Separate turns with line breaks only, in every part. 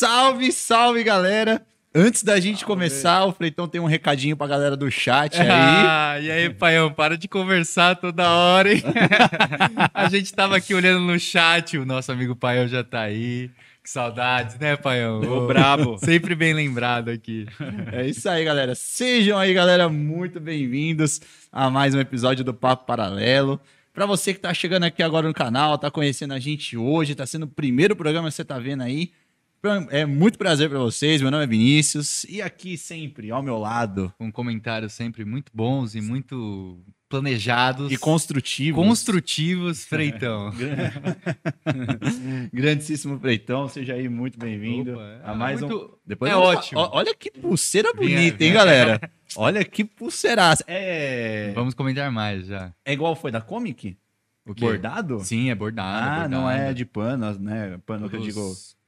Salve, salve, galera! Antes da gente começar, o Freitão tem um recadinho pra galera do chat aí.
Ah, e aí, paião, para de conversar toda hora, hein? a gente tava aqui olhando no chat, o nosso amigo paião já tá aí. Que saudades, né, paião?
Ô, brabo.
Sempre bem lembrado aqui.
É isso aí, galera. Sejam aí, galera, muito bem-vindos a mais um episódio do Papo Paralelo. Pra você que tá chegando aqui agora no canal, tá conhecendo a gente hoje, tá sendo o primeiro programa que você tá vendo aí. É muito prazer pra vocês. Meu nome é Vinícius e aqui sempre ao meu lado
Com comentários sempre muito bons e muito planejados.
e construtivo.
construtivos, Freitão.
Grandíssimo Freitão, seja aí muito bem-vindo
Opa,
a
é
mais um.
muito-
Depois
é
eu
ótimo.
Olha que pulseira
Vinha-
bonita, hein, galera? Olha que pulseiraça. É.
Vamos comentar mais já.
É igual foi da Comic?
O quê?
Bordado?
Sim, é bordado.
Ah,
bordado.
não é de pano, né? Pano que eu
Todos-
digo.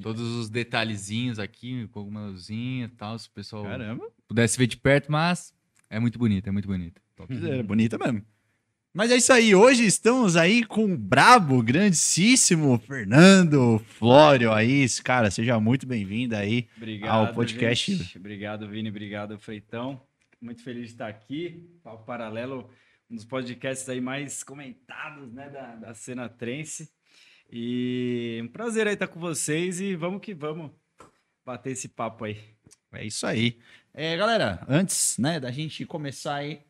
Todos os detalhezinhos aqui, cogumelozinho e tal, se o pessoal
Caramba,
pudesse ver de perto, mas é muito bonito, é muito bonito.
topzera, bonita mesmo. Mas é isso aí, hoje estamos aí com o brabo, grandíssimo Fernando Flório aí. Cara, seja muito bem-vindo aí.
Obrigado,
ao podcast.
gente. Obrigado, Vini. Obrigado, Freitão. Muito feliz de estar aqui. Papo Paralelo, um dos podcasts aí mais comentados né, da, da cena trense. E um prazer aí estar com vocês e vamos que vamos bater esse papo aí.
É isso aí. É, galera, antes né, da gente começar aí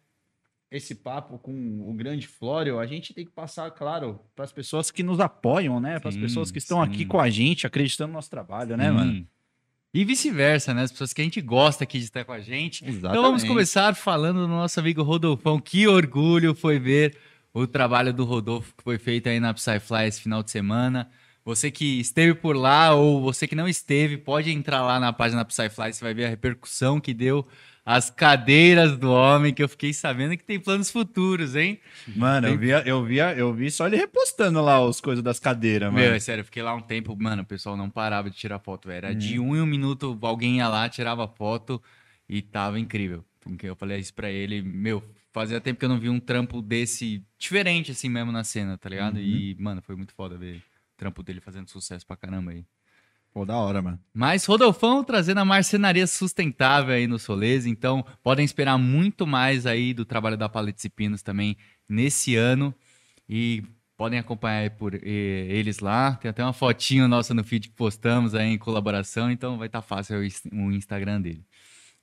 esse papo com o grande Flório, a gente tem que passar, claro, para as pessoas que nos apoiam, né? Para as pessoas que estão
sim.
aqui com a gente, acreditando no nosso trabalho, né,
Sim.
mano?
E vice-versa, né? As pessoas que a gente gosta aqui de estar com a gente.
Exatamente.
Então vamos começar falando do nosso amigo Rodolfão. Que orgulho foi ver o trabalho do Rodolfo que foi feito aí na Psyfly esse final de semana. Você que esteve por lá ou você que não esteve, pode entrar lá na página Psyfly, você vai ver a repercussão que deu as cadeiras do homem, que eu fiquei sabendo que tem planos futuros, hein?
Mano, eu via, eu via, eu vi só ele repostando lá as coisas das cadeiras,
Meu,
mano.
é sério, eu fiquei lá um tempo, mano, o pessoal não parava de tirar foto. Era
Hum.
de um em um minuto, alguém ia lá, tirava foto e tava incrível. Porque eu falei isso pra ele, meu, fazia tempo que eu não vi um trampo desse diferente assim mesmo na cena, tá ligado?
Uhum.
E, mano, foi muito foda ver o trampo dele fazendo sucesso pra caramba aí.
Pô, da hora, mano.
Mas Rodolfão trazendo a marcenaria sustentável aí no Solês, então podem esperar muito mais aí do trabalho da Paletes e Pinos também nesse ano e podem acompanhar aí por eles lá. Tem até uma fotinho nossa no feed que postamos aí em colaboração, então vai estar fácil o ins- o Instagram dele.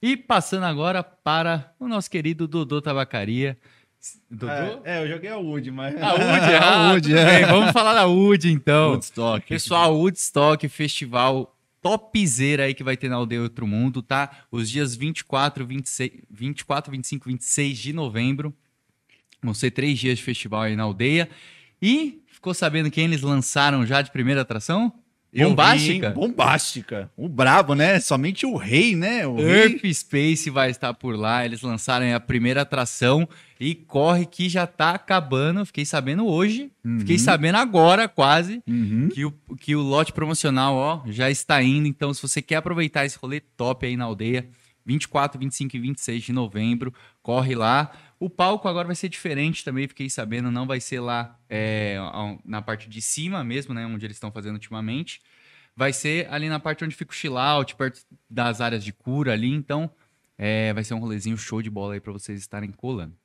E passando agora para o nosso querido Dodô Tabacaria. Dodô?
É, eu joguei a Wood, mas.
A Wood, ah,
Wood, é.
bem, Vamos falar da Wood então.
Woodstock.
Pessoal, Woodstock, festival topzera aí que vai ter na Aldeia Outro Mundo, tá? Os dias 24, 26, 24, 25, 26 de novembro. Vão ser três dias de festival aí na aldeia. E ficou sabendo quem eles lançaram já de primeira atração?
Eu vi?
Bombástica.
Bombástica. O brabo, né? Somente o rei, né? O rei.
Earth Space vai estar por lá. Eles lançaram a primeira atração e corre que já tá acabando. Fiquei sabendo hoje. Fiquei
Uhum.
sabendo agora, quase.
Uhum.
que o, que o lote promocional, ó, já está indo. Então, se você quer aproveitar esse rolê top aí na aldeia, 24, 25 e 26 de novembro, corre lá. O palco agora vai ser diferente também, fiquei sabendo, não vai ser lá é, na parte de cima mesmo, né, onde eles estão fazendo ultimamente. Vai ser ali na parte onde fica o chill out, perto das áreas de cura ali. Então, é, vai ser um rolezinho show de bola aí para vocês estarem colando.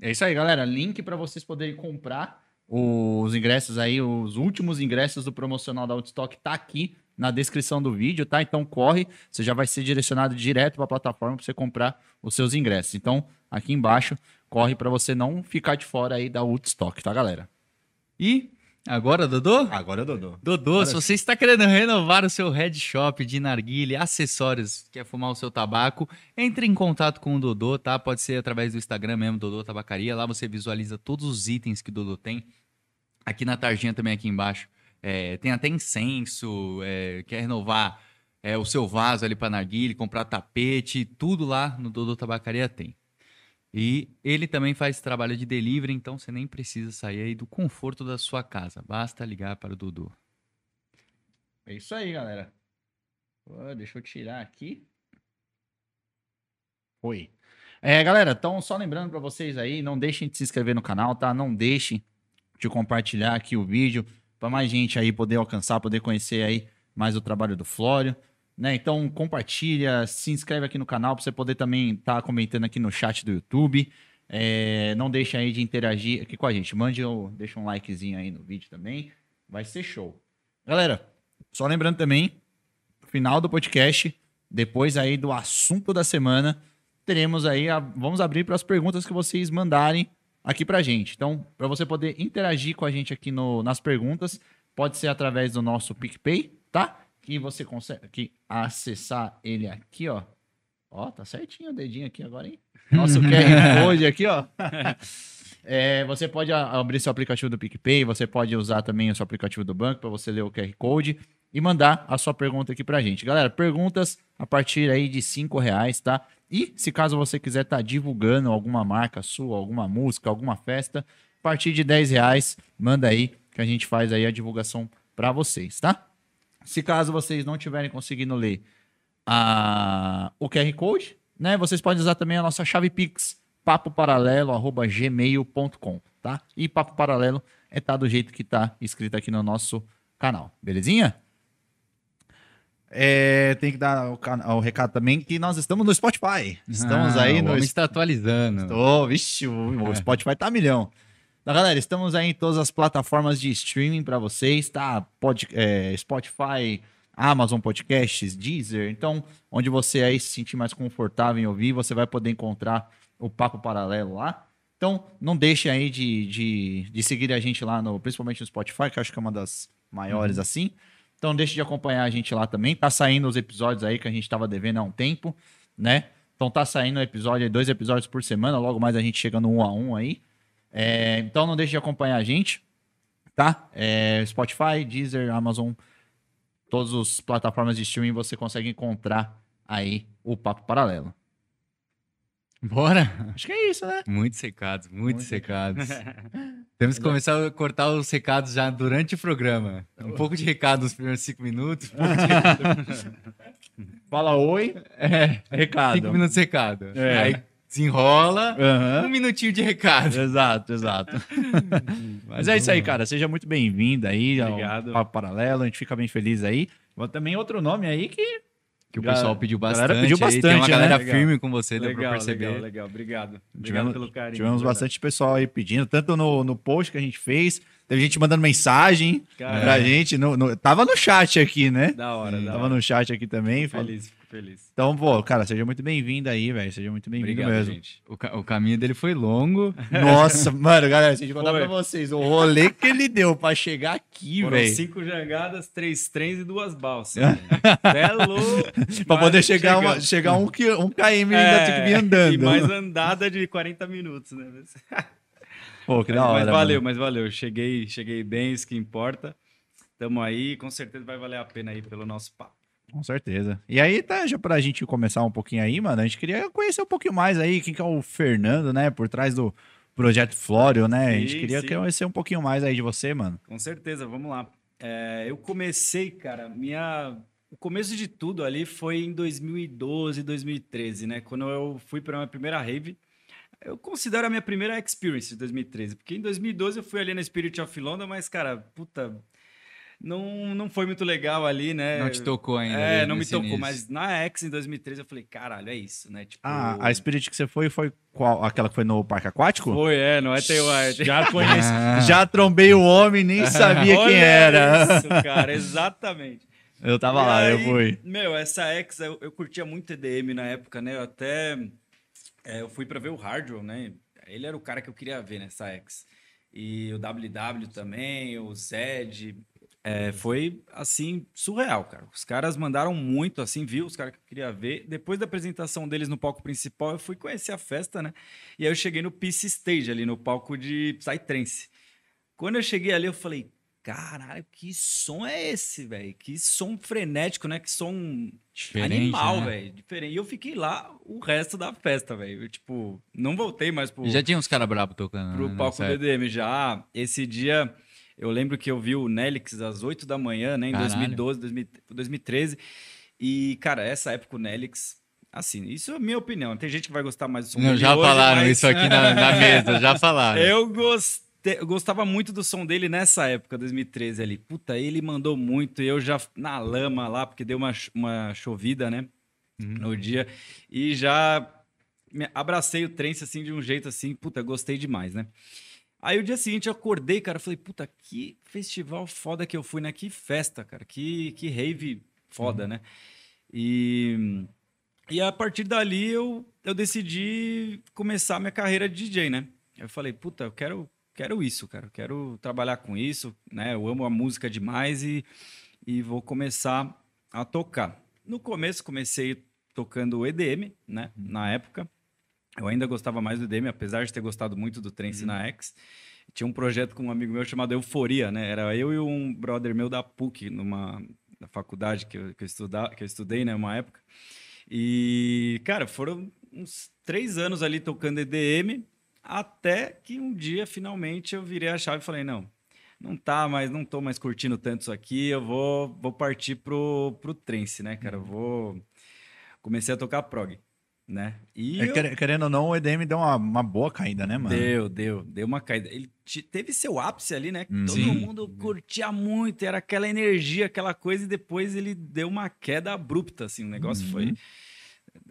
É isso aí, galera. Link para vocês poderem comprar os ingressos aí, os últimos ingressos do promocional da Outstock tá aqui na descrição do vídeo, tá? Então corre, você já vai ser direcionado direto para a plataforma para você comprar os seus ingressos. Então, aqui embaixo, corre para você não ficar de fora aí da Woodstock, tá, galera?
E agora, Dodô?
Agora, Dodô.
Dodô,
Agora
se você está querendo renovar o seu head shop de narguilha, acessórios, quer fumar o seu tabaco, entre em contato com o Dodô, tá? Pode ser através do Instagram mesmo, Dodô Tabacaria. Lá você visualiza todos os itens que o Dodô tem. Aqui na tarjinha também, aqui embaixo. É, tem até incenso, é, quer renovar é, o seu vaso ali para narguilha, comprar tapete, tudo lá no Dodô Tabacaria tem. E ele também faz trabalho de delivery, então você nem precisa sair aí do conforto da sua casa. Basta ligar para o Dudu.
É isso aí, galera. Deixa eu tirar aqui. Foi. É, galera, então só lembrando para vocês aí, não deixem de se inscrever no canal, tá? Não deixem de compartilhar aqui o vídeo para mais gente aí poder alcançar, poder conhecer aí mais o trabalho do Flório. Né? Então compartilha, se inscreve aqui no canal para você poder também estar comentando aqui no chat do YouTube. É, não deixa aí de interagir aqui com a gente. Mande ou deixa um likezinho aí no vídeo também. Vai ser show. Galera, só lembrando também, final do podcast, depois aí do assunto da semana, teremos aí, a, vamos abrir para as perguntas que vocês mandarem aqui pra gente. Então, para você poder interagir com a gente aqui no, nas perguntas, pode ser através do nosso PicPay, tá? Que você consegue acessar ele aqui, ó. Ó, tá certinho o dedinho aqui agora, hein? Nosso QR Code aqui, ó. É, você pode abrir seu aplicativo do PicPay, você pode usar também o seu aplicativo do banco para você ler o QR Code e mandar a sua pergunta aqui pra gente. Galera, perguntas a partir aí de cinco reais, tá? E se caso você quiser estar tá divulgando alguma marca sua, alguma música, alguma festa, a partir de 10 reais, manda aí que a gente faz aí a divulgação para vocês, tá? Se caso vocês não tiverem conseguindo ler a, o QR Code, né? Vocês podem usar também a nossa chave Pix, papoparalelo@gmail.com, tá? E papo paralelo é tá do jeito que tá escrito aqui no nosso canal, belezinha? É, tem que dar o, o, recado também que nós estamos no Spotify. Estamos ah, aí no.
está atualizando.
Estou, vixe, o, o Spotify tá milhão. Então, galera, estamos aí em todas as plataformas de streaming para vocês, tá? Pod, é, Spotify, Amazon Podcasts, Deezer. Então, onde você aí se sentir mais confortável em ouvir, você vai poder encontrar o Papo Paralelo lá. Então, não deixe aí de, de, de seguir a gente lá, no, principalmente no Spotify, que acho que é uma das maiores uhum. assim. Então, deixe de acompanhar a gente lá também. Tá saindo os episódios aí que a gente estava devendo há um tempo, né? Então, tá saindo episódio, dois episódios por semana. Logo mais a gente chega no um a um aí. É, então, não deixe de acompanhar a gente, tá? É, Spotify, Deezer, Amazon, todas as plataformas de streaming você consegue encontrar aí o Papo Paralelo.
Bora?
Acho que é isso, né?
Muito secados, muito, muito secados. Temos que começar a cortar os recados já durante o programa. Um pouco de recado nos primeiros cinco minutos.
Um Fala oi.
É, recado. Cinco minutos de recado. É. Aí desenrola, uhum. um minutinho de recado.
Exato, exato. Mas é isso aí, cara. Seja muito bem-vindo aí Obrigado. ao Papo Paralelo. A gente fica bem feliz aí. Também outro nome aí que
que o pessoal pediu bastante.
Galera pediu bastante. Aí, tem
uma galera né? firme com você,
legal,
deu pra perceber.
Legal, legal. Obrigado. Obrigado
tivemos,
pelo carinho.
Tivemos bastante pessoal aí pedindo, tanto no, no post que a gente fez, teve gente mandando mensagem Cara, pra gente. No, no, tava no chat aqui, né?
Da hora, da
Tava
hora.
no chat aqui também.
Feliz, feliz.
Então, pô, cara, seja muito bem-vindo aí, velho. Seja muito bem-vindo mesmo. Gente.
O, ca o, caminho dele foi longo.
Nossa, mano, galera, se a gente contar pra vocês, o rolê que ele deu pra chegar aqui, velho.
cinco jangadas, três trens e duas balsas. é louco.
pra poder chegar, uma, chegar um, um km é, ainda tem que vir andando. E
mais andada de 40 minutos, né?
Pô, que da hora.
Mas valeu, mano. mas valeu. Cheguei, cheguei bem, isso que importa. Tamo aí, com certeza vai valer a pena aí pelo nosso papo.
Com certeza. E aí, tá, já pra gente começar um pouquinho aí, mano, a gente queria conhecer um pouquinho mais aí quem que é o Fernando, né, por trás do Projeto Flório, né? Sim, a gente queria sim. conhecer um pouquinho mais aí de você, mano.
Com certeza, vamos lá. É, eu comecei, cara, minha... O começo de tudo ali foi em 2012, 2013, né? Quando eu fui para minha primeira rave. Eu considero a minha primeira experience de 2013, porque em 2012 eu fui ali na Spirit of London, mas, cara, puta, não, não foi muito legal ali, né?
Não te tocou ainda.
É, não me tocou, início. mas na X em 2013 eu falei, caralho, é isso, né?
Tipo, ah, a Spirit que você foi foi qual? Aquela que foi no Parque Aquático?
Foi, é, não é White.
Já conheci, ah. já trombei o homem, nem sabia quem era.
Isso, cara, exatamente.
Eu tava e lá, aí, eu fui.
Meu, essa X, eu, eu curtia muito EDM na época, né? Eu até é, eu fui para ver o Hardwell, né? Ele era o cara que eu queria ver nessa X. E o WW também, o Zed, é, foi, assim, surreal, cara. Os caras mandaram muito, assim, viu? Os caras que eu queria ver. Depois da apresentação deles no palco principal, eu fui conhecer a festa, né? E aí eu cheguei no Peace Stage, ali no palco de Psytrance. Quando eu cheguei ali, eu falei, caralho, que som é esse, velho? Que som frenético, né? Que som Diferente, animal, né? velho. Diferente. E eu fiquei lá o resto da festa, velho. Tipo, não voltei mais pro...
Já tinha uns caras bravos tocando,
Pro né? palco do EDM, já. Esse dia... Eu lembro que eu vi o Nelix às 8 da manhã, né? Em Caralho. 2012, 2013. E, cara, essa época o Nelix. Assim, isso é minha opinião. Tem gente que vai gostar mais do som
Não, já hoje, falaram mas... isso aqui na, na, mesa, já falaram.
Eu gostei te- eu gostava muito do som dele nessa época, 2013 ali. Puta, ele mandou muito, e eu já na lama lá, porque deu uma, uma chovida, né? No dia. E já abracei o trance assim de um jeito assim, puta, gostei demais, né? Aí o dia seguinte eu acordei, cara, falei, puta, que festival foda que eu fui, né? Que festa, cara, que, que rave foda, né? E, e a partir dali eu, eu decidi começar a minha carreira de DJ, né? Eu falei, puta, eu quero, quero isso, cara, eu quero trabalhar com isso, né? Eu amo a música demais e, e vou começar a tocar. No começo comecei tocando EDM, né? Na época. Eu ainda gostava mais do EDM, apesar de ter gostado muito do Trance na X. Tinha um projeto com um amigo meu chamado Euforia, né? Era eu e um brother meu da PUC, numa na faculdade que eu, que eu, estuda, que eu estudei, né? Uma época. E, cara, foram uns três anos ali tocando EDM, até que um dia, finalmente, eu virei a chave e falei, não, não tá mais, não tô mais curtindo tanto isso aqui, eu vou, vou partir pro, pro trance, né, cara? Eu vou... Comecei a tocar prog, né? E
É,
eu-
quer- querendo ou não, o EDM deu uma, uma boa caída, né, mano?
Deu, deu, deu uma caída. Ele te- teve seu ápice ali, né?
Hum.
Todo
Sim.
mundo curtia muito, era aquela energia, aquela coisa, e depois ele deu uma queda abrupta, assim, o negócio
Uhum.
foi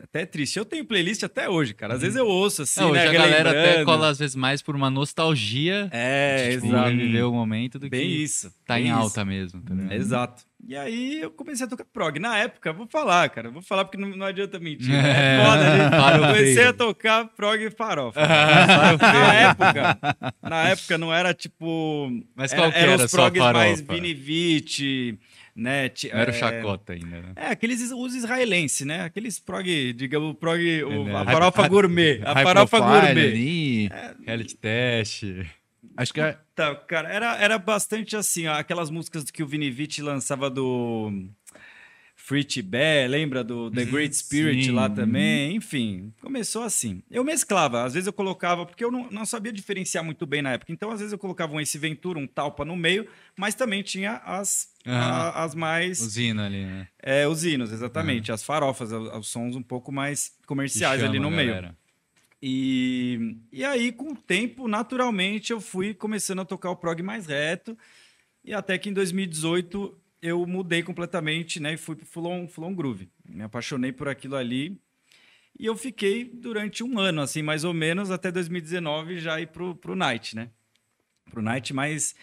até triste. Eu tenho playlist até hoje, cara. Às vezes eu ouço assim,
É, hoje
né?
a galera até cola às vezes mais por uma nostalgia.
É,
tipo,
exato.
reviver o momento do
Bem
que
isso.
tá
bem
em
isso.
alta mesmo. tá?
Exato. E aí eu comecei a tocar prog. Na época, vou falar, cara, vou falar porque não, não adianta mentir. né?
É.
É foda, né?
Farofeiro.
Eu comecei a tocar prog e farofa. na época, na época não era tipo.
Mas
era,
qual que
eram
era a
os progs mais
farofa?
Né?
Não era o
é,
chacota ainda, né?
É, aqueles os israelenses, né? Aqueles prog, digamos, prog, o-
né?
a farofa
high-
gourmet. A farofa
profile
gourmet.
ali.
Reality test.
Acho que é.
Tá, cara, era, era bastante assim, ó, aquelas músicas que o Vini Vici lançava do Free Tibet, lembra do The Great Spirit
Sim.
lá também? Enfim, começou assim. Eu mesclava, às vezes eu colocava, porque eu não, não sabia diferenciar muito bem na época, então às vezes eu colocava um Ace Ventura, um Talpa no meio, mas também tinha as,
Aham.
a- as mais...
Usina ali, né?
É, os hinos, exatamente, as farofas, os, sons um pouco mais comerciais ali
chama
no
a
meio.
galera.
E, e aí, com o tempo, naturalmente, eu fui começando a tocar o prog mais reto. E até que em 2018 eu mudei completamente, né? E fui pro Full On, Full On Groove. Me apaixonei por aquilo ali. E eu fiquei durante um ano, assim, mais ou menos, até 2019 já ir pro, pro Night, né? Pro Night mais...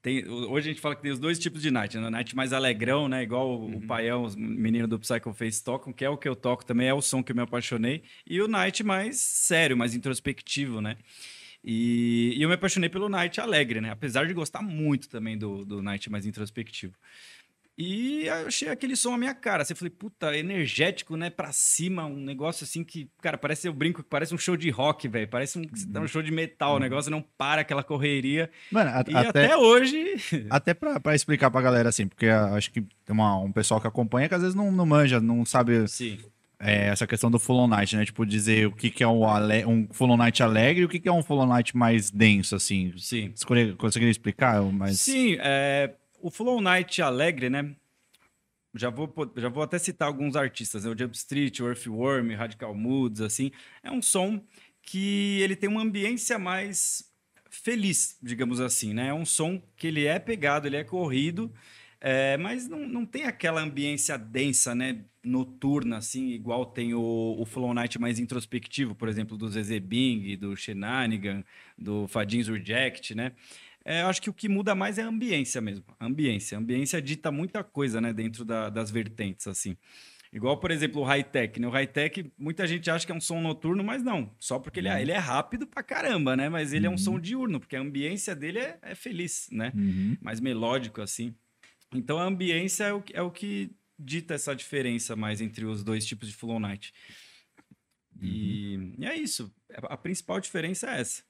Tem, hoje a gente fala que tem os dois tipos de Night, né? O Night mais alegrão, né? Igual o, o Paião, os meninos do Psycho Face tocam, que é o que eu toco também, é o som que eu me apaixonei. E o Night mais sério, mais introspectivo, né? E, e eu me apaixonei pelo Night alegre, né? Apesar de gostar muito também do, do Night mais introspectivo. E eu achei aquele som a minha cara. Você falei, puta, energético, né? Pra cima, um negócio assim que, cara, parece, eu brinco, parece um show de rock, velho. Parece um, um show de metal. O negócio não para aquela correria.
Mano, a-
E
até,
até, hoje.
até pra, pra explicar pra galera, assim, porque ah, acho que tem uma- um pessoal que acompanha que às vezes não, não manja, não sabe
Sim.
é, essa questão do Full On Night, né? Tipo, dizer o que, que é um, ale- um Full On Night alegre e o que, que é um Full On Night mais denso, assim.
Sim.
Você conseguiria explicar? Mas...
Sim, é, o Flow Night Alegre, né? Já vou, já vou até citar alguns artistas, né? O Jump Street, o Earthworm, Radical Moods, assim. É um som que ele tem uma ambiência mais feliz, digamos assim, né? É um som que ele é pegado, ele é corrido, é, mas não, não tem aquela ambiência densa, né? Noturna, assim, igual tem o, o Flow Night mais introspectivo, por exemplo, do Zezé Bing, do Shenanigan, do Fadin's Reject, né? É, eu acho que o que muda mais é a ambiência mesmo. A ambiência. A ambiência dita muita coisa, né? Dentro da- das vertentes, assim. Igual, por exemplo, o high-tech. Né? O high-tech, muita gente acha que é um som noturno, mas não. Só porque ele, é, ele é rápido pra caramba, né? Mas ele é um som diurno, porque a ambiência dele é, é feliz, né?
Uhum.
Mais melódico, assim. Então, a ambiência é o, que- é o que dita essa diferença mais entre os dois tipos de Flow Night. E, e é isso. A a principal diferença é essa.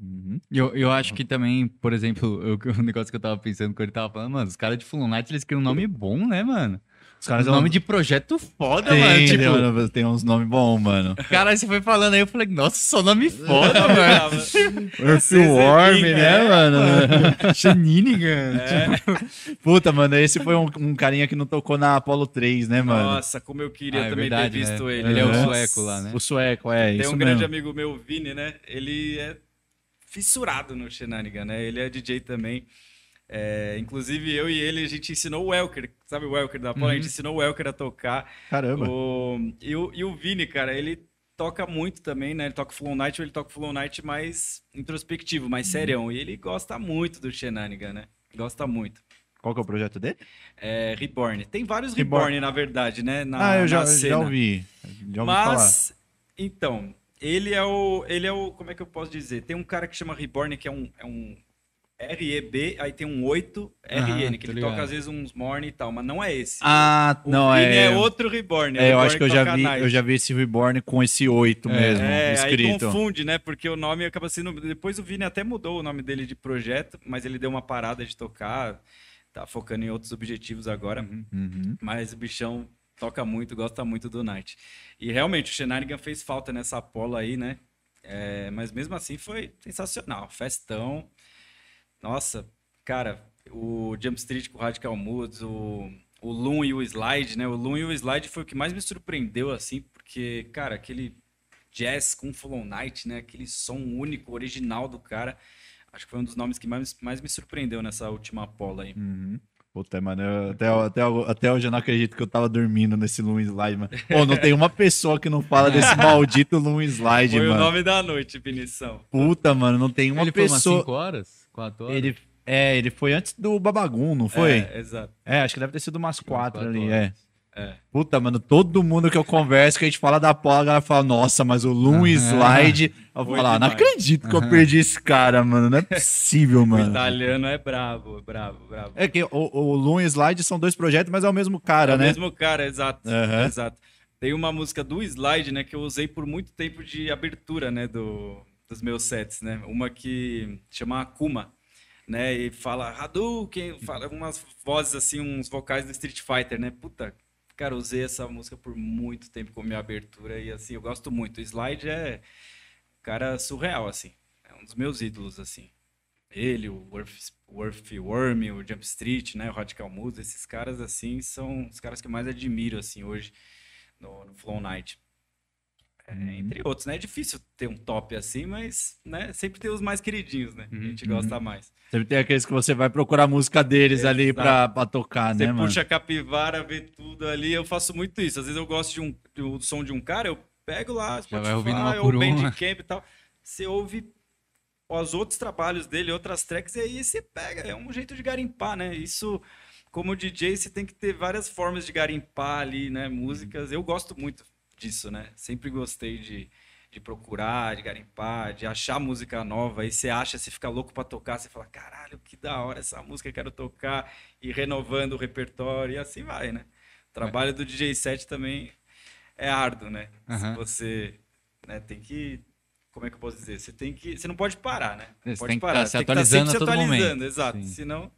Uhum.
Eu, eu acho que também, por exemplo, eu- o negócio que eu tava pensando quando ele tava falando, mano, os caras de Full Night, eles criam um nome bom, né, mano?
Os caras
nome de projeto foda,
tem,
mano. Tipo,
tem, mano, tem uns nomes bons, mano.
cara, você foi falando aí, eu falei, nossa, só nome foda, mano.
Earthworm,
Bing,
né,
é,
mano?
Shenanigan.
É.
Puta, mano, esse foi um, um carinha que não tocou na Apollo 3, né, mano?
Nossa, como eu queria
Ah, é
também
verdade,
ter visto
né?
ele.
Ele é o sueco lá, né?
O sueco, é,
Tem
isso
um grande
mesmo.
amigo meu, Vini, né? Ele é fissurado no Shenanigan, né? Ele é DJ também. É, inclusive, eu e ele, a gente ensinou o Welker, sabe o Welker da Paula? A gente ensinou o Welker a tocar.
Caramba.
O, e, o, e o Vini, cara, ele toca muito também, né? Ele toca Flow Night, ou ele toca Flow Night mais introspectivo, mais serião. E ele gosta muito do Shenanigan, né? Gosta muito.
Qual que é o projeto dele?
É, Reborn. Tem vários
Reborn.
Reborn, na verdade, né? Na,
ah, eu já, já ouvi. Já ouvi falar.
Mas, então, ele é o. Ele é o. Como é que eu posso dizer? Tem um cara que chama Reborn, que é um. É um REB, aí tem um 8 RN, que
tô
ele
ligado.
toca às vezes uns morning e tal, mas não é esse.
Ah,
o
não,
Vini
é...
é outro Reborn.
É, eu
Reborn
acho que eu já vi,
night.
eu já vi esse Reborn com esse 8 mesmo,
É, aí
escrito.
confunde, né? Porque o nome acaba sendo. Depois o Vini até mudou o nome dele de projeto, mas ele deu uma parada de tocar, tá focando em outros objetivos agora.
Uhum.
Mas o bichão toca muito, gosta muito do Night. E realmente, o Shenanigan fez falta nessa Apollo aí, né? É, mas mesmo assim foi sensacional. Festão. Nossa, cara, o Jump Street com o Radical Moods, o, o Loom e o Slide, né? O Loom e o Slide foi o que mais me surpreendeu, assim, porque, cara, aquele jazz com Follow Night, né? Aquele som único, original do cara. Acho que foi um dos nomes que mais, mais me surpreendeu nessa última Apollo aí.
Uhum. Puta, mano, eu- até, até, até hoje eu não acredito que eu tava dormindo nesse Loom Slide, mano. Pô, não tem uma pessoa que não fala desse maldito Loom Slide,
Foi o
mano.
nome da noite, Vinição.
Puta, mano, não tem uma
ele foi umas
pessoa.
5 horas? 4 horas?
Ele, é, ele foi antes do Babagum, não foi?
É, exato.
É, acho que deve ter sido umas
Umas
quatro
quatro
ali,
horas.
é.
É.
Puta, mano, todo mundo que eu converso, que a gente fala da Paula, a galera fala, nossa, mas o Loom
Aham.
Slide. Eu
Foi
falo, ah, não acredito que eu perdi esse cara, mano. Não é possível,
O
mano.
italiano é brabo, brabo, brabo.
É que o, o Loom Slide são dois projetos, mas é o mesmo cara,
É o
né?
mesmo cara, exato.
Aham.
Exato. Tem uma música do Slide, né, que eu usei por muito tempo de abertura, né, do, dos meus sets, né? Uma que chama Akuma, né, e fala Hadouken, fala umas vozes assim, uns vocais do Street Fighter, né? Puta, cara, usei essa música por muito tempo como minha abertura e assim, eu gosto muito. O Slide é cara surreal, assim. É um dos meus ídolos, assim. Ele, o Worth, Worm, o Jump Street, né, o Radical Moods, esses caras, assim, são os caras que eu mais admiro, assim, hoje no, no Flow Night. É,
Uhum.
Entre outros, né? É difícil ter um top assim, mas, né, sempre tem os mais queridinhos, né? que a gente
Uhum.
gosta mais.
Sempre tem aqueles que você vai procurar a música deles ali
Exato.
pra, pra tocar,
Você
né, mano?
puxa a capivara, vê tudo ali. Eu faço muito isso. Às vezes eu gosto de um, do som de um cara, eu pego lá,
Já vai ouvindo uma
ou
por
Bandcamp
uma.
e tal. Você ouve os outros trabalhos dele, outras tracks, e aí você pega. É um jeito de garimpar, né? Isso, como DJ, você tem que ter várias formas de garimpar ali, né? Músicas. Eu gosto muito disso, né? Sempre gostei de, de procurar, de garimpar, de achar música nova. Aí você acha, você fica louco pra tocar, você fala, caralho, que da hora essa música, eu quero tocar. E renovando o repertório, e assim vai, né? O trabalho do DJ set também é árduo, né? Se você né, tem que. Como é que eu posso dizer? Você tem que. Você não pode parar, né?
Você
pode
tem que
parar.
tá se
tem que
atualizando
sempre se atualizando,
momento.
exato.
Sim.
Senão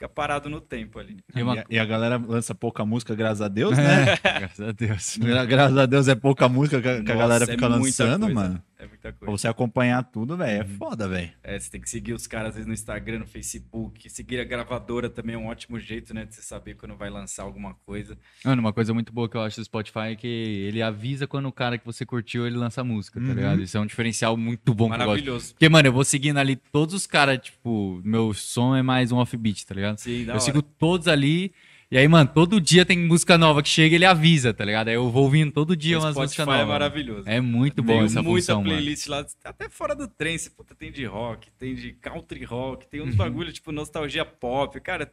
fica parado no tempo ali.
E uma-
E, a, e a galera lança pouca música, graças a Deus, né?
Graças a Deus.
Gra- graças a Deus é pouca música que, a- que a
Nossa,
galera
é
fica
muita
lançando,
coisa,
mano.
É muita
Pra
coisa.
você acompanhar tudo, velho, é foda, velho.
É, você tem que seguir os caras às vezes no Instagram, no Facebook. Seguir a gravadora também é um ótimo jeito, né? De você saber quando vai lançar alguma coisa.
Mano, uma coisa muito boa que eu acho do Spotify é que ele avisa quando o cara que você curtiu, ele lança música, tá
Uhum.
ligado? Isso é um diferencial muito bom.
Maravilhoso.
Porque, mano, eu vou seguindo ali todos os caras, tipo, meu som é mais um offbeat, tá ligado?
Sim, da
eu
hora.
sigo todos ali. E aí, mano, todo dia tem música nova que chega ele avisa, tá ligado? Aí eu vou ouvindo todo dia
o
umas músicas novas.
é maravilhoso.
É muito bom
Tem
essa
muita
função, mano.
playlist lá, até fora do trem, você, puta, tem de rock, tem de country rock, tem
Uhum.
uns bagulho tipo nostalgia pop, cara.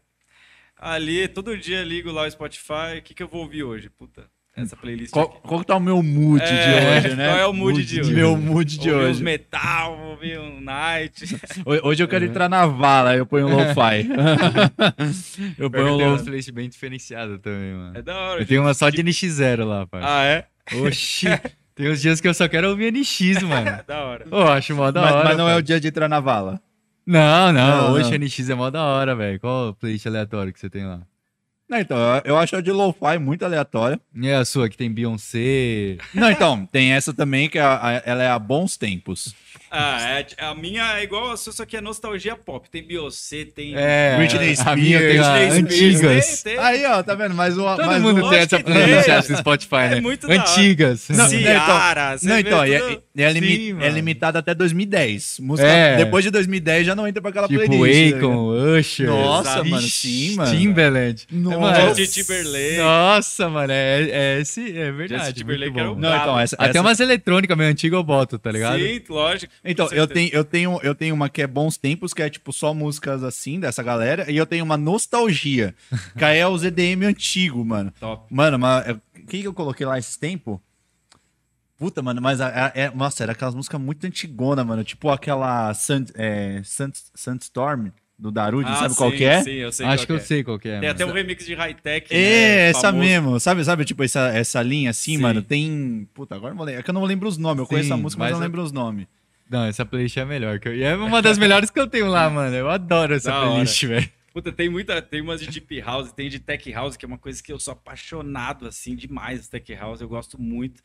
Ali, todo dia ligo lá o Spotify, o que, que eu vou ouvir hoje? Puta, essa playlist
Qual,
aqui.
qual que tá o meu mood
É,
de hoje, né?
qual é o mood de hoje?
Meu mood de
Ouvir uns
hoje.
metal, ouvir um night.
Ho- Hoje eu quero entrar na vala, eu ponho lo-fi.
Eu ponho uma
uma-
playlist bem diferenciada também, mano.
É da hora.
Eu tenho uma só de NX0 lá, pai.
Ah, é?
Oxi. Tem uns dias que eu só quero ouvir NX, mano.
É da hora.
Pô, acho mó da
mas,
hora.
mas não é
pai.
o dia de entrar na vala.
Não, não.
Não,
Hoje
não.
NX é mó da hora, velho. Qual playlist aleatório que você tem lá?
Não, então, eu, acho a de lo-fi muito aleatória.
E a sua, que tem Beyoncé.
Não, então, tem essa também, que é a- a- ela é a Bons Tempos.
Ah, é, a minha é igual a sua, só que é nostalgia pop. Tem Beyoncé, tem.
É,
Britney
a minha tem
Spears,
a
Britney Spears,
antigas.
tem, tem.
Aí, ó, tá vendo? Mas o.
Todo
mas
mundo
o...
tem essa playlist no Spotify,
É
né?
muito da hora.
Antigas.
Não,
Ciara, você
Não, então, e
tudo-
é, e é, limi-
Sim,
é limitado até 2010. Música,
É.
Depois de 2010 já não entra pra aquela
Tipo
playlist. tá
Akon, Usher.
Nossa,
Vixe,
mano, sim, mano.
Timberland.
Nossa.
Mano,
Justin Timberlake.
Nossa, mano, é, é, esse, é verdade.
Justin Timberlake
muito
era o
Não, então, essa,
Até
essa-
umas eletrônicas meio antigas eu boto, tá ligado?
Sim, lógico.
Então, eu tenho, eu, tenho, eu tenho uma que é Bons Tempos, que é tipo só músicas assim, dessa galera, e eu tenho uma Nostalgia, que aí é o ZDM antigo, mano.
Top.
Mano, mas o que, que eu coloquei lá esses tempos? Puta, mano, mas a- a- é, nossa, era aquelas músicas muito antigona, mano. Tipo aquela Sun, é, Sun, Sunstorm do Darude,
Ah,
sabe qual
sim,
que é?
Sim, eu sei
Acho
qual
que eu
é.
sei qual que é.
Tem
mano.
até um remix de high-tech.
É,
né,
essa
famoso.
mesmo. Sabe, sabe, tipo, essa, essa linha assim,
Sim.
mano? Tem. Puta, agora eu não lembro. É que eu não lembro os nomes. Eu conheço a
Sim,
música, mas, eu
mas
não
é-
lembro os nomes.
Não, essa playlist é a melhor. que eu- E é uma das melhores que eu tenho lá, mano. Eu adoro essa
Da
playlist, velho.
Puta, tem muita, tem umas de deep house, tem de tech house, que é uma coisa que eu sou apaixonado, assim, demais, tech house, eu gosto muito.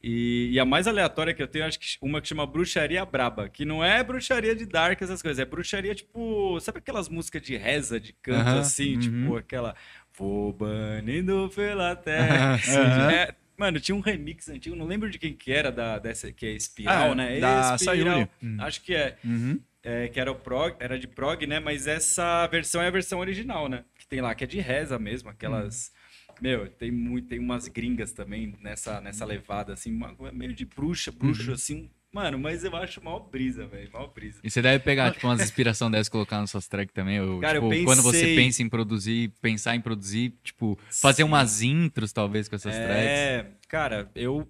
E, e a mais aleatória que eu tenho, acho que uma que chama Bruxaria Braba, que não é bruxaria de dark, essas coisas, é bruxaria, tipo, sabe aquelas músicas de reza, de canto,
Aham,
assim,
uhum.
tipo, aquela Vou banindo pela terra.
Sim.
É, mano, tinha um remix antigo, não lembro de quem que era, da, dessa, que é Espiral,
Ah,
né?
da
Espiral,
Sayuri.
Acho que é
Uhum.
é, que era o prog, era de prog, né? Mas essa versão é a versão original, né? Que tem lá, que é de reza mesmo, aquelas. Meu, tem muito, tem umas gringas também nessa, nessa levada, assim, uma- meio de bruxa, bruxo, assim. Mano, mas eu acho mal brisa, velho, mal brisa.
E você deve pegar, tipo, umas inspiração dessas e colocar nas suas tracks também. Ou,
Cara, eu
tipo, quando você
pensei-
pensa em produzir, pensar em produzir, tipo, fazer
Sim.
umas intros, talvez, com essas tracks.
É, cara, eu.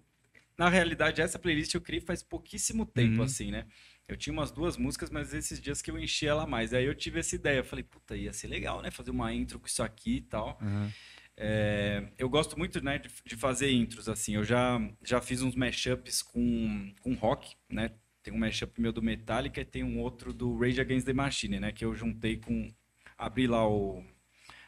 Na realidade, essa playlist eu criei faz pouquíssimo tempo,
Uhum.
assim, né? Eu tinha umas duas músicas, mas esses dias que eu enchi ela mais. Aí eu tive essa ideia. Eu falei, puta, ia ser legal, né? Fazer uma intro com isso aqui e tal.
Uhum.
É, eu gosto muito né, de, de fazer intros, assim. Eu já, já fiz uns mashups com, com rock, né? Tem um mashup meu do Metallica e tem um outro do Rage Against the Machine, né? Que eu juntei com... Abri lá o...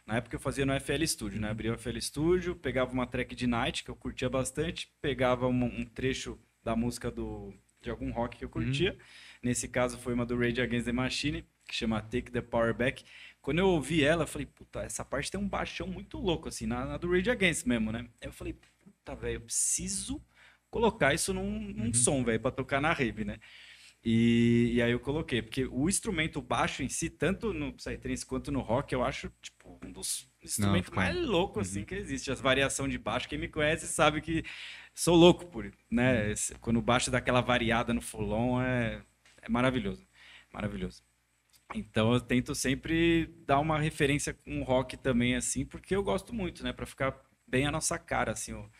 Na época eu fazia no FL Studio, né? Abria o FL Studio, pegava uma track de Night, que eu curtia bastante, pegava um, um trecho da música do, de algum rock que eu curtia. Nesse caso foi uma do Rage Against the Machine, que chama Take the Power Back. Quando eu ouvi ela, eu falei, puta, essa parte tem um baixão muito louco, assim, na, na do Rage Against mesmo, né? Aí eu falei, puta, velho, eu preciso colocar isso num, num som, velho, pra tocar na rave, né? E, e aí eu coloquei, porque o instrumento baixo em si, tanto no Psytrance quanto no rock, eu acho, tipo, um dos instrumentos
ficou-
mais loucos, assim, que existe. As variações de baixo, quem me conhece sabe que sou louco por, né? Esse- Quando o baixo dá aquela variada no full-on, é, é maravilhoso, maravilhoso. Então eu tento sempre dar uma referência com o rock também, assim, porque eu gosto muito, né? Pra ficar bem a nossa cara, assim, o,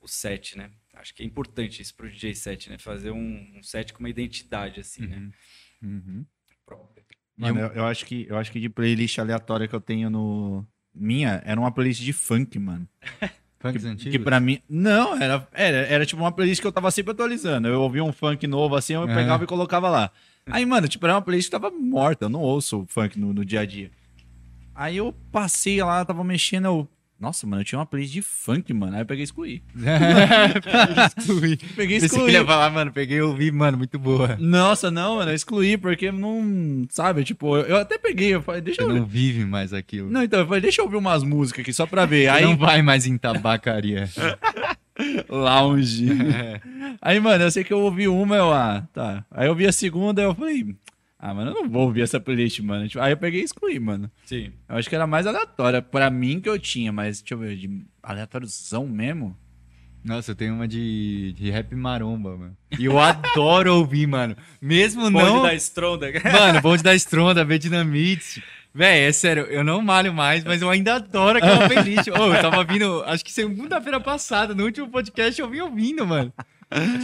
o set, né? Acho que é importante isso pro DJ set, né? Fazer um, um set com uma identidade, assim, né?
Uhum. Uhum.
Própria.
Mano, eu, eu acho que, eu acho que de playlist aleatória que eu tenho no. Minha, era uma playlist de funk, mano.
Funks
Que,
antigos?
que pra mim. Não, era, era, era tipo uma playlist que eu tava sempre atualizando. Eu ouvia um funk novo assim, eu
Aham.
pegava e colocava lá. Aí, mano, tipo, era uma playlist que tava morta. Eu não ouço funk no, no dia a dia. Aí eu passei lá, tava mexendo, eu. Nossa, mano, eu tinha uma playlist de funk, mano. Aí eu peguei e excluí.
excluí.
Peguei e excluí.
ia falar, mano, peguei e ouvi, mano, muito boa.
Nossa, não, mano, eu excluí, porque não. Sabe, tipo, eu, eu até peguei, eu falei, deixa
Você
eu.
não vive mais aquilo.
Não, então, eu falei, deixa eu ouvir umas músicas aqui só pra ver.
Você
Aí,
não vai mais em tabacaria.
lounge.
É.
Aí, mano, eu sei que eu ouvi uma, eu, ah, tá. Aí eu ouvi a segunda, eu falei, ah, mano, eu não vou ouvir essa playlist, mano. Tipo, Aí eu peguei e excluí, mano.
Sim.
Eu acho que era mais aleatória pra mim que eu tinha, mas deixa eu ver, de aleatóriozão mesmo?
Nossa, eu tenho uma de, de rap maromba, mano. E eu adoro ouvir, mano. Mesmo
Bonde
não...
da Stronda.
Mano, bonde da Stronda, B Dinamite. Véi, é sério, eu não malho mais, mas eu ainda adoro aquela playlist. Ô, eu tava vindo, acho que segunda-feira passada, no último podcast, eu vim ouvindo, mano.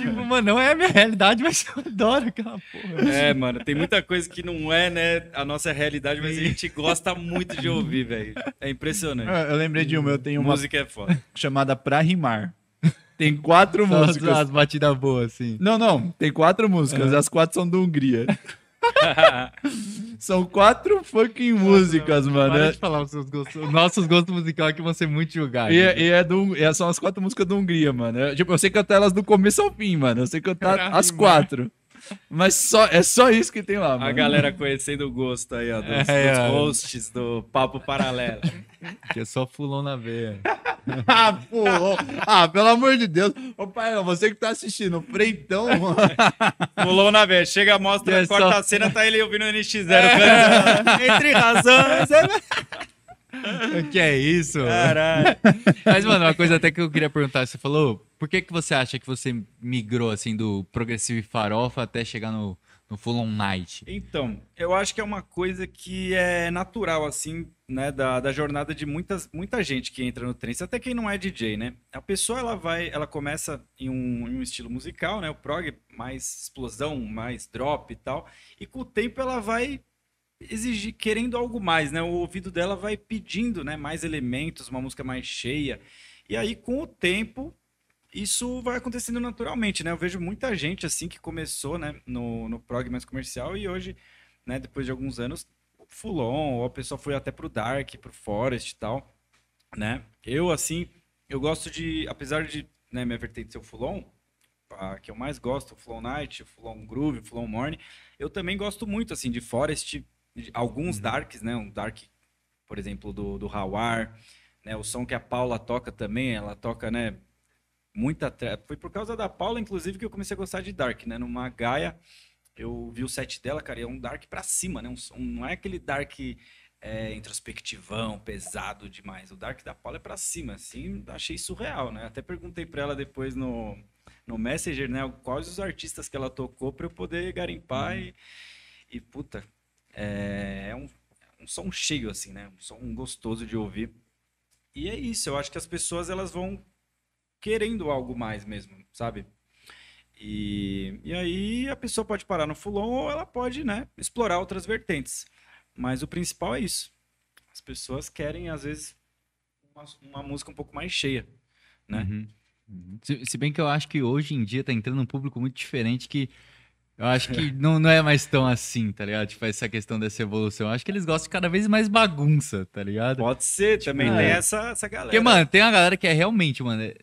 Tipo, mano, não é a minha realidade, mas eu adoro aquela porra.
É, mano, tem muita coisa que não é, né, a nossa realidade, mas a gente gosta muito de ouvir, velho. É
Eu,
impressionante.
eu lembrei de uma, eu tenho uma
Música é foda.
chamada Pra Rimar. Tem quatro músicas.
as batidas boas, assim.
Não, não, tem quatro músicas, as quatro são do Hungria. São quatro fucking músicas, mano.
Para de falar os seus gostos. Os nossos gostos musicais que vão ser muito julgados.
E, é- e é do, e são as quatro músicas da Hungria, mano. Eu, tipo, eu sei cantar elas do começo ao fim, mano. Eu sei cantar
Caralho,
as
mano.
Mas só, é só isso que tem lá, mano.
A galera conhecendo o gosto aí, ó, dos,
É,
dos
é.
hosts do Papo Paralelo.
Que é só fulão na veia.
ah, ó. Ah, pelo amor de Deus. Ô, pai, você que tá assistindo, o Freitão, mano.
Pulou na vez, chega, mostra,
É
corta
só-
a cena, tá ele ouvindo o NX0 cantando. Entre razões.
que é isso?
Caralho.
Mas, mano, uma coisa até que eu queria perguntar. Você falou, por que, que você acha que você migrou, assim, do progressivo e farofa até chegar no, no Full On Night?
Então, eu acho que é uma coisa que é natural, assim, né, da, da jornada de muitas, muita gente que entra no trance, até quem não é DJ, né? A pessoa, ela vai, ela começa em um, em um estilo musical, né, o prog, mais explosão, mais drop e tal, e com o tempo ela vai exigir, querendo algo mais, né? O ouvido dela vai pedindo, né, mais elementos, uma música mais cheia, e aí, com o tempo, isso vai acontecendo naturalmente, né? Eu vejo muita gente assim que começou, né, no, no prog mais comercial e hoje, né, depois de alguns anos, full on, ou a pessoa foi até pro dark, pro forest e tal, né? Eu assim, eu gosto de, apesar de, né, minha vertente ser o full on, a que eu mais gosto, o full on night, o full on groove, o full on morning, eu também gosto muito assim de forest, alguns darks, né, um dark, por exemplo, do do Hawar, né, o som que a Paula toca também, ela toca, né, muita trap. Foi por causa da Paula, inclusive, que eu comecei a gostar de Dark, né? Numa Gaia, eu vi o set dela, cara, e é um Dark pra cima, né? Um, som- não é aquele Dark é, introspectivão, pesado demais. O Dark da Paula é pra cima, assim, achei surreal, né? Até perguntei pra ela depois no, no Messenger, né? Quais os artistas que ela tocou pra eu poder garimpar e, e, puta, é, é um, um som cheio, assim, né? Um som gostoso de ouvir. E é isso, eu acho que as pessoas, elas vão querendo algo mais mesmo, sabe? E, e aí a pessoa pode parar no full on ou ela pode, né, explorar outras vertentes. Mas o principal é isso. As pessoas querem, às vezes, uma, uma música um pouco mais cheia, né?
Uhum. Se, se bem que eu acho que hoje em dia tá entrando um público muito diferente que eu acho que não, não é mais tão assim, tá ligado? Tipo, essa questão dessa evolução. Eu acho que eles gostam de cada vez mais bagunça, tá ligado?
Pode ser, também
é.
tem essa, essa galera.
Porque, mano, tem uma galera que é realmente, mano, é-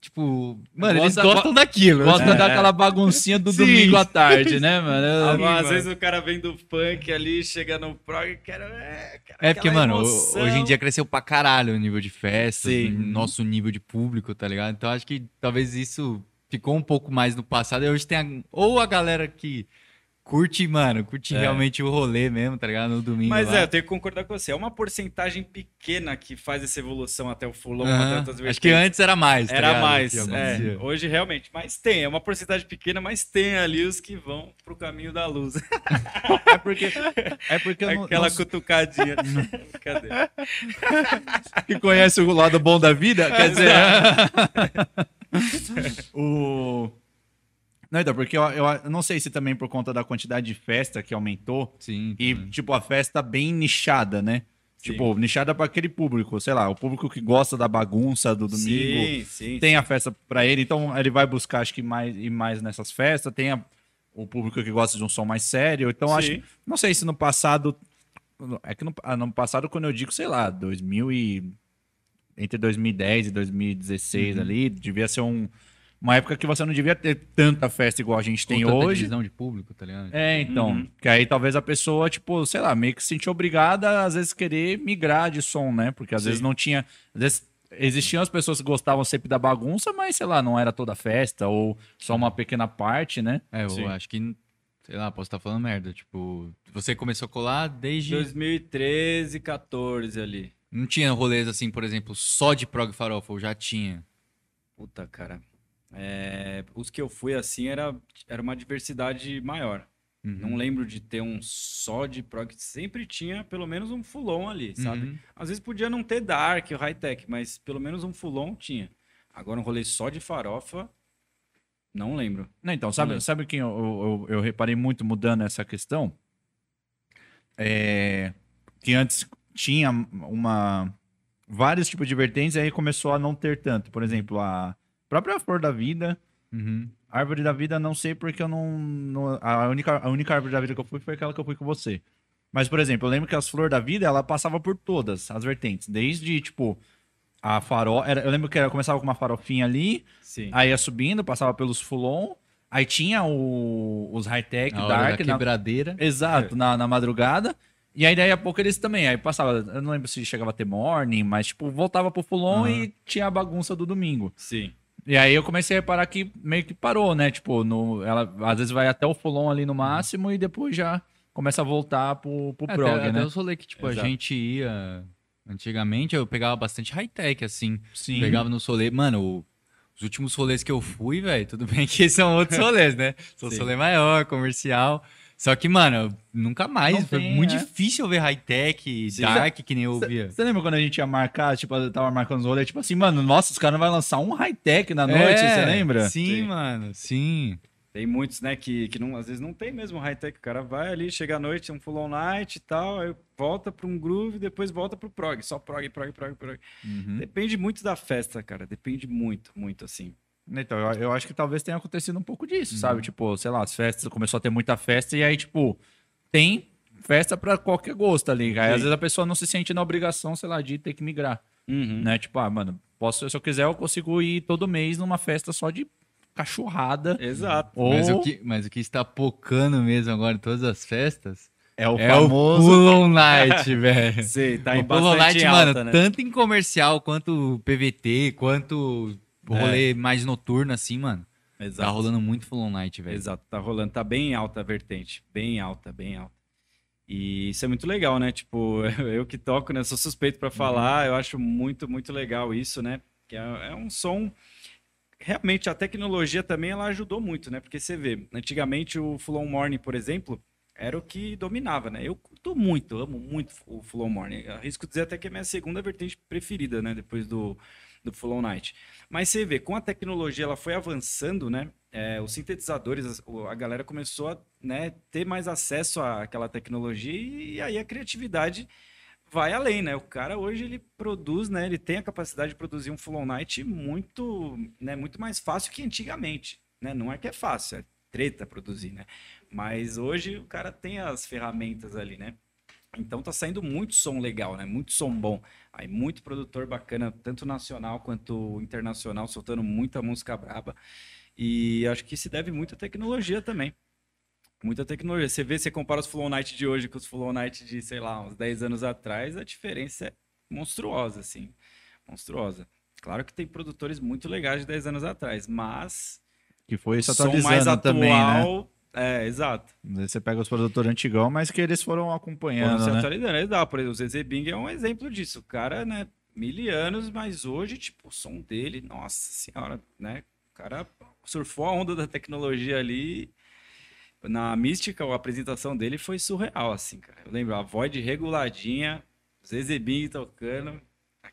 tipo, mano, eles
Gosta-
gostam daquilo.
Gosta
né?
daquela baguncinha do
Sim.
domingo à tarde, né, mano?
Ah, mas às vezes o cara vem do funk ali, chega no prog e quer. É, quer
É porque, mano,
emoção.
hoje em dia cresceu pra caralho o nível de festa,
Sim.
nosso nível de público, tá ligado? Então acho que talvez isso ficou um pouco mais no passado. E hoje tem a- ou a galera que curte, mano, curte
É.
realmente o rolê mesmo, tá ligado? No domingo.
Mas
lá.
é, eu tenho que concordar com você. É uma porcentagem pequena que faz essa evolução até o fulão,
Acho que antes era mais. tá
Era
ligado?
mais,
Que
é. Hoje realmente, mas tem, é uma porcentagem pequena, mas tem ali os que vão pro caminho da luz.
É porque, é porque eu não-
Aquela
não-
cutucadinha. Cadê?
que conhece o lado bom da vida, quer dizer. o... Não, então, porque eu, eu, eu não sei se também por conta da quantidade de festa que aumentou
Sim.
e,
também.
tipo, a festa bem nichada, né?
Sim.
Tipo, nichada pra aquele público, sei lá, o público que gosta da bagunça do domingo.
Sim, sim.
Tem a festa pra ele, então ele vai buscar, acho que, mais, ir mais nessas festas. Tem a- o público que gosta de um som mais sério. Então, acho não sei se no passado. É que no, ah, no passado, quando eu digo, sei lá, 2000 e. Entre 2010 e 2016
Uhum.
ali, devia ser um, uma época que você não devia ter tanta festa igual a gente tem
tanta
hoje.
divisão de público, tá ligado?
É, então.
Uhum.
Que aí talvez a pessoa, tipo, sei lá, meio que se sentir obrigada a, às vezes, querer migrar de som, né? Porque às
Sim.
vezes não tinha. Às vezes existiam as pessoas que gostavam sempre da bagunça, mas, sei lá, não era toda a festa, ou só uma pequena parte, né?
É, eu
Sim.
acho que, sei lá, posso estar falando merda. Tipo, você começou a colar desde.
2013, 14 ali.
Não tinha rolês assim, por exemplo, só de prog farofa, ou já tinha.
Puta, cara. É, os que eu fui assim era, era uma diversidade maior.
Uhum.
Não lembro de ter um só de prog. Sempre tinha pelo menos um fulon ali, sabe?
Uhum.
Às vezes podia não ter dark, high-tech, mas pelo menos um fulon tinha. Agora um rolê só de farofa, não lembro.
Não, então, sabe,
Hum.
sabe quem eu, eu, eu reparei muito mudando essa questão? É, que antes tinha uma vários tipos de vertentes, aí começou a não ter tanto. Por exemplo, a própria Flor da Vida,
Uhum.
Árvore da vida, não sei porque eu não. não- a, única, a única árvore da vida que eu fui foi aquela que eu fui com você. Mas, por exemplo, eu lembro que as flores da vida, ela passava por todas as vertentes. Desde, tipo, a farol. Era, eu lembro que era, começava com uma farofinha ali,
Sim.
aí ia subindo, passava pelos fulon. Aí tinha o- os high-tech,
Na
dark.
da
na-
quebradeira.
Exato, na, na madrugada. E aí, daí a pouco eles também. Aí passava. Eu não lembro se chegava a ter morning, mas, tipo, voltava pro fulon
Aham.
e tinha a bagunça do domingo.
Sim.
E aí eu comecei a reparar que meio que parou, né? Tipo, no, ela às vezes vai até o Fulon ali no máximo e depois já começa a voltar pro, pro
É,
prog,
até,
né?
até os rolês que, tipo,
Exato.
a gente ia... Antigamente eu pegava bastante high-tech, assim.
Sim.
Pegava no rolê... Mano, os últimos rolês que eu fui, velho, tudo bem que são outros rolês, né? São
Sim.
rolê maior, comercial. Só que, mano, nunca mais.
Não
foi
tem,
muito
é.
difícil ver high-tech, dark, que nem eu via.
Você lembra quando a gente ia marcar, tipo, eu tava marcando os rolês, tipo assim, mano, nossa, os caras vão lançar um high-tech na noite,
É,
você lembra?
Sim,
Sim.
mano, sim.
Tem muitos, né, que, que não, às vezes não tem mesmo high-tech. O cara vai ali, chega à noite, um full on night e tal, aí volta para um groove, depois volta pro prog. Só prog, prog, prog, prog.
Uhum.
Depende muito da festa, cara. Depende muito, muito, assim.
Então, eu, eu acho que talvez tenha acontecido um pouco disso,
Uhum.
sabe? Tipo, sei lá, as festas, começou a ter muita festa e aí, tipo, tem festa pra qualquer gosto ali. Aí,
Sim.
às vezes a pessoa não se sente na obrigação, sei lá, de ter que migrar.
Uhum.
né? Tipo, ah, mano, posso, se eu quiser, eu consigo ir todo mês numa festa só de cachorrada.
Exato.
Ou
Mas, o que, mas o que está pocando mesmo agora em todas as festas
é o
é
famoso.
o Pull Night, velho.
Sei, tá em
o Pull Night,
alta,
mano,
né?
tanto em comercial quanto PVT, quanto rolê mais noturno, assim, mano. Tá
Exato.
rolando muito Full Night, velho.
Exato, tá rolando, tá bem alta a vertente, bem alta, bem alta. E isso é muito legal, né? Tipo, eu que toco, né? Sou suspeito pra falar, eu acho muito, muito legal isso, né? Que é, é um som. Realmente, a tecnologia também ela ajudou muito, né? Porque você vê, antigamente o Full On Morning, por exemplo, era o que dominava, né? Eu curto muito, amo muito o Full On Morning. Arrisco dizer até que é minha segunda vertente preferida, né? Depois do, do Full Night. Mas você vê, com a tecnologia ela foi avançando, né? É, os sintetizadores, a galera começou a né, ter mais acesso àquela tecnologia e aí a criatividade vai além, né? O cara hoje ele produz, né? Ele tem a capacidade de produzir um Full Night muito, né, muito mais fácil que antigamente, né? Não é que é fácil, é treta produzir, né? Mas hoje o cara tem as ferramentas ali, né? Então tá saindo muito som legal, né? Muito som bom. Aí muito produtor bacana, tanto nacional quanto internacional, soltando muita música braba. E acho que se deve muito à tecnologia também. Muita tecnologia. Você vê, você compara os Flow Night de hoje com os Flow Night de, sei lá, uns 10 anos atrás, a diferença é monstruosa, assim. Monstruosa. Claro que tem produtores muito legais de 10 anos atrás, mas
Que foi se
som mais
atualizando também, né?
É, exato.
Você pega os produtores antigão, mas que eles foram
Foram
acompanhando,
se
né?
atualizando. É legal, por exemplo, o ZZ Bing é um exemplo disso. O cara, né, mil anos, mas hoje, tipo, o som dele, nossa senhora, né? O cara surfou a onda da tecnologia ali. Na mística, a apresentação dele foi surreal, assim, cara. Eu lembro, a Void reguladinha, ZZ Bing tocando,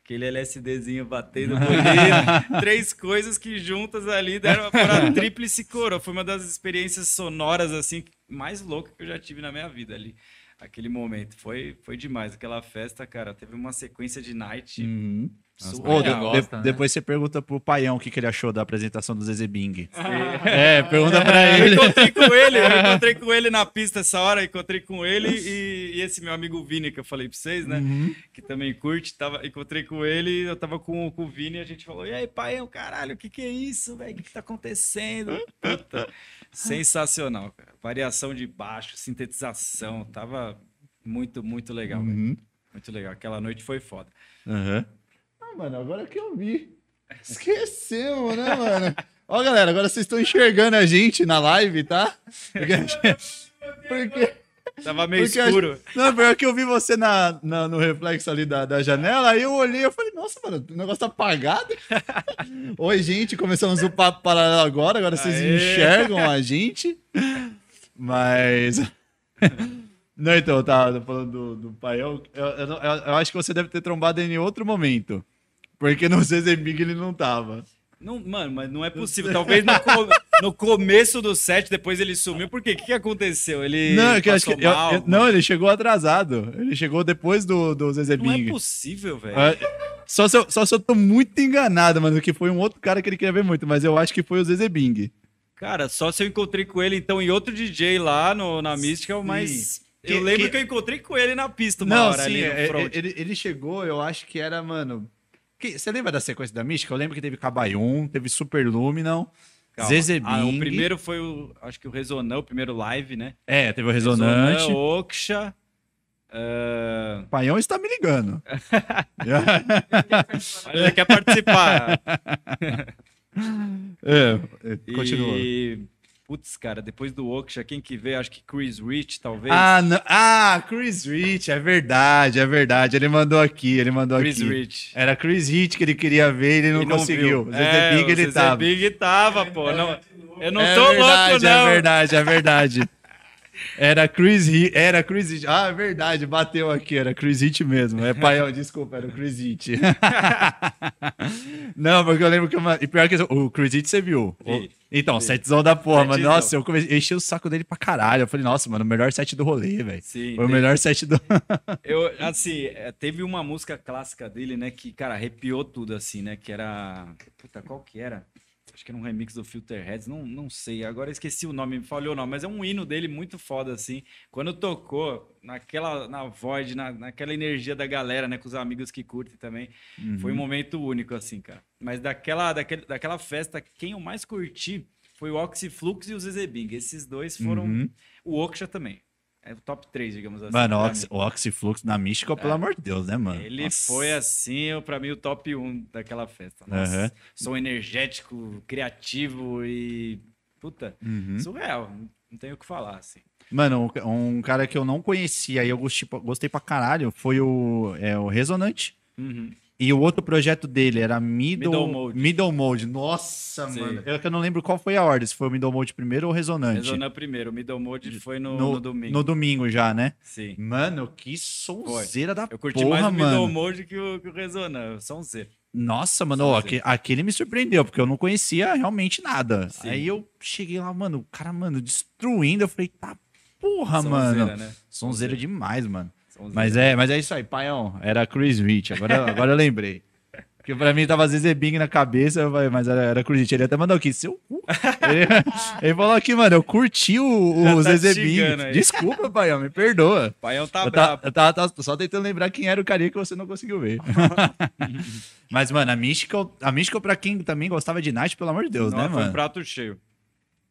aquele LSDzinho batendo bonito, três coisas que juntas ali deram para tríplice coroa. Foi uma das experiências sonoras, assim, mais loucas que eu já tive na minha vida ali aquele momento. Foi, foi demais. Aquela festa, cara, teve uma sequência de night
Uhum. De-
Paião
de-
gosta, né?
Depois você pergunta pro Paião o que, que ele achou da apresentação do Zezé Bing. É, pergunta pra
Eu
ele.
encontrei com ele, eu encontrei com ele na pista essa hora, encontrei com ele e, e esse meu amigo Vini, que eu falei pra vocês, né?
Uhum.
Que também curte, tava, encontrei com ele, eu tava com, com o Vini e a gente falou: E aí, pai, caralho, o que que é isso, velho? O que, que tá acontecendo? Puta, sensacional, cara. Variação de baixo, sintetização, tava muito, muito legal, velho.
Uhum.
Muito legal. Aquela noite foi foda.
Aham. Ah, mano, agora que eu vi. Esquecemos, né, mano? Ó, galera, agora vocês estão enxergando a gente na live, tá? Porque. Porque.
Tava meio
porque a-
escuro.
Não, pior que eu vi você na, na- no reflexo ali da, da janela, aí eu olhei e falei, nossa, mano, o negócio tá apagado. Oi, gente, começamos o papo paralelo agora, agora vocês
Aê.
enxergam a gente. Mas. Não, então, eu tava falando do, do pai. Eu, eu, eu eu- acho que você deve ter trombado em outro momento. Porque no Zezé Big ele não tava.
Não, mano, mas não é possível. Talvez no, co- no começo do set, depois ele sumiu. Por quê? O que, que aconteceu? Ele
não, é que acho que. eu- eu- não, ele chegou atrasado. Ele chegou depois do, do
Não é possível, velho.
Ah, Só se, eu, só se eu tô muito enganado, mano, que foi um outro cara que ele queria ver muito, mas eu acho que foi o Zezé Bing.
Cara, só se eu encontrei com ele, então, em outro DJ lá no, na Mystical, mas... Eu lembro que...
que-
eu encontrei com ele na pista uma
Não,
hora
sim,
ali no
é-
front.
ele, ele chegou, eu acho que era, mano. Que- você lembra da sequência da Mística? Eu lembro que teve Cabaium, teve Super Luminal,
Calma. Ah, o primeiro foi o... Acho que o Resonan, o primeiro live, né?
É, teve o Resonante.
Resonan, Oksha... ah,
O Paião está me ligando.
Ele quer participar.
é, continua.
E... Putz, cara, depois do Oksha, quem que veio? Acho que Chris Rich, talvez.
Ah, não- ah, Chris Rich, é verdade, é verdade. Ele mandou aqui, ele mandou
Chris
aqui.
Rich.
Era Chris Rich que ele queria ver e ele não,
E
conseguiu.
viu. É,
Big ele
Zezé
tava.
Big tava, pô. Não, eu não
é
tô
verdade,
louco, não.
É verdade, é verdade. Era Chris Hit, era Chris Hit. Ah, é verdade, bateu aqui, era Chris Hit mesmo. É paião, desculpa, era o Chris Hit. Não, porque eu lembro que uma... E pior que o Chris Hit você viu. O-. Então, setzão da porra, mano.
Setzão.
Nossa, eu, comecei... eu enchi o saco dele pra caralho. Eu falei, nossa, mano, o melhor set do rolê, velho.
Sim,
Foi o melhor set do.
Eu, assim, é, teve uma música clássica dele, né, que, cara, arrepiou tudo, assim, né, que era... Puta, qual que era? Acho que era um remix do Filterheads, não, não sei, agora esqueci o nome, me falhou o nome, mas é um hino dele muito foda, assim. Quando tocou, naquela, na Void, na, naquela energia da galera, né, com os amigos que curtem também, foi um momento único, assim, cara. Mas daquela, daquele, daquela festa, quem eu mais curti foi o Oxyflux e o Zezé Bing. Esses dois foram...
Uhum.
O Oksha também. É o top 3, digamos assim.
Mano, o,
pra
Oxy,
mim.
o Oxyflux na Mística, pelo amor de Deus, né, mano?
Ele
Nossa.
foi assim, eu- pra mim, o top 1 daquela festa. Nossa,
Aham.
som energético, criativo e. Puta,
Uhum.
surreal. Não tenho o que falar, assim.
Mano, um, cara que eu não conhecia e eu gostei, pra- gostei pra caralho foi o, é, o Resonante.
Uhum.
E o outro projeto dele era Middle,
Middle Mode.
Middle Mode. Nossa,
Sim.
mano. Eu, que eu não lembro qual foi a ordem, se foi o Middle Mode primeiro ou o Resonante.
Resona primeiro, o Middle Mode foi no,
no,
no domingo.
no domingo já, né?
Sim.
Mano, que sonzeira da
Eu curti
porra,
mais o
mano.
Middle Mode que o, que o Resona, são Z.
Nossa, mano, ó,
Sonzeira.
aque- aquele me surpreendeu, porque eu não conhecia realmente nada.
Sim.
Aí eu cheguei lá, mano, o cara, mano, destruindo. Eu falei, tá porra,
Sonzeira,
mano.
né?
Sonzeira demais, mano. Mas é, mas é isso aí, paião. Era Chris Rich. Agora, agora eu lembrei. Porque pra mim tava Zezé Bing na cabeça, mas era, era Chris Rich. Ele até mandou aqui, seu cu. Ele, ele falou aqui, mano, eu curti o,
Já
o
tá
Zezé Bing. Desculpa, paião, me perdoa.
Paião tá
eu, tava,
brabo.
eu tava- tava só tentando lembrar quem era o carinha que você não conseguiu ver. mas, mano, a Mystical, a Mystical, pra quem também gostava de Night, pelo amor de Deus,
Não,
né,
foi um
mano?
prato cheio.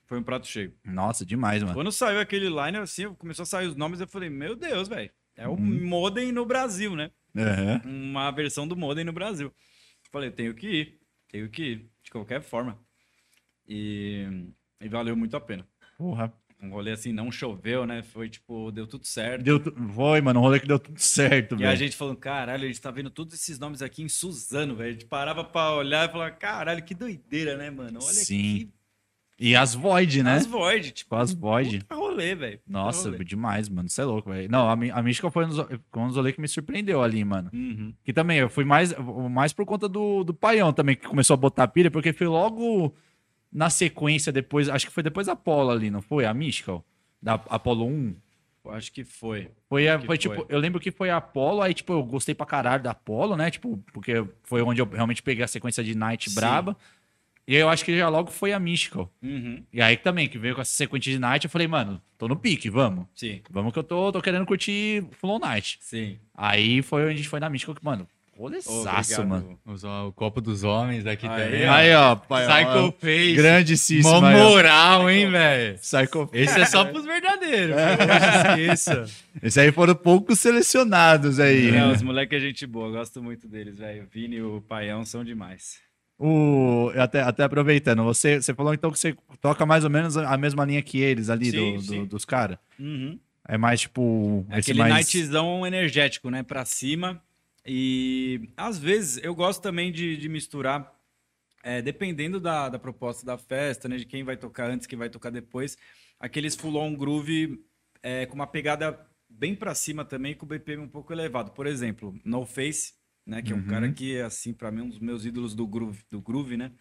Foi um prato cheio.
Nossa, demais, mano.
Quando saiu aquele line, assim, começou a sair os nomes, eu falei, meu Deus, velho. É o
Uhum.
modem no Brasil, né?
Aham.
Uma versão do modem no Brasil. Falei, tenho que ir. Tenho que ir, de qualquer forma. E, e valeu muito a pena.
Porra.
Um rolê assim, não choveu, né? Foi tipo, deu tudo certo.
Deu, tu- foi, mano, um rolê que deu tudo certo,
E
velho.
a gente falando, caralho, a gente tá vendo todos esses nomes aqui em Suzano, velho. A gente parava pra olhar e falava, caralho, que doideira, né, mano? Olha
Sim. E as Void, né?
as Void, tipo,
Com as Void.
puta rolê, velho.
Nossa,
rolê.
demais, mano. Você é louco, velho. Não, a, a Mística foi um dos, rolês que me surpreendeu ali, mano.
Uhum.
Que também, eu fui mais, mais por conta do, do Paião também, que começou a botar pilha, porque foi logo na sequência depois, acho que foi depois da Apollo ali, não foi? A Mystical? Da Apollo 1?
Eu Acho que foi.
Foi, a-
que
foi,
foi.
tipo, eu lembro que foi a Apollo, aí tipo, eu gostei pra caralho da Apollo, né? Tipo, porque foi onde eu realmente peguei a sequência de Night
Sim.
braba. E aí eu acho que já logo foi a Mystical.
Uhum.
E aí também, que veio com essa sequência de Night, eu falei, mano, tô no pique, vamos.
Sim,
Vamos que eu tô, tô querendo curtir Full On Night.
sim.
Aí foi onde a gente foi na Mystical, que, mano, rolezaço, mano.
O copo dos homens aqui
Aí,
também.
Aí, ó, pai,
Psycho
ó,
Face.
grandíssimo.
Mó
aí, ó.
moral, hein, velho?
Psycho
Esse é só pros verdadeiros. Não esqueça.
Esse aí foram poucos selecionados aí.
É, os moleques é gente boa, gosto muito deles, velho. O Vini e o Paião são demais.
O, até, até aproveitando, você, você falou então que você toca mais ou menos a mesma linha que eles ali,
Sim,
do, do-
sim.
dos caras.
Uhum.
É mais tipo.
É
esse
aquele
mais...
nightzão energético, né? Pra cima. E às vezes eu gosto também de, de misturar, é, dependendo da, da proposta da festa, né? De quem vai tocar antes, quem vai tocar depois, aqueles full-on groove é, com uma pegada bem pra cima também, com o BPM um pouco elevado. Por exemplo, No Face, né? Que é um
Uhum.
cara que, assim, pra mim, um dos meus ídolos do groove, do groove, né?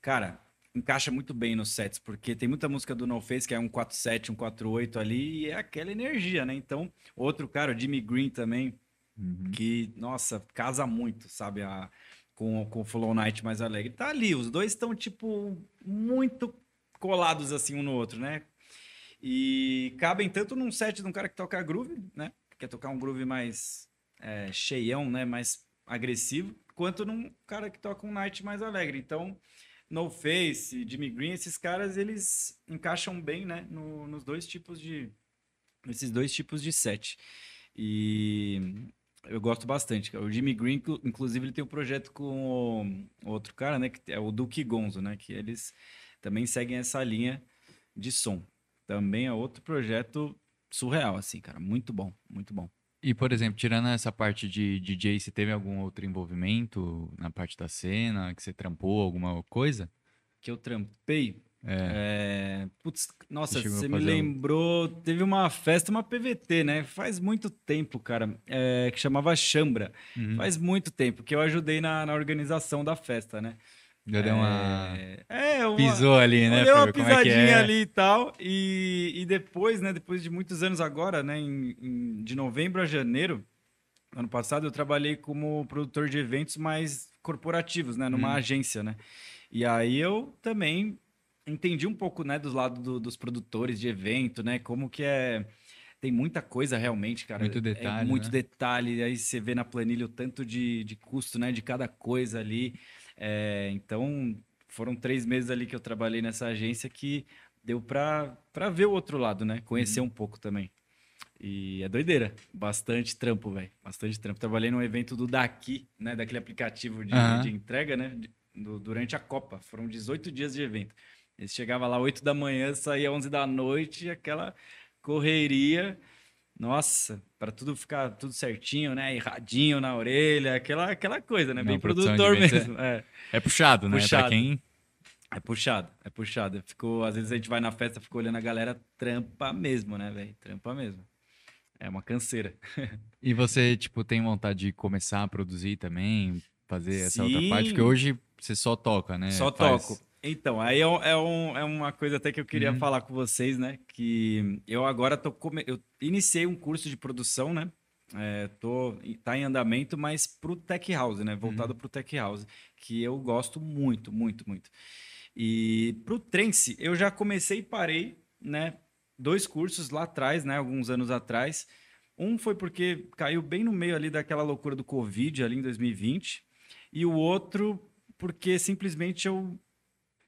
Cara, encaixa muito bem nos sets, porque tem muita música do No Face que é um 4-7, um 4-8 ali, e é aquela energia, né? Então, outro cara, o Jimmy Green também,
Uhum.
que, nossa, casa muito, sabe? A, com, com o Flow Night mais alegre. Tá ali, os dois estão, tipo, muito colados assim um no outro, né? E cabem tanto num set de um cara que toca groove, né? Que quer tocar um groove mais é, cheião, né? Mais agressivo, quanto num cara que toca um night mais alegre. Então, No Face, Jimmy Green, esses caras, eles encaixam bem, né? No, nos dois tipos de... Nesses dois tipos de set. E eu gosto bastante. O Jimmy Green, inclu- inclusive, ele tem um projeto com o outro cara, né? Que é o Duke Gonzo, né? Que eles também seguem essa linha de som. Também é outro projeto surreal, assim, cara. Muito bom, muito bom.
E, por exemplo, tirando essa parte de DJ, você teve algum outro envolvimento na parte da cena, que você trampou alguma coisa?
Que eu trampei.
É.
É, Putz, nossa,
Você
me
fazer um-
lembrou. Teve uma festa, uma PVT, né? Faz muito tempo, cara. é, que chamava Chambra.
Uhum.
Faz muito tempo que eu ajudei na, na organização da festa, né?
Já deu uma.
É, é, uma...
Pisou ali, né?
Deu uma
é
pisadinha
é.
ali e tal. E, e depois, né? Depois de muitos anos agora, né? em- em- de novembro a janeiro, ano passado, eu trabalhei como produtor de eventos mais corporativos, né? Numa
Hum.
agência, né? E aí eu também entendi um pouco, né? Dos lados do- dos produtores de evento, né? Como que é... Tem muita coisa realmente, cara.
Muito
É
detalhe,
muito
né?
detalhe. Aí você vê na planilha o tanto de, de custo, né? De cada coisa ali. É, então, foram três meses ali que eu trabalhei nessa agência que deu pra ver o outro lado, né? Conhecer um pouco também. E é doideira. Bastante trampo, velho. Bastante trampo. Trabalhei num evento do Daqui, né? Daquele aplicativo de,
Aham.
de entrega, né? do- durante a Copa. Foram 18 dias de evento. Eles chegavam lá 8 da manhã, saía 11 da noite, aquela correria. Nossa, para tudo ficar tudo certinho, né? Irradinho na orelha, aquela, aquela coisa, né?
Não,
Bem produtor
é-
mesmo. É.
É puxado, né?
Puxado.
Pra quem.
É puxado, é puxado. Ficou, às vezes a gente vai na festa, fica olhando a galera, trampa mesmo, né, velho? Trampa mesmo. É uma canseira.
E você, tipo, tem vontade de começar a produzir também, fazer essa outra parte?
Sim.
Porque hoje você só toca, né?
Só
Faz-
toco. Então, aí é, um- é, um- é uma coisa até que eu queria
Uhum.
falar com vocês, né? Que eu agora tô come... eu iniciei um curso de produção, né? É, tô, tá em andamento, mas pro Tech House, né? Voltado
Uhum.
pro Tech House, que eu gosto muito, muito, muito. E pro Trance, eu já comecei e parei, né? Dois cursos lá atrás, né? Alguns anos atrás. Um foi porque caiu bem no meio ali daquela loucura do Covid ali em 2020. E o outro porque simplesmente eu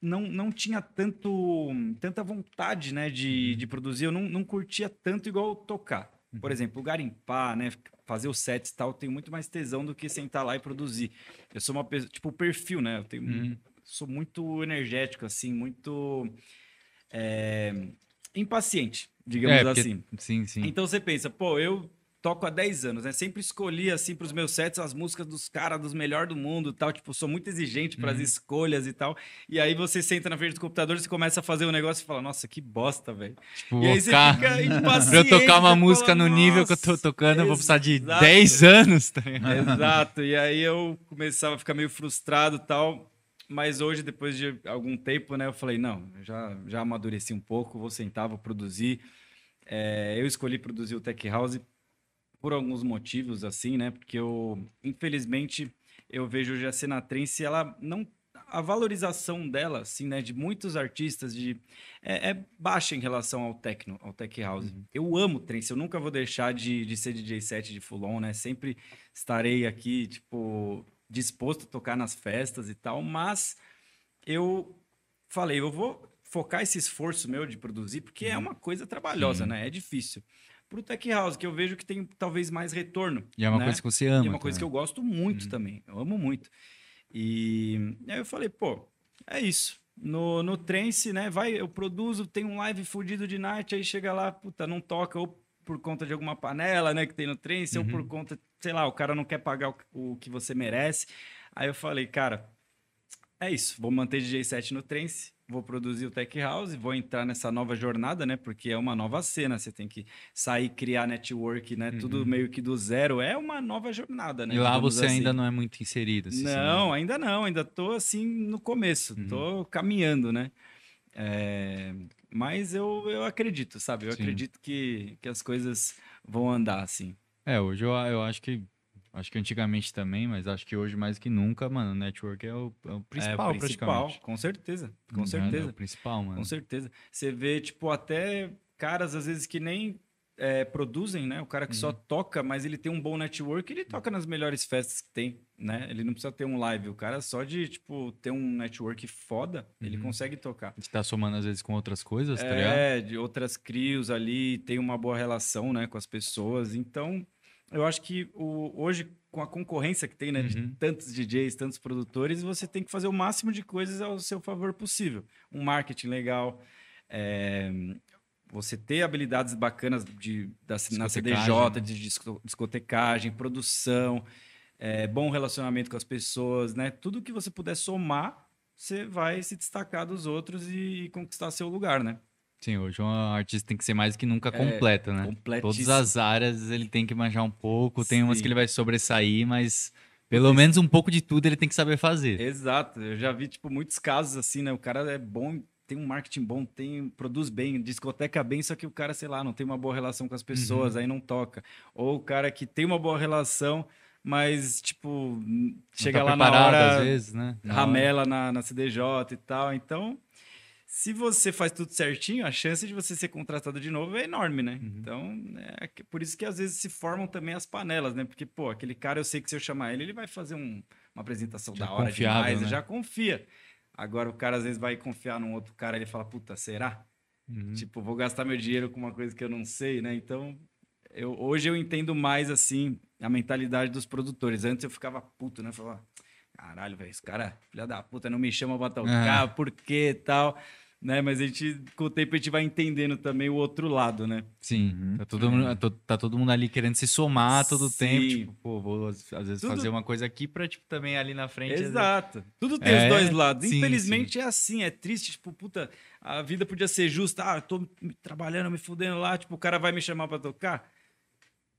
não, não tinha tanto, tanta vontade, né, de, de produzir. Eu não, não curtia tanto igual tocar. Por exemplo, garimpar, né, fazer os sets e tal, eu tenho muito mais tesão do que sentar lá e produzir. Eu sou uma pessoa, tipo, perfil, né, eu tenho,
Uhum.
sou muito energético, assim, muito é, impaciente, digamos
É, porque-
assim.
Sim, sim.
Então você pensa, pô, eu toco há 10 anos, né? Sempre escolhi, assim, pros meus sets as músicas dos caras, dos melhores do mundo e tal. Tipo, sou muito exigente pras
Uhum.
escolhas e tal. E aí você senta na frente do computador, você começa a fazer um negócio e fala, nossa, que bosta, velho.
Tipo,
E aí você fica impaciente.
Pra eu tocar uma música
fala,
no nível que eu tô
"Nossa,
tocando, eu vou precisar de
exato."
10 anos, tá?
Exato. E aí eu começava a ficar meio frustrado e tal. Mas hoje, depois de algum tempo, né, eu falei, não, já, já amadureci um pouco, vou sentar, vou produzir. É, eu escolhi produzir o Tech House por alguns motivos, assim, né? Porque eu, infelizmente, eu vejo hoje a cena trance, ela não... A valorização dela, assim, né, de muitos artistas, de é, é baixa em relação ao techno, ao tech house. Eu amo trance, eu nunca vou deixar de, de ser DJ set de full on, né? Sempre estarei aqui, tipo, disposto a tocar nas festas e tal, mas eu falei, eu vou focar esse esforço meu de produzir, porque é uma coisa trabalhosa, né? É difícil. Pro tech house, que eu vejo que tem talvez mais retorno.
E é uma
né?
coisa que você ama.
E é uma coisa que eu gosto muito
Uhum.
também. Eu amo muito. E aí eu falei, pô, é isso. No, no trance, né? Vai, eu produzo, tem um live fudido de night, aí chega lá, puta, não toca, ou por conta de alguma panela, né, que tem no trance, ou por
Uhum.
conta, sei lá, o cara não quer pagar o, o que você merece. Aí eu falei, cara, é isso, vou manter DJ set no trance, vou produzir o Tech House, vou entrar nessa nova jornada, né? Porque é uma nova cena, você tem que sair, criar network, né? Tudo
Uhum.
meio que do zero, é uma nova jornada, né?
E lá
digamos
você
assim.
ainda não é muito inserido. assim,
Não, ainda não, ainda tô assim no começo,
Uhum.
tô caminhando, né? É, mas eu, eu acredito, sabe? Eu
Sim.
acredito que, que as coisas vão andar assim.
É, hoje eu, eu acho que Acho que antigamente também, mas acho que hoje mais que nunca, mano, o network é o, é o principal,
é, o principal, com certeza, com certeza.
É o principal, mano.
Com certeza. Você vê, tipo, até caras, às vezes, que nem é, produzem, né? O cara que
Uhum.
só toca, mas ele tem um bom network, ele toca nas melhores festas que tem, né? Ele não precisa ter um live. O cara só de, tipo, ter um network foda, ele
Uhum.
consegue tocar.
Gente tá somando às vezes com outras coisas, tá ligado?
É, de outras crios ali, tem uma boa relação, né, com as pessoas. Então, eu acho que o, hoje, com a concorrência que tem, né, de
Uhum.
tantos DJs, tantos produtores, você tem que fazer o máximo de coisas ao seu favor possível. Um marketing legal, é, você ter habilidades bacanas de, da, na CDJ, de disco- discotecagem, produção, é, bom relacionamento com as pessoas, né? Tudo que você puder somar, você vai se destacar dos outros e conquistar seu lugar, né?
Sim, hoje um artista tem que ser mais que nunca
É,
completo, né?
completíssimo.
Todas as áreas ele tem que manjar um pouco, tem umas que ele vai sobressair, mas pelo menos um pouco de tudo ele tem que saber fazer.
Exato, eu já vi tipo muitos casos assim, né? O cara é bom, tem um marketing bom, tem produz bem, discoteca bem, só que o cara, sei lá, não tem uma boa relação com as pessoas,
Uhum.
aí não toca. Ou o cara que tem uma boa relação, mas tipo chega
Não tá
lá na hora,
às vezes, né?
Ramela na, na CDJ e tal. Então, se você faz tudo certinho, a chance de você ser contratado de novo é enorme, né?
Uhum.
Então, é por isso que às vezes se formam também as panelas, né? Porque, pô, aquele cara, eu sei que se eu chamar ele, ele vai fazer um- uma apresentação
Já
da hora demais,
né?
já confia. Agora, o cara às vezes vai confiar num outro cara, ele fala, puta, será?
Uhum.
Tipo, vou gastar meu dinheiro com uma coisa que eu não sei, né? Então, eu, hoje eu entendo mais, assim, a mentalidade dos produtores. Antes eu ficava puto, né? Falava, caralho, velho, esse cara, filha da puta, não me chama pra tocar, por quê e tal, né? Mas a gente, com o tempo, a gente vai entendendo também o outro lado, né?
Sim,
Uhum.
tá, todo mundo, to- tá todo mundo ali querendo se somar todo o
Sim.
tempo. Tipo, pô, vou às vezes
Tudo-
fazer uma coisa aqui pra, tipo, também ali na frente. às vezes-
Exato. Tudo tem
É,
os dois lados.
sim,
Infelizmente é assim, é triste. Tipo, puta, a vida podia ser justa. Ah, eu tô trabalhando, me fudendo lá. Tipo, o cara vai me chamar pra tocar.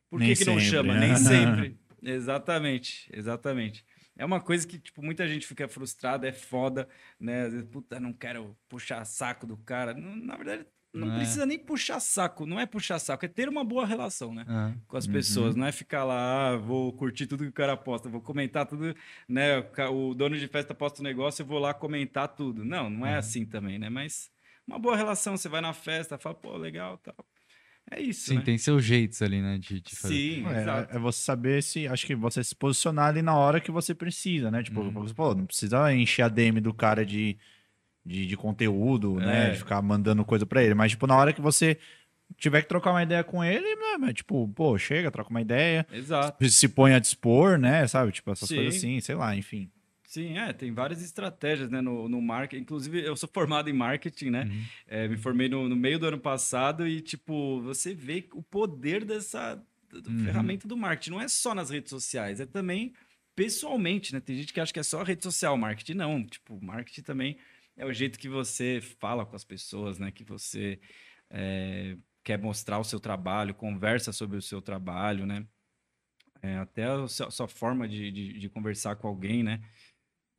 Por que,
Nem
que não
sempre,
chama?
né?
Nem sempre. Exatamente, exatamente. É uma coisa que, tipo, muita gente fica frustrada, é foda, né? Às vezes, puta, não quero puxar saco do cara. Não- na verdade, não,
Não é.
precisa nem puxar saco. Não é puxar saco, é ter uma boa relação, né?
Ah,
com as
Uhum.
pessoas, não é ficar lá, ah, vou curtir tudo que o cara posta, vou comentar tudo, né? O dono de festa posta um negócio, eu vou lá comentar tudo. Não, não é
Uhum.
assim também, né? Mas uma boa relação, você vai na festa, fala, pô, legal, tal. É isso,
sim,
né?
tem seus jeitos ali, né? De, de fazer.
Sim, exato.
É, é você saber se. Acho que você se posicionar ali na hora que você precisa, né? Tipo,
Uhum.
você falou, não precisa encher a DM do cara de, de, de conteúdo, né?
É.
De ficar mandando coisa pra ele. Mas, tipo, na hora que você tiver que trocar uma ideia com ele, né? mas, Tipo, pô, chega, troca uma ideia.
Exato.
Se põe a dispor, né? Sabe? Tipo, essas
Sim.
coisas assim, sei lá, enfim.
Sim, é, tem várias estratégias, né, no, no marketing. Inclusive, eu sou formado em marketing, né?
Uhum.
É, me formei no, no meio do ano passado e, tipo, você vê o poder dessa do-
Uhum.
ferramenta do marketing. Não é só nas redes sociais, é também pessoalmente, né? Tem gente que acha que é só rede social marketing. Não, tipo, marketing também é o jeito que você fala com as pessoas, né? Que você é, quer mostrar o seu trabalho, conversa sobre o seu trabalho, né? É, até a sua, a sua forma de, de, de conversar com alguém, né?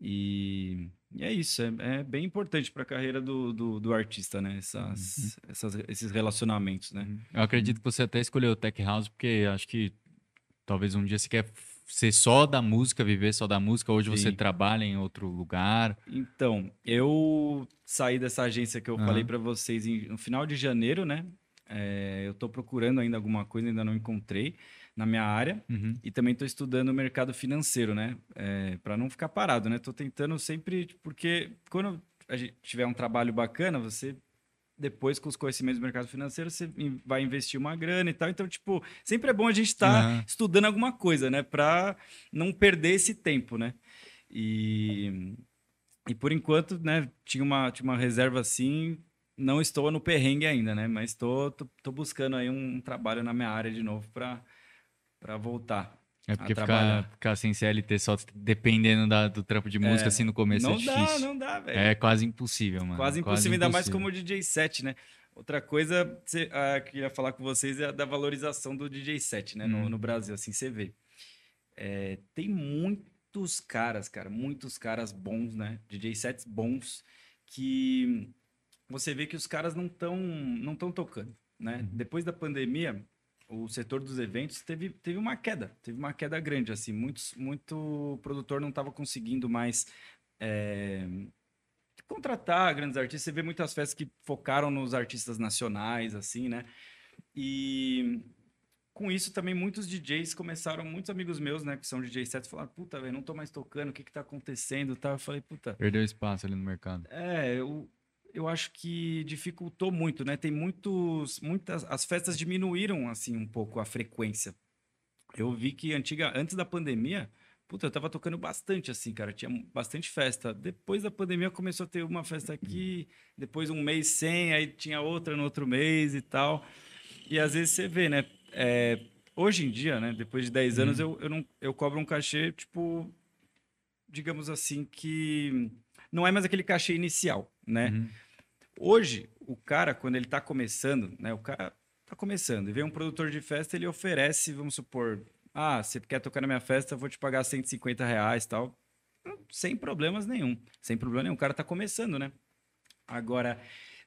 E, e é isso, é, é bem importante para a carreira do, do, do artista, né? Essas, essas- esses relacionamentos, né?
Eu acredito que você até escolheu o Tech House porque acho que talvez um dia você quer ser só da música, viver só da música. Hoje você
Sim.
trabalha em outro lugar.
Então, eu saí dessa agência que eu
Aham.
falei para vocês no final de janeiro, né? É, eu estou procurando ainda alguma coisa, ainda não encontrei na minha área.
Uhum.
E também estou estudando o mercado financeiro, né? para não ficar parado, né? Estou tentando sempre, porque quando a gente tiver um trabalho bacana, você depois com os conhecimentos do mercado financeiro você vai investir uma grana e tal. Então, tipo, sempre é bom a gente estar
Aham.
estudando alguma coisa, né? Para não perder esse tempo, né? E, e por enquanto, né? Tinha uma, tinha uma reserva assim. Não estou no perrengue ainda, né? Mas estou buscando aí um trabalho na minha área de novo para para voltar.
É porque ficar, ficar sem CLT só dependendo da- do trampo de música assim no começo
não
é
dá,
difícil.
não dá, velho.
É quase impossível, mano.
Quase impossível, ainda mais
impossível.
como DJ set, né? Outra coisa cê, ah, que eu ia falar com vocês é a da valorização do DJ set, né? No,
Hum.
no Brasil, assim, você vê. É, tem muitos caras, cara, muitos caras bons, né? DJ sets bons que você vê que os caras não estão não tão tocando, né?
Uhum.
Depois da pandemia, o setor dos eventos teve, teve uma queda, teve uma queda grande, assim, muitos, muito produtor não estava conseguindo mais é, contratar grandes artistas, você vê muitas festas que focaram nos artistas nacionais, assim, né, e com isso também muitos DJs começaram, muitos amigos meus, né, que são DJ sets, falaram, puta, velho, não tô mais tocando, o que que tá acontecendo, tá? Eu falei, puta...
Perdeu espaço ali no mercado.
É, eu, eu acho que dificultou muito, né? Tem muitos, muitas, as festas diminuíram, assim, um pouco a frequência. Eu vi que antiga, antes da pandemia, puta, eu tava tocando bastante, assim, cara, tinha bastante festa. Depois da pandemia começou a ter uma festa aqui, depois um mês sem, aí tinha outra no outro mês e tal. E às vezes você vê, né? É, hoje em dia, né? Depois de 10 anos, eu, eu, não, eu cobro um cachê, tipo, digamos assim, que não é mais aquele cachê inicial, né?
Uhum.
Hoje, o cara, quando ele tá começando, né? O cara tá começando e vem um produtor de festa, ele oferece, vamos supor, ah, você quer tocar na minha festa, vou te pagar 150 reais tal. Sem problemas nenhum. Sem problema nenhum. O cara tá começando, né? Agora,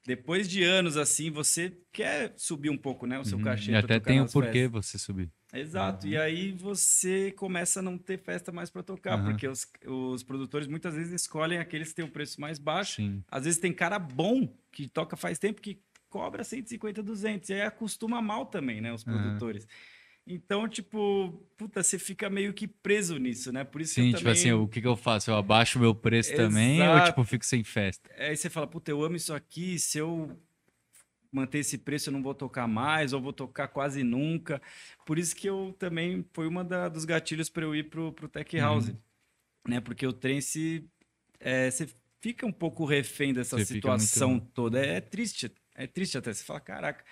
depois de anos assim, você quer subir um pouco, né? O seu
Uhum.
cachê.
E
pra
até tem o porquê
festas.
você subir.
Exato. E aí você começa a não ter festa mais para tocar,
Aham.
porque os, os produtores muitas vezes escolhem aqueles que têm o preço mais baixo.
Sim.
Às vezes tem cara bom que toca faz tempo que cobra 150, 200. E aí acostuma mal também, né? Os produtores. Então, tipo, puta, você fica meio que preso nisso, né? Por isso
Sim, tipo
também...
assim, o que, que eu faço? Eu abaixo o meu preço também ou
Exato.
tipo, fico sem festa?
Aí você fala, puta, eu amo isso aqui, se eu manter esse preço eu não vou tocar mais, ou vou tocar quase nunca. Por isso que eu também, foi uma da- dos gatilhos para eu ir pro, pro Tech House,
Uhum.
né? Porque o trance, é, você fica um pouco refém dessa
Você
situação
muito-
toda. É, triste, é triste até. Você fala, caraca,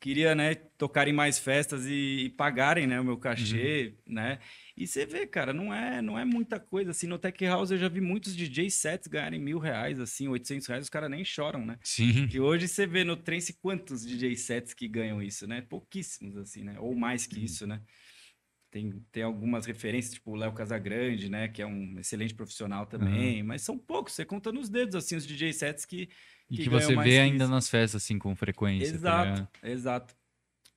queria, né, tocar em mais festas e, e pagarem, né, o meu cachê,
Uhum.
né? E você vê, cara, não é, não é muita coisa. Assim, no Tech House eu já vi muitos DJ sets ganharem mil reais, assim, 800 reais, os caras nem choram, né?
Sim.
E hoje você vê no trance quantos DJ sets que ganham isso, né? Pouquíssimos, assim, né? Ou mais que isso, né? Tem, tem algumas referências, tipo o Léo Casagrande, né? Que é um excelente profissional também. Mas são poucos, você conta nos dedos, assim, os DJ sets que...
E
que
que,
ganham
você vê
que
ainda
isso.
nas festas, assim, com frequência. tá
Exato,
ligado?
exato.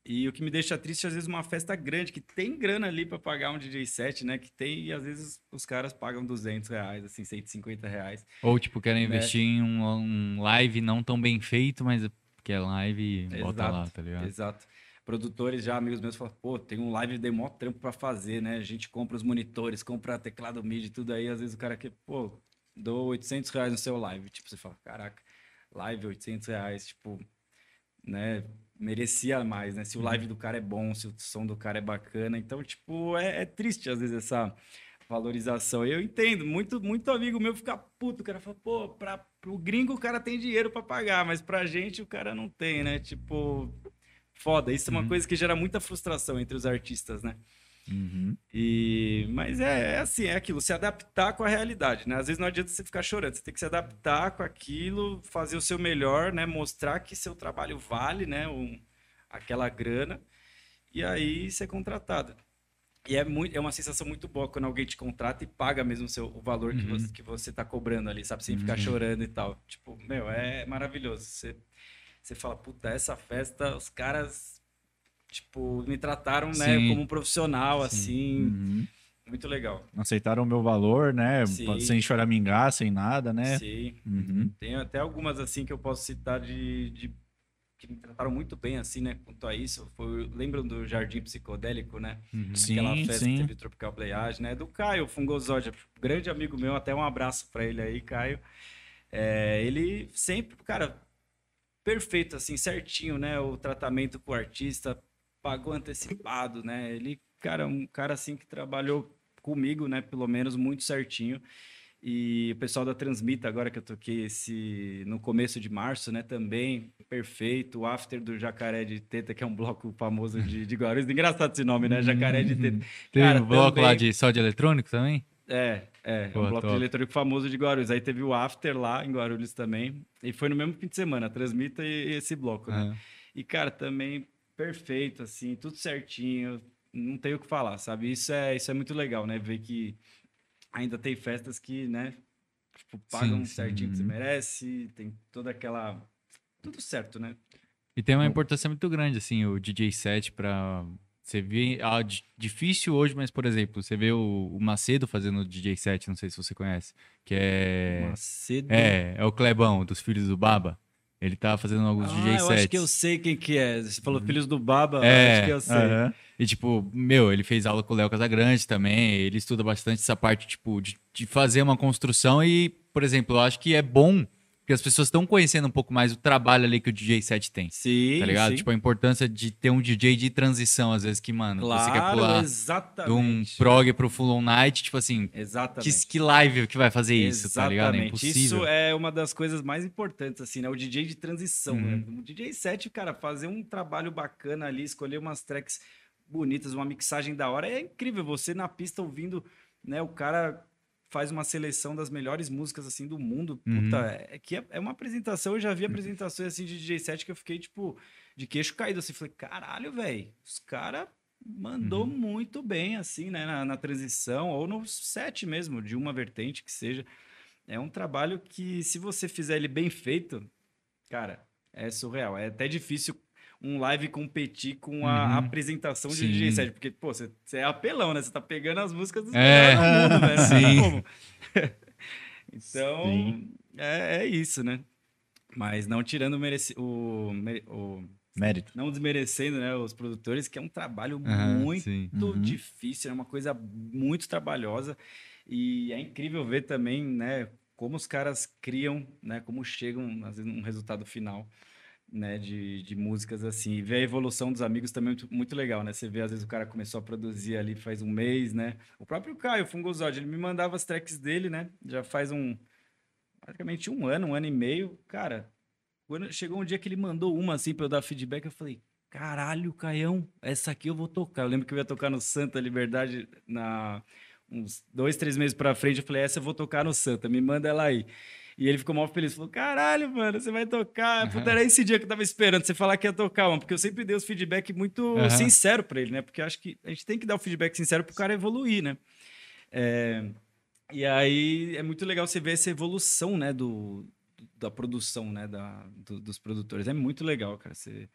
E o que me deixa triste, às vezes, uma festa grande, que tem grana ali para pagar um DJ set, né? Que tem, e às vezes os caras pagam 200 reais, assim, 150 reais.
Ou, tipo, querem
Né?
investir em um, um live não tão bem feito, mas que é live e bota lá, tá ligado?
Exato. Produtores já, amigos meus, falam, pô, tem um live de mó trampo pra fazer, né? A gente compra os monitores, compra teclado MIDI, tudo aí. Às vezes o cara quer, pô, dou 800 reais no seu live. Tipo, você fala, caraca, live 800 reais, tipo, né? Merecia mais, né? Se o
Uhum.
live do cara é bom, se o som do cara é bacana. Então, tipo, é, é triste às vezes essa valorização. Eu entendo, muito, muito amigo meu fica puto. O cara fala, pô, pra, pro gringo o cara tem dinheiro pra pagar, mas pra gente o cara não tem, né? Tipo, foda. Isso é uma
Uhum.
coisa que gera muita frustração entre os artistas, né?
Uhum.
E, mas é, é assim, é aquilo, se adaptar com a realidade, né? Às vezes não adianta você ficar chorando, você tem que se adaptar com aquilo, fazer o seu melhor, né? Mostrar que seu trabalho vale, né? Um, aquela grana, e aí ser contratado. E é, muito, é uma sensação muito boa quando alguém te contrata e paga mesmo o, seu, o valor que,
Uhum.
você, que você tá cobrando ali, sabe? Sem ficar
Uhum.
chorando e tal. Tipo, meu, é maravilhoso. Você, você fala, puta, essa festa, os caras, tipo, me trataram, né?
Sim.
Como um profissional,
Sim.
assim.
Uhum.
Muito legal.
Aceitaram o meu valor, né?
Sim.
Sem choramingar, sem nada, né?
Sim.
Uhum.
Tem até algumas assim que eu posso citar de, de- que me trataram muito bem assim, né? Quanto a isso, foi, lembram do Jardim Psicodélico, né?
Uhum.
Sim,
Aquela festa
sim.
que teve Tropical Playage, né? Do Caio Fungosódia, grande amigo meu, até um abraço pra ele aí, Caio. É, ele sempre, cara, perfeito assim, certinho, né? O tratamento com o artista, pagou antecipado, né? Ele, cara, um cara assim que trabalhou comigo, né? Pelo menos muito certinho. E o pessoal da Transmita, agora que eu toquei esse no começo de março, né? Também perfeito. O After do Jacaré de Teta, que é um bloco famoso de, de Guarulhos. Engraçado esse nome, né? Jacaré de Teta.
Tem
Cara,
um bloco lá
também-
de só de eletrônico também?
É, é, é
Pô,
um bloco
top.
de eletrônico famoso de Guarulhos. Aí teve o After lá em Guarulhos também. E foi no mesmo fim de semana, a Transmita e, e esse bloco, né?
Aham.
E, cara, também perfeito, assim, tudo certinho. Não tenho o que falar, sabe? Isso é, isso é muito legal, né? Ver que ainda tem festas que, né? Tipo, pagam
Sim, sim.
certinho que você merece. Tem toda aquela... Tudo certo, né?
E tem uma importância muito grande, assim, o DJ set pra, Você vê. ah, di- difícil hoje, mas, por exemplo, você vê o, o Macedo fazendo o DJ set, não sei se você conhece. Que é.
Macedo.
É, é o Clebão, dos filhos do Baba. Ele tá fazendo alguns
Ah,
DJ
eu
sets.
acho que eu sei quem que é. Você falou Filhos do Baba,
É,
acho que eu sei.
Aham.
E, tipo, meu, ele fez aula com o Léo Casagrande também. Ele estuda bastante essa parte, tipo, de, de fazer uma construção. E, por exemplo, eu acho que é bom porque as pessoas estão conhecendo um pouco mais o trabalho ali que o DJ set tem.
Sim,
Tá ligado?
sim.
Tipo, a importância de ter um DJ de transição, às vezes, que, mano, você quer
claro,
pular
exatamente.
de um prog pro full on night, tipo assim,
Exatamente.
que, que live que vai fazer isso, tá ligado? É
Exatamente.
impossível.
Isso é uma das coisas mais importantes, assim, né? O DJ de transição,
Uhum.
né? O DJ set, cara, fazer um trabalho bacana ali, escolher umas tracks bonitas, uma mixagem da hora, é incrível. Você na pista ouvindo, né? O cara faz uma seleção das melhores músicas, assim, do mundo.
Uhum.
Puta, é que é, é uma apresentação, eu já vi apresentações, assim, de DJ set que eu fiquei, tipo, de queixo caído, assim. Falei, caralho, velho, os caras mandou
Uhum.
muito bem, assim, né? Na, na transição, ou no set mesmo, de uma vertente que seja. É um trabalho que, se você fizer ele bem feito, cara, é surreal. É até difícil um live competir com a
Uhum.
apresentação de
Sim.
DJ set, porque, pô, você, é apelão, né? Você tá pegando as músicas dos
É.
melhores do mundo, tem
Sim.
então,
Sim.
é, é isso, né? Mas não tirando o, mereci o, o-
Mérito.
não desmerecendo né, os produtores, que é um trabalho
Aham,
muito.
Uhum.
difícil, é uma coisa muito trabalhosa e é incrível ver também, né, como os caras criam, né, como chegam às vezes num resultado final, né, de, de músicas assim, e ver a evolução dos amigos também é muito, muito legal, né, você vê às vezes o cara começou a produzir ali faz um mês, né, o próprio Caio Fungosódio, ele me mandava as tracks dele, né, já faz um, praticamente um ano, um ano e meio, cara, quando chegou um dia que ele mandou uma assim pra eu dar feedback, eu falei, caralho, Caião, essa aqui eu vou tocar. Eu lembro que eu ia tocar no Santa Liberdade na uns dois, três meses pra frente. Eu falei, essa eu vou tocar no Santa, me manda ela aí. E ele ficou mal feliz. Falou, caralho, mano, você vai tocar. Puta, era esse dia que eu tava esperando você falar que ia tocar, mano. Porque eu sempre dei os feedback muito
Aham.
sincero pra ele, né? Porque acho que a gente tem que dar o feedback sincero pro cara evoluir, né? É, E aí é muito legal você ver essa evolução, né, do, da produção, né, da, do- dos produtores. É muito legal, cara. Você,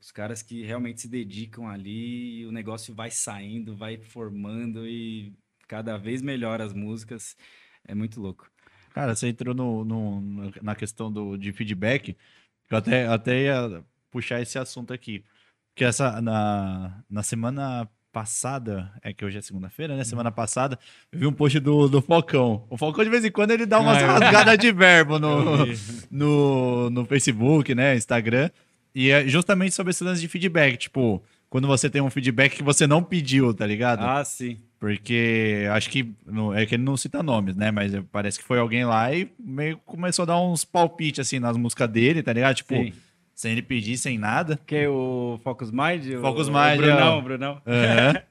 os caras que realmente se dedicam ali, o negócio vai saindo, vai formando e cada vez melhor as músicas. É muito louco.
Cara, você entrou no, no- na questão do, de feedback, eu até, até ia puxar esse assunto aqui. Porque essa, na, na semana passada, é que hoje é segunda-feira, né? Semana passada, eu vi um post do, do Falcão. O Falcão, de vez em quando, ele dá umas
Ah,
rasgadas de verbo no, no, no Facebook, né? Instagram. E é justamente sobre esse lance de feedback. Tipo, quando você tem um feedback que você não pediu, tá ligado?
Ah, sim.
Porque acho que. é que ele não cita nomes, né? Mas parece que foi alguém lá e meio começou a dar uns palpites assim nas músicas dele, tá ligado? Tipo,
Sim.
sem ele pedir, sem nada.
Que é o Focus Mind? o-
Focus
o
Mind,
Brunão,
ó.
o Brunão.
Aham.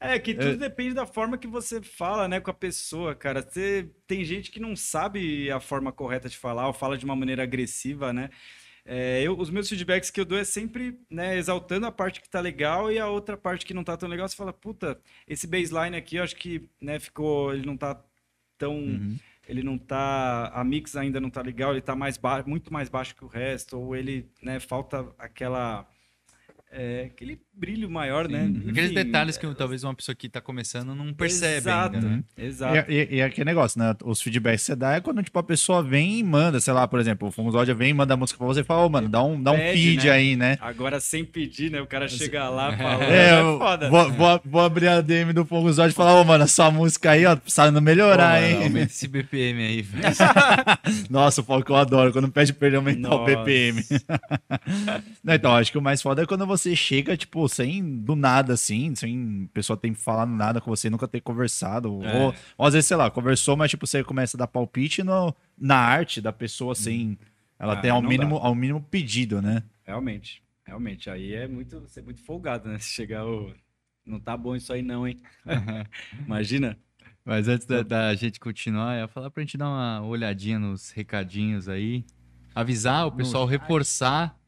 É que tudo depende da forma que você fala, né, com a pessoa, cara. Você tem gente que não sabe a forma correta de falar, ou fala de uma maneira agressiva, né? É, eu, os meus feedbacks que eu dou é sempre, né, exaltando a parte que tá legal e a outra parte que não tá tão legal. Você fala, puta, esse baseline aqui, eu acho que, né, ficou, ele não tá tão,
Uhum.
ele não tá, a mix ainda não tá legal, ele tá mais ba- muito mais baixo que o resto, ou ele, né, falta aquela, é, aquele brilho maior, né?
Aqueles
Enfim,
detalhes que talvez uma pessoa que tá começando não percebe
Exato,
ainda, né?
Exato.
E, e, e aquele negócio, né? Os feedbacks que você dá é quando, tipo, a pessoa vem e manda, sei lá, por exemplo, o Fungosódia vem e manda a música pra você e fala, ô, mano, dá um, dá um
Pede,
feed
né?
aí, né?
Agora sem pedir, né? O cara chega lá falando.
É,
É,
eu
foda.
vou, vou, vou abrir a DM do Fungosódia e falar, ô, mano, essa música aí, ó, precisando melhorar,
Pô, mano,
hein?
Aumenta esse BPM aí, velho.
Nossa, o Falcão eu adoro. Quando pede pra ele aumentar o
Nossa.
BPM. Não, então, acho que o mais foda é quando você chega, tipo, sem do nada, assim, sem pessoa ter falado nada com você, nunca ter conversado.
É.
Ou, ou às vezes, sei lá, conversou, mas tipo, você começa a dar palpite no, na arte da pessoa, sem ela
Ah,
ter ao mínimo, ao mínimo pedido, né?
Realmente, realmente. Aí é muito, você é muito folgado, né? Se chegar o. Não tá bom isso aí, não, hein? Imagina.
Mas antes da, da gente continuar, eu ia falar pra gente dar uma olhadinha nos recadinhos aí. Avisar o pessoal, reforçar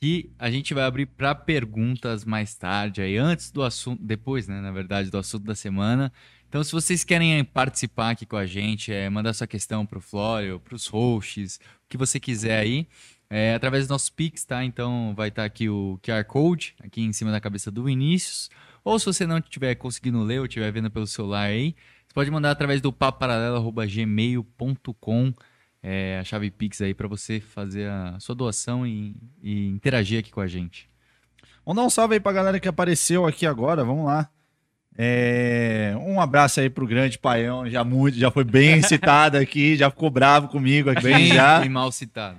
que a gente vai abrir para perguntas mais tarde, aí antes do assunto, depois, né, na verdade, do assunto da semana. Então, se vocês querem participar aqui com a gente, é, mandar sua questão pro Flório, pros hosts, o que você quiser aí, é, através dos nossos Pix, tá? Então, vai estar aqui o QR Code, aqui em cima da cabeça do Vinícius, Ou se você não estiver conseguindo ler ou estiver vendo pelo celular aí, você pode mandar através do paparalelo.gmail.com é, a chave Pix aí para você fazer a sua doação e, e interagir aqui com a gente.
Vamos dar um salve aí pra galera que apareceu aqui agora, vamos lá. É, um abraço aí pro grande Paião, já muito, já foi bem citado aqui, já ficou bravo comigo aqui
Bem
já.
e mal citado.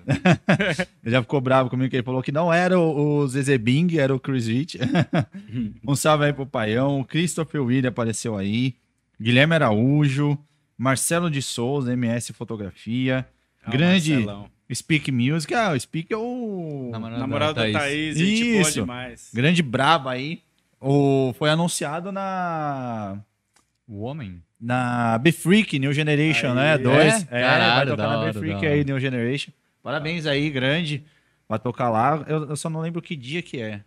já ficou bravo comigo que ele falou que não era o, o Zezé Bing, era o Chris Rich. um salve aí pro Paião, o Christopher William apareceu aí, Guilherme Araújo, Marcelo de Souza, MS Fotografia,
Ah,
grande
Marcelão.
Speak Music, ah, o Speak é o
Namorado,
Namorado da Thaís, boa
Isso.
demais.
grande braba aí. O, foi anunciado na
O homem?
na Be Freak New Generation,
Aí,
né? Dois.
é?
É,
Caralho,
vai tocar na
hora,
Be Freak
da
aí. New Generation. Parabéns aí, grande. Vai tocar lá. Eu, eu só não lembro que dia que é.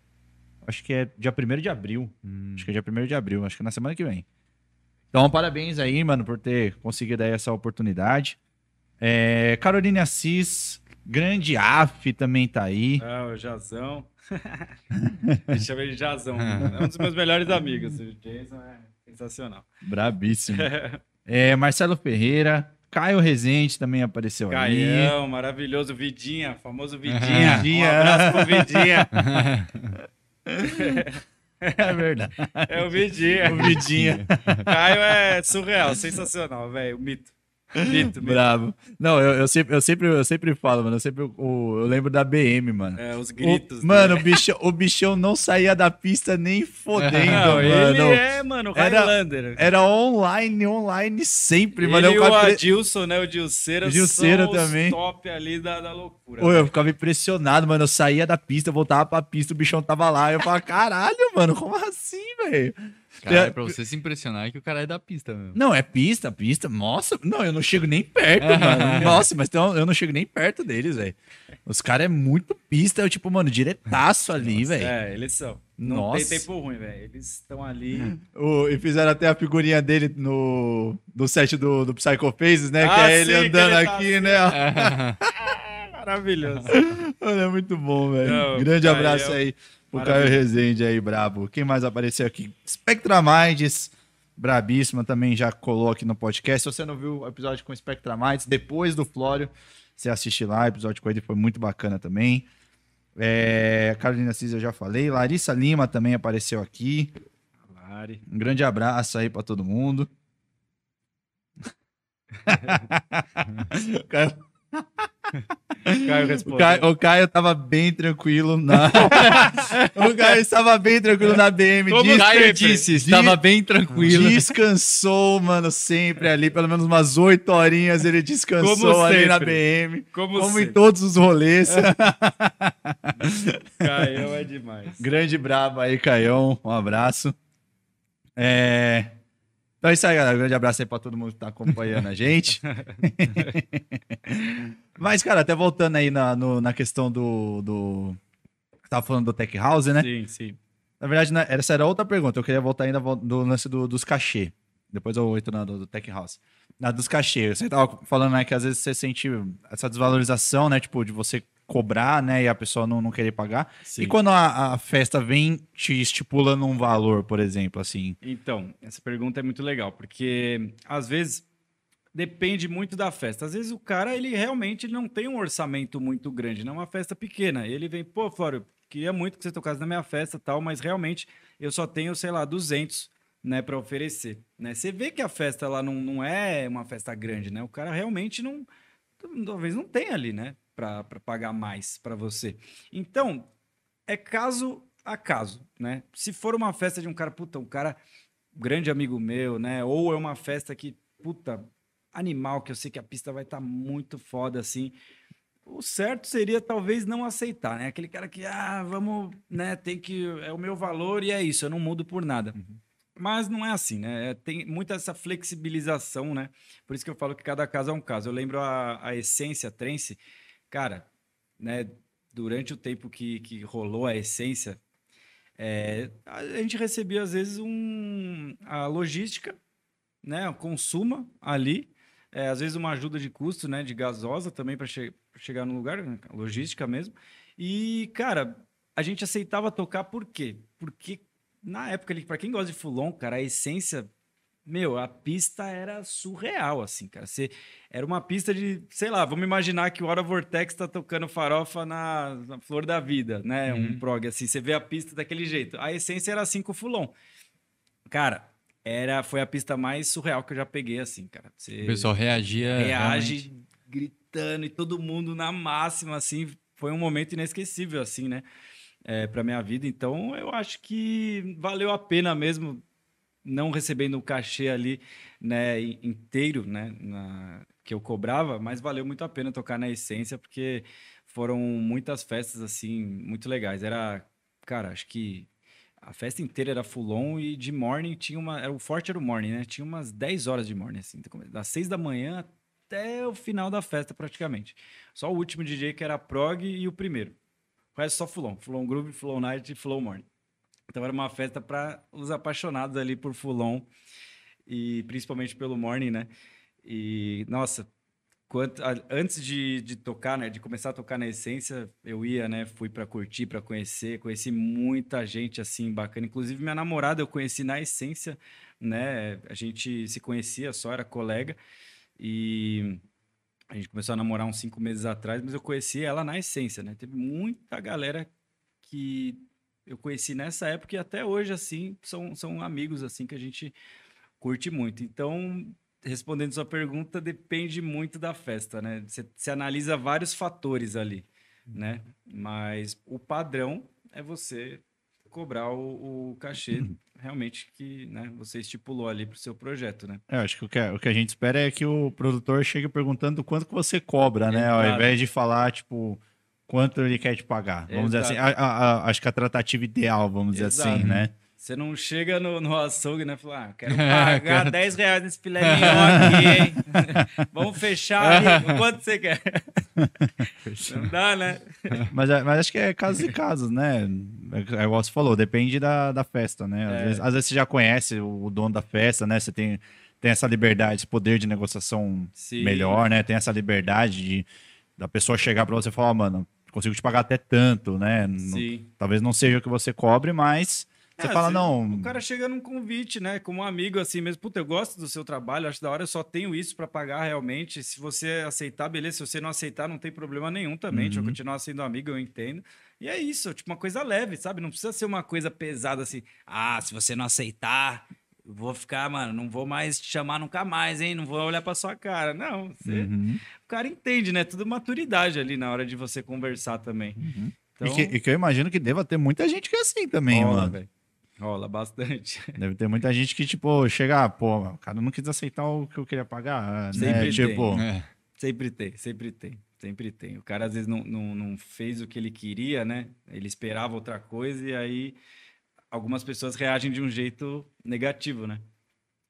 Acho que é dia 1 de abril.
Hum.
Acho que é dia 1 de abril. Acho que é na semana que vem. Então, parabéns aí, mano, por ter conseguido aí essa oportunidade. É, Caroline Assis, grande AF também tá aí.
Ah, o Jazão. Me chama ele de Jazão. É um dos meus melhores amigos. O Jason é sensacional.
Brabíssimo. É, Marcelo Ferreira, Caio Rezende também apareceu aí.
Caião, maravilhoso. Vidinha, famoso Vidinha.
Vidinha.
Um abraço pro Vidinha.
É verdade.
É o Vidinha.
O Vidinha.
Caio é surreal, sensacional, velho. Mito. Mito, mito.
Bravo. Não, eu, eu sempre, eu, sempre, eu sempre falo, mano. Eu, sempre, o- eu lembro da BM, mano.
É, os
O-
gritos. né?
mano, o bichão, o bichão não saía da pista nem fodendo,
Não, ele
mano.
é, mano,
Era-
Highlander.
Era online, online sempre, mano.
Ele e
Eu
o
ficava, impre-
Adilson, né? O Dilceira
O Dilceira também.
top ali da, da loucura.
Ô, eu ficava impressionado, mano. Eu saía da pista, eu voltava pra pista, o bichão tava lá. Eu falava, caralho, mano, como assim, velho?
Cara,
É-
é pra você se impressionar que o cara é da pista mesmo.
Não, é pista, pista. Nossa, não, eu não chego nem perto, mano. Nossa, mas então, eu não chego nem perto deles, velho. Os caras é muito pista, eu tipo, mano, diretaço ali, velho.
É, eles são. Não
Nossa.
tem tempo ruim, velho. Eles estão ali.
O- e fizeram até a figurinha dele no, no set do, do Psycho Faces, né? que
Ah,
é ele
sim, que
andando
ele tá
aqui,
assim.
né?
Maravilhoso.
Mano, é muito bom, velho. Grande
Caio,
abraço aí pro Caio. Rezende aí, brabo. Quem mais apareceu aqui? Spectra Minds, brabíssima, também já colou aqui no podcast. Se você não viu o episódio com Spectra Minds, depois do Flório, você assiste lá, o episódio com ele foi muito bacana também. É, Carolina Assis eu já falei. Larissa Lima também apareceu aqui.
Lari.
Um grande abraço aí pra todo mundo. O Caio- O. Caio, o Caio tava bem tranquilo na. o Caio estava bem tranquilo na BM.
Como
Caio disse, estava bem tranquilo.
Descansou, mano, sempre ali, pelo menos umas oito horinhas ele descansou
Como
ali na. BM.
Como,
Como em todos os rolês.
Caio é demais.
Grande brabo aí, Caião. Um abraço. É... Então é isso aí, galera. Grande abraço aí pra todo mundo que tá acompanhando a gente. Mas, cara, até voltando aí na, no- na questão do, do. Tava falando do Tech House, né?
Sim, sim.
Na verdade, né, essa era outra pergunta. Eu queria voltar ainda do lance do- dos cachê. Depois eu entro na do, do Tech House. Na dos cachê. Você tava falando, né, que às vezes você sente essa desvalorização, né? Tipo, de você cobrar, né? E a pessoa não, não querer pagar.
Sim.
E quando a, a festa vem te estipulando um valor, por exemplo, assim.
Então, essa pergunta é muito legal, porque às vezes depende muito da festa. Às vezes o cara, ele realmente não tem um orçamento muito grande, não é uma festa pequena. Ele vem, pô, Flório, queria muito que você tocasse na minha festa e tal, mas realmente eu só tenho, sei lá, 200, né, para oferecer, né? Você vê que a festa lá não, não é uma festa grande, né? O cara realmente não, talvez não tenha ali, né, para pagar mais para você. Então, é caso a caso, né? Se for uma festa de um cara, puta, um cara grande amigo meu, né? Ou é uma festa que, puta, animal, que eu sei que a pista vai estar muito foda assim. O certo seria talvez não aceitar, né? Aquele cara que, ah, vamos, né? Tem que. É o meu valor e é isso, eu não mudo por nada. Mas não é assim, né? É, Tem muita essa flexibilização, né? Por isso que eu falo que cada caso é um caso. Eu lembro a, a essência Trance, cara, né? Durante o tempo que, que rolou a essência, é, a gente recebia às vezes um, a logística, né? O consumo ali, é, às vezes uma ajuda de custo, né? De gasosa também para chegar no lugar, né, logística mesmo. E, cara, a gente aceitava tocar por quê? Porque na época ali, pra quem gosta de Fulon, cara, a essência, meu, a pista era surreal, assim, cara. Você, era uma pista de, sei lá, vamos imaginar que o Hora Vortex tá tocando farofa na, na Flor da Vida, né? Um
Uhum.
prog, assim, você vê a pista daquele jeito. A essência era assim com o Fulon. Cara, era, foi a pista mais surreal que eu já peguei, assim, cara. Você
O pessoal reagia.
reage
realmente.
gritando e todo mundo na máxima, assim. Foi um momento inesquecível, assim, né? É, para minha vida. Então, eu acho que valeu a pena mesmo, não recebendo o cachê ali, né, in- inteiro, né, na- que eu cobrava, mas valeu muito a pena tocar na essência, porque foram muitas festas, assim, muito legais. Era, cara, acho que a festa inteira era full on e de morning tinha uma. Era, o forte era o morning, né? Tinha umas 10 horas de morning, assim, das 6 da manhã até o final da festa, praticamente. Só o último DJ que era prog e o primeiro. O resto só full on. Full on groove, full on night e full on morning. Então era uma festa para os apaixonados ali por full on e principalmente pelo morning, né? E, nossa, quanto, antes de, de tocar, né, de começar a tocar na essência, eu ia, né, fui para curtir, para conhecer, conheci muita gente assim bacana, inclusive minha namorada eu conheci na essência, né? A gente se conhecia só, era colega e a gente começou a namorar uns cinco meses atrás, mas eu conheci ela na essência, né? Teve muita galera que eu conheci nessa época e até hoje assim são, são amigos assim que a gente curte muito. Então respondendo sua pergunta, depende muito da festa, né? Você, você analisa vários fatores ali, né? Mas o padrão é você cobrar o, o cachê realmente que né, você estipulou ali para o seu projeto, né?
É, eu acho que o, que a, o que a gente espera é que o produtor chegue perguntando quanto que você cobra, né? Ao
Exato.
invés de falar, tipo, quanto ele quer te pagar. Vamos dizer assim,
Exato.
a- a- a- acho que a tratativa ideal, vamos dizer
Exato.
assim, né?
Você não chega no, no açougue, né? Fala, ah, quero pagar 10 reais nesse filé aqui, hein? Vamos fechar aí. Quanto você quer? Não dá, né?
Mas, é- mas acho que é casos e casos, né? É, é igual você falou, depende da, da festa, né? Às,
É.
vezes, às vezes você já conhece o, dono da festa, né? Você tem, tem essa liberdade, esse poder de negociação
Sim.
melhor, né? Tem essa liberdade de da pessoa chegar pra você e falar, "Ó, mano, consigo te pagar até tanto, né? Não-
Sim.
talvez não seja o que você cobre, mas você
É,
fala,
se-
não.
O cara chega num convite, né? Como um amigo, assim mesmo. Puta, eu gosto do seu trabalho, acho da hora, eu só tenho isso pra pagar realmente. Se você aceitar, beleza. Se você não aceitar, não tem problema nenhum também.
Uhum.
continuar sendo amigo, eu entendo. E é isso, tipo, uma coisa leve, sabe? Não precisa ser uma coisa pesada assim. Ah, se você não aceitar, eu vou ficar, mano, não vou mais te chamar nunca mais, hein? Não vou olhar pra sua cara. Não, você-
Uhum.
o cara entende, né? Tudo maturidade ali na hora de você conversar também. Então,
E, que, e que eu imagino que deva ter muita gente que é assim também,
rola,
mano.
velho. Rola bastante.
Deve ter muita gente que, tipo, chega, ah, pô, o cara não quis aceitar o que eu queria pagar, né?
Sempre tem.
Tipo,
É.
Sempre tem, sempre tem, sempre tem. O cara às vezes não, não, não fez o que ele queria, né? Ele esperava outra coisa e aí algumas pessoas reagem de um jeito negativo, né?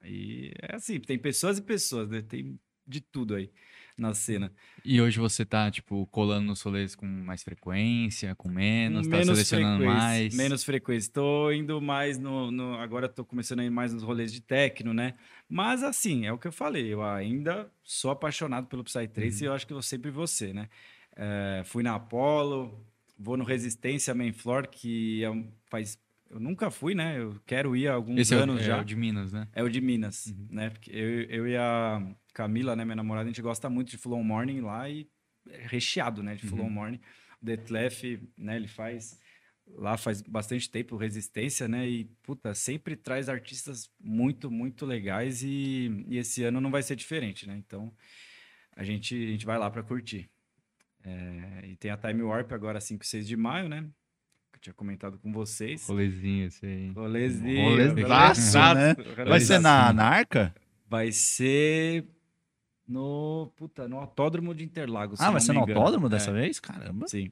E é assim, tem pessoas e pessoas, né? Tem de tudo aí na cena.
E hoje você tá, tipo, colando nos rolês com mais frequência, com menos, tá selecionando
frequência,
mais.
Menos frequência. Estou indo mais no, no- Agora estou começando a ir mais nos rolês de techno, né? Mas assim, é o que eu falei. Eu ainda sou apaixonado pelo Psytrance
Uhum.
e eu acho que eu sempre vou ser, né? É, fui na Apollo, vou no Resistência Main Floor, que é um- faz. Eu nunca fui, né? Eu quero ir há alguns
Esse é o,
anos
é
já.
o de Minas, né?
É o de Minas, né? Porque eu, eu e a Camila, né, minha namorada, a gente gosta muito de Full On Morning lá e é recheado, né, de Full On Morning. O Detlef, né, ele faz lá faz bastante tempo Resistência, né? E puta, sempre traz artistas muito, muito legais e, e esse ano não vai ser diferente, né? Então a gente a gente vai lá para curtir. É, e tem a Time Warp agora 5 e 6 de maio, né? Tinha comentado com vocês.
Rolezinho, esse aí.
Rolezinho.
Rolezaço, né? Vai ser na, na Arca?
Vai ser no, puta, no Autódromo de Interlagos.
Ah, vai ser no autódromo dessa
É,
vez? Caramba.
Sim.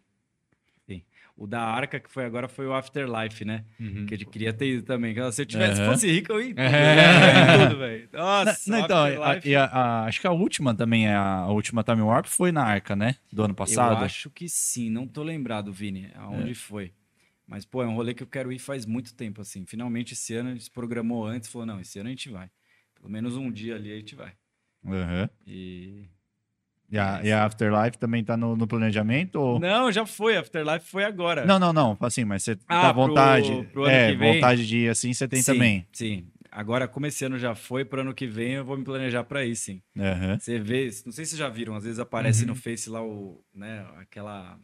Sim. O da Arca, que foi agora, foi o Afterlife, né?
Uhum.
Que a gente queria ter ido também. Se eu tivesse,
Aham.
fosse rico, eu ia.
É.
Tudo, velho. Nossa,
Não, então, a- a- a- acho que a última também, é a, a última Time Warp foi na Arca, né? Do ano passado.
Eu acho que sim, não tô lembrado, Vini, aonde
É.
foi. Mas, pô, é um rolê que eu quero ir faz muito tempo, assim. Finalmente, esse ano, a gente se programou antes, falou, não, esse ano a gente vai. Pelo menos um dia ali a gente vai.
Aham.
E,
E a, e a Afterlife também tá no, no planejamento? Ou...
Não, já foi. Afterlife foi agora.
Não, não, não. Assim, mas você
Ah,
tá
pro-
vontade.
pro ano
é, vontade de ir assim, você tem
sim,
também.
Sim. Agora, como esse ano já foi, pro ano que vem eu vou me planejar pra ir, sim.
Aham.
Você vê, não sei se vocês já viram, às vezes aparece
Uhum.
no Face lá o, né, aquela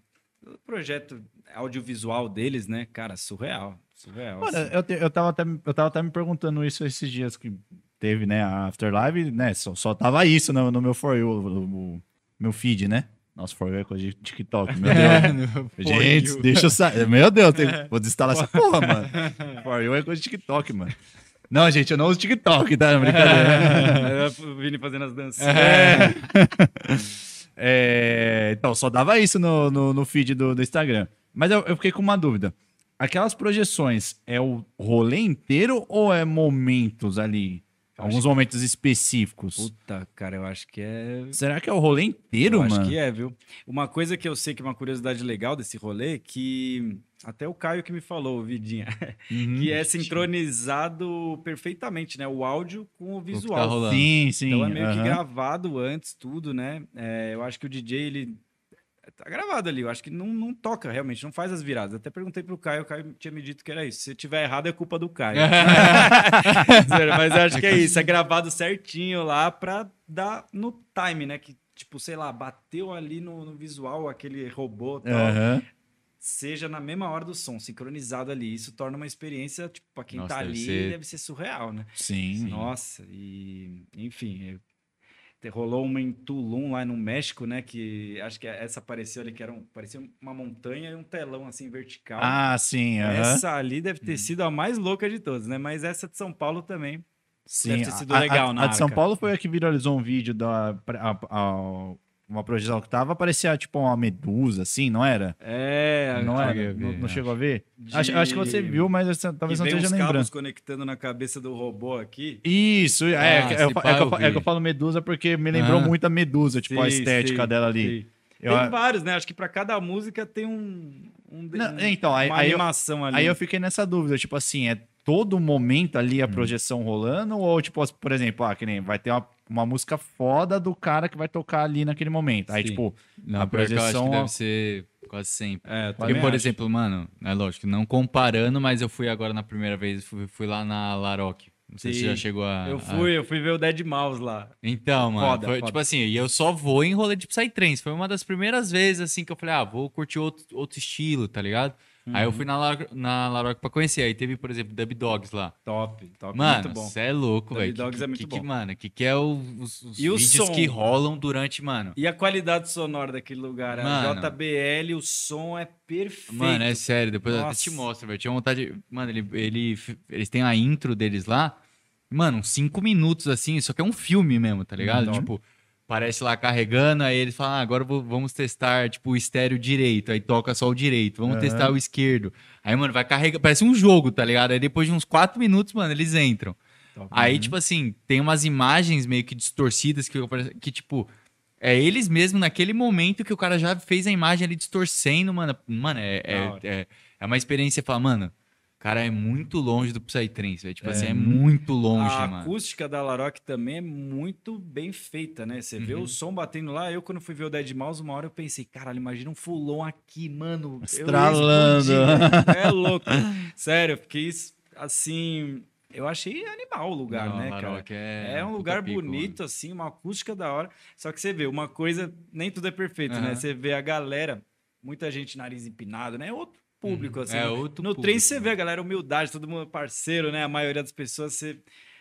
o projeto audiovisual deles, né? Cara, surreal, surreal.
Mano,
assim.
eu, te- eu, tava até, eu tava até me perguntando isso esses dias que teve, né, a Afterlife, né, só, só tava isso no, no meu For You, o, meu feed, né? Nossa, For You é coisa de TikTok, meu Deus. Gente, deixa eu sair. Meu Deus, tem- vou desinstalar essa porra, mano. For You é coisa de TikTok, mano. Não, gente, eu não uso TikTok, tá? Brincadeira.
o Vini fazendo as dancinhas.
É, então, só dava isso no, no, no feed do, do Instagram. Mas eu, eu fiquei com uma dúvida. Aquelas projeções é o rolê inteiro ou é momentos ali? Alguns momentos específicos?
Puta, cara, eu acho que é
Será que é o rolê inteiro,
eu acho
mano?
que é, viu? Uma coisa que eu sei que é uma curiosidade legal desse rolê, que até o Caio que me falou, Vidinha,
Uhum.
que é sincronizado perfeitamente, né? O áudio com o
que
visual.
tá rolando.
Sim, sim.
Então é meio que
aham.
gravado antes, tudo, né? É, eu acho que o DJ, ele. Tá gravado ali, eu acho que não, não toca realmente, não faz as viradas. Até perguntei pro Caio, o Caio tinha me dito que era isso. Se tiver errado, é culpa do Caio. Mas eu acho que é isso, é gravado certinho lá pra dar no time, né? Que, tipo, sei lá, bateu ali no, no visual aquele robô e tal.
Aham.
Seja na mesma hora do som, sincronizado ali. Isso torna uma experiência, tipo, pra quem
Nossa,
tá
deve
ali,
ser-
deve ser surreal, né?
Sim.
Nossa, e enfim, te- rolou uma em Tulum, lá no México, né? Que acho que essa apareceu ali, que era um, parecia uma montanha e um telão assim vertical.
Ah, sim. aham.
Essa ali deve ter sido a mais louca de todas, né? Mas essa de São Paulo também.
Sim.
deve ter sido
a,
legal
a,
na
a de São. Paulo foi a que viralizou um vídeo da a- a- uma projeção que tava, parecia tipo uma medusa, assim, não era?
É,
não era?
a ver,
não, não chegou a ver?
De-
Acho, acho que você viu, mas essa- talvez não esteja
uns
lembrando.
cabos conectando na cabeça do robô aqui.
Isso, é,
Ah,
é, que- é, eu é que eu
eu
é que eu falo medusa porque me lembrou
Ah.
muito a medusa, tipo, a
Sim,
estética
sim,
dela ali.
sim.
Eu-
Tem vários, né? Acho que pra cada música tem um. um,
Não,
um-
então, aí- aí eu-
animação ali.
Aí eu fiquei nessa dúvida, tipo assim, é todo momento ali a
Hum.
projeção rolando? Ou, tipo, por exemplo, ah, que nem vai ter uma, uma música foda do cara que vai tocar ali naquele momento. Aí,
Sim.
tipo,
Não,
A
que eu acho que
projeção-
deve ser quase sempre.
É,
Porque, por
acho.
exemplo, mano, é lógico, não comparando, mas eu fui agora na primeira vez, fui, fui lá na Laroque. Não sei se
Sim.
já chegou a.
Eu
a-
fui, eu fui ver o Dead Mouse lá.
Então, mano,
Foda,
foi,
foda.
tipo assim, e eu só vou em rolê de Psytrance. Foi uma das primeiras vezes, assim, que eu falei, ah, vou curtir outro, outro estilo, tá ligado? Aí
Uhum.
eu fui na, Lar na Laroque pra conhecer. Aí teve, por exemplo, Dub Dogs lá.
Top, top,
Mano,
muito bom.
você é louco,
Dub
velho.
Dogs
que,
é muito
que,
bom.
Que, mano, que que é o- os, os
E o
vídeos
som?
que rolam durante, mano.
E a qualidade sonora daquele lugar? A
Mano.
JBL, o som é perfeito.
Mano, é sério, depois eu até
Nossa.
te mostro, velho. Tinha vontade. de- Mano, ele, ele, eles têm a intro deles lá. Mano, uns cinco minutos assim, só que é um filme mesmo, tá ligado?
Uhum.
Tipo, parece lá carregando, aí eles falam, ah, agora vou- vamos testar, tipo, o estéreo direito. Aí toca só o direito, vamos
Aham.
testar o esquerdo. Aí, mano, vai carregar. Parece um jogo, tá ligado? Aí depois de uns quatro minutos, mano, eles entram.
Top.
Aí, tipo assim, tem umas imagens meio que distorcidas que, que tipo, é eles mesmo naquele momento que o cara já fez a imagem ali distorcendo, mano. Mano, é, é, é, é uma experiência, fala, mano, cara é muito longe do Psytrance, velho. Tipo
É.
assim, é muito longe,
a
mano.
acústica da Laroque também é muito bem feita, né? Você vê
Uhum.
o som batendo lá. Eu, quando fui ver o Dead Mouse, uma hora eu pensei, caralho, imagina um fulon aqui, mano.
Estralando.
É louco. Sério, fiquei assim. Eu achei animal o lugar,
Não,
né, cara?
É,
É um lugar
pico,
bonito, assim, uma acústica da hora. Só que você vê, uma coisa, nem tudo é perfeito, né?
Aham.
Você vê a galera, muita gente nariz empinado, né? Outro público, assim.
É
no-
outro
no
público,
trem você
né?
vê a galera humildade, todo mundo parceiro, né? A maioria das pessoas você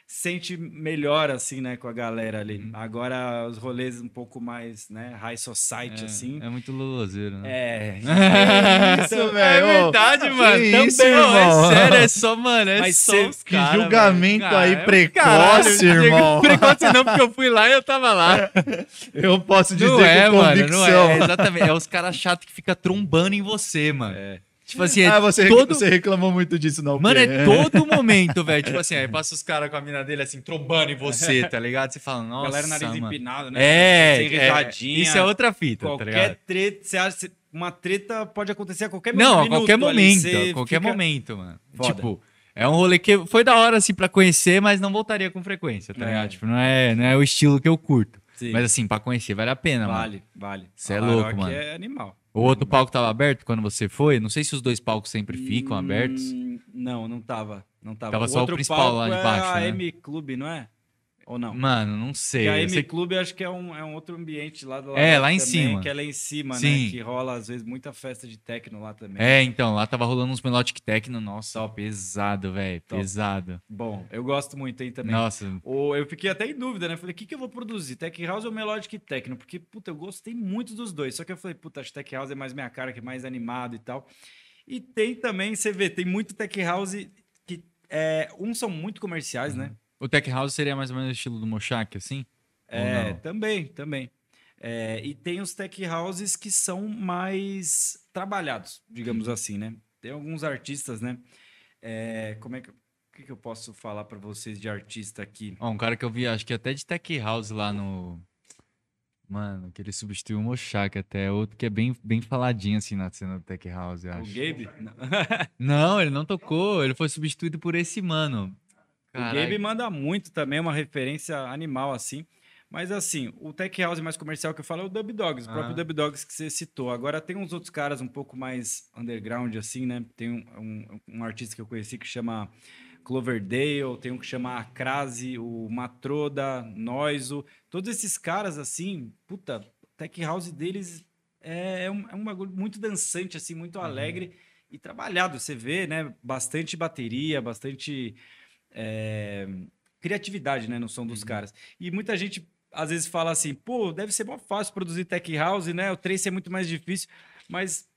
sente melhor, assim, né? Com a galera ali.
Uhum.
Agora, os rolês um pouco mais, né? High society,
É,
assim.
é muito loloseiro, né?
É.
isso,
É
velho?
verdade, mano.
Que
Também,
isso, irmão?
é sério, é só, mano, é
Mas
só
cê-
os
Que
cara,
julgamento
velho.
aí
Ah, é-
precoce,
Caralho,
irmão.
Precoce não, porque eu fui lá e eu tava lá.
Eu posso dizer
Não é,
com
mano,
convicção.
não é. Exatamente. É os caras chatos que ficam trombando em você, mano.
É.
Tipo assim, é
ah, você,
todo...
você reclamou muito disso, não?
Mano, é todo momento, velho. Tipo assim, aí passa os caras com a mina dele assim, trombando em você, tá ligado? Você fala, nossa,
galera nariz
mano.
empinado, né?
É,
Sem
é,
risadinha.
isso é outra fita, tá
Qualquer
ligado?
treta, você acha, uma treta pode acontecer a qualquer
Não, a qualquer momento,
você
a qualquer
fica-
momento, mano.
Foda.
Tipo, é um rolê que foi da hora, assim, pra conhecer, mas não voltaria com frequência, tá
É.
ligado? Tipo, não é, não é o estilo que eu curto.
Sim.
Mas assim, pra conhecer vale a pena, mano.
vale, vale.
Cê é louco, mano.
é animal.
O outro palco tava aberto quando você foi? Não sei se os dois palcos sempre ficam
Hum,
abertos.
Não, não tava. Não tava.
Tava só o
outro
principal lá
palco
de baixo,
É a
né?
M Clube, não é? Ou não?
Mano, não sei.
Porque a M
sei-
Clube acho que é um, é um outro ambiente lá do lado
É, lá em
também,
cima.
Que é lá em cima,
Sim.
né? Que rola, às vezes, muita festa de techno lá também.
É, então, lá tava rolando uns Melodic Techno. Nossa, pesado, velho. Pesado.
Bom, eu gosto muito aí também.
Nossa,
Ou eu fiquei até em dúvida, né? Falei, o que, que eu vou produzir? Tech House ou Melodic Techno? Porque, puta, eu gostei muito dos dois. Só que eu falei, puta, acho que Tech House é mais minha cara, que é mais animado e tal. E tem também, você vê, tem muito Tech House que é, uns são muito comerciais, né?
O Tech House seria mais ou menos o estilo do Moshak, assim?
É, também, também. É, e tem os tech houses que são mais trabalhados, digamos assim, né? Tem alguns artistas, né? É, como é que, o que, que eu posso falar para vocês de artista aqui?
Ó, um cara que eu vi, acho que até de Tech House lá no. Mano, que ele substituiu o Moshak até. Outro que é bem, bem faladinho assim na cena do Tech House, eu
O
acho.
Gabe? Não.
Não, ele não tocou. Ele foi substituído por esse mano.
O Gabe manda muito também, uma referência animal, assim. Mas assim, o tech house mais comercial que eu falo é o Dub Dogs, o próprio
Ah.
Dub Dogs que você citou. Agora tem uns outros caras um pouco mais underground, assim, né? Tem um, um, um artista que eu conheci que chama Cloverdale, tem um que chama Akrasi, o Matroda, Noiso. Todos esses caras, assim, puta, tech house deles é, é um, é um bagulho muito dançante, assim, muito alegre e trabalhado. Você vê, né? Bastante bateria, bastante é, criatividade, né, no som dos caras. E muita gente às vezes fala assim, pô, deve ser mó fácil produzir tech house, né? O trace é muito mais difícil, mas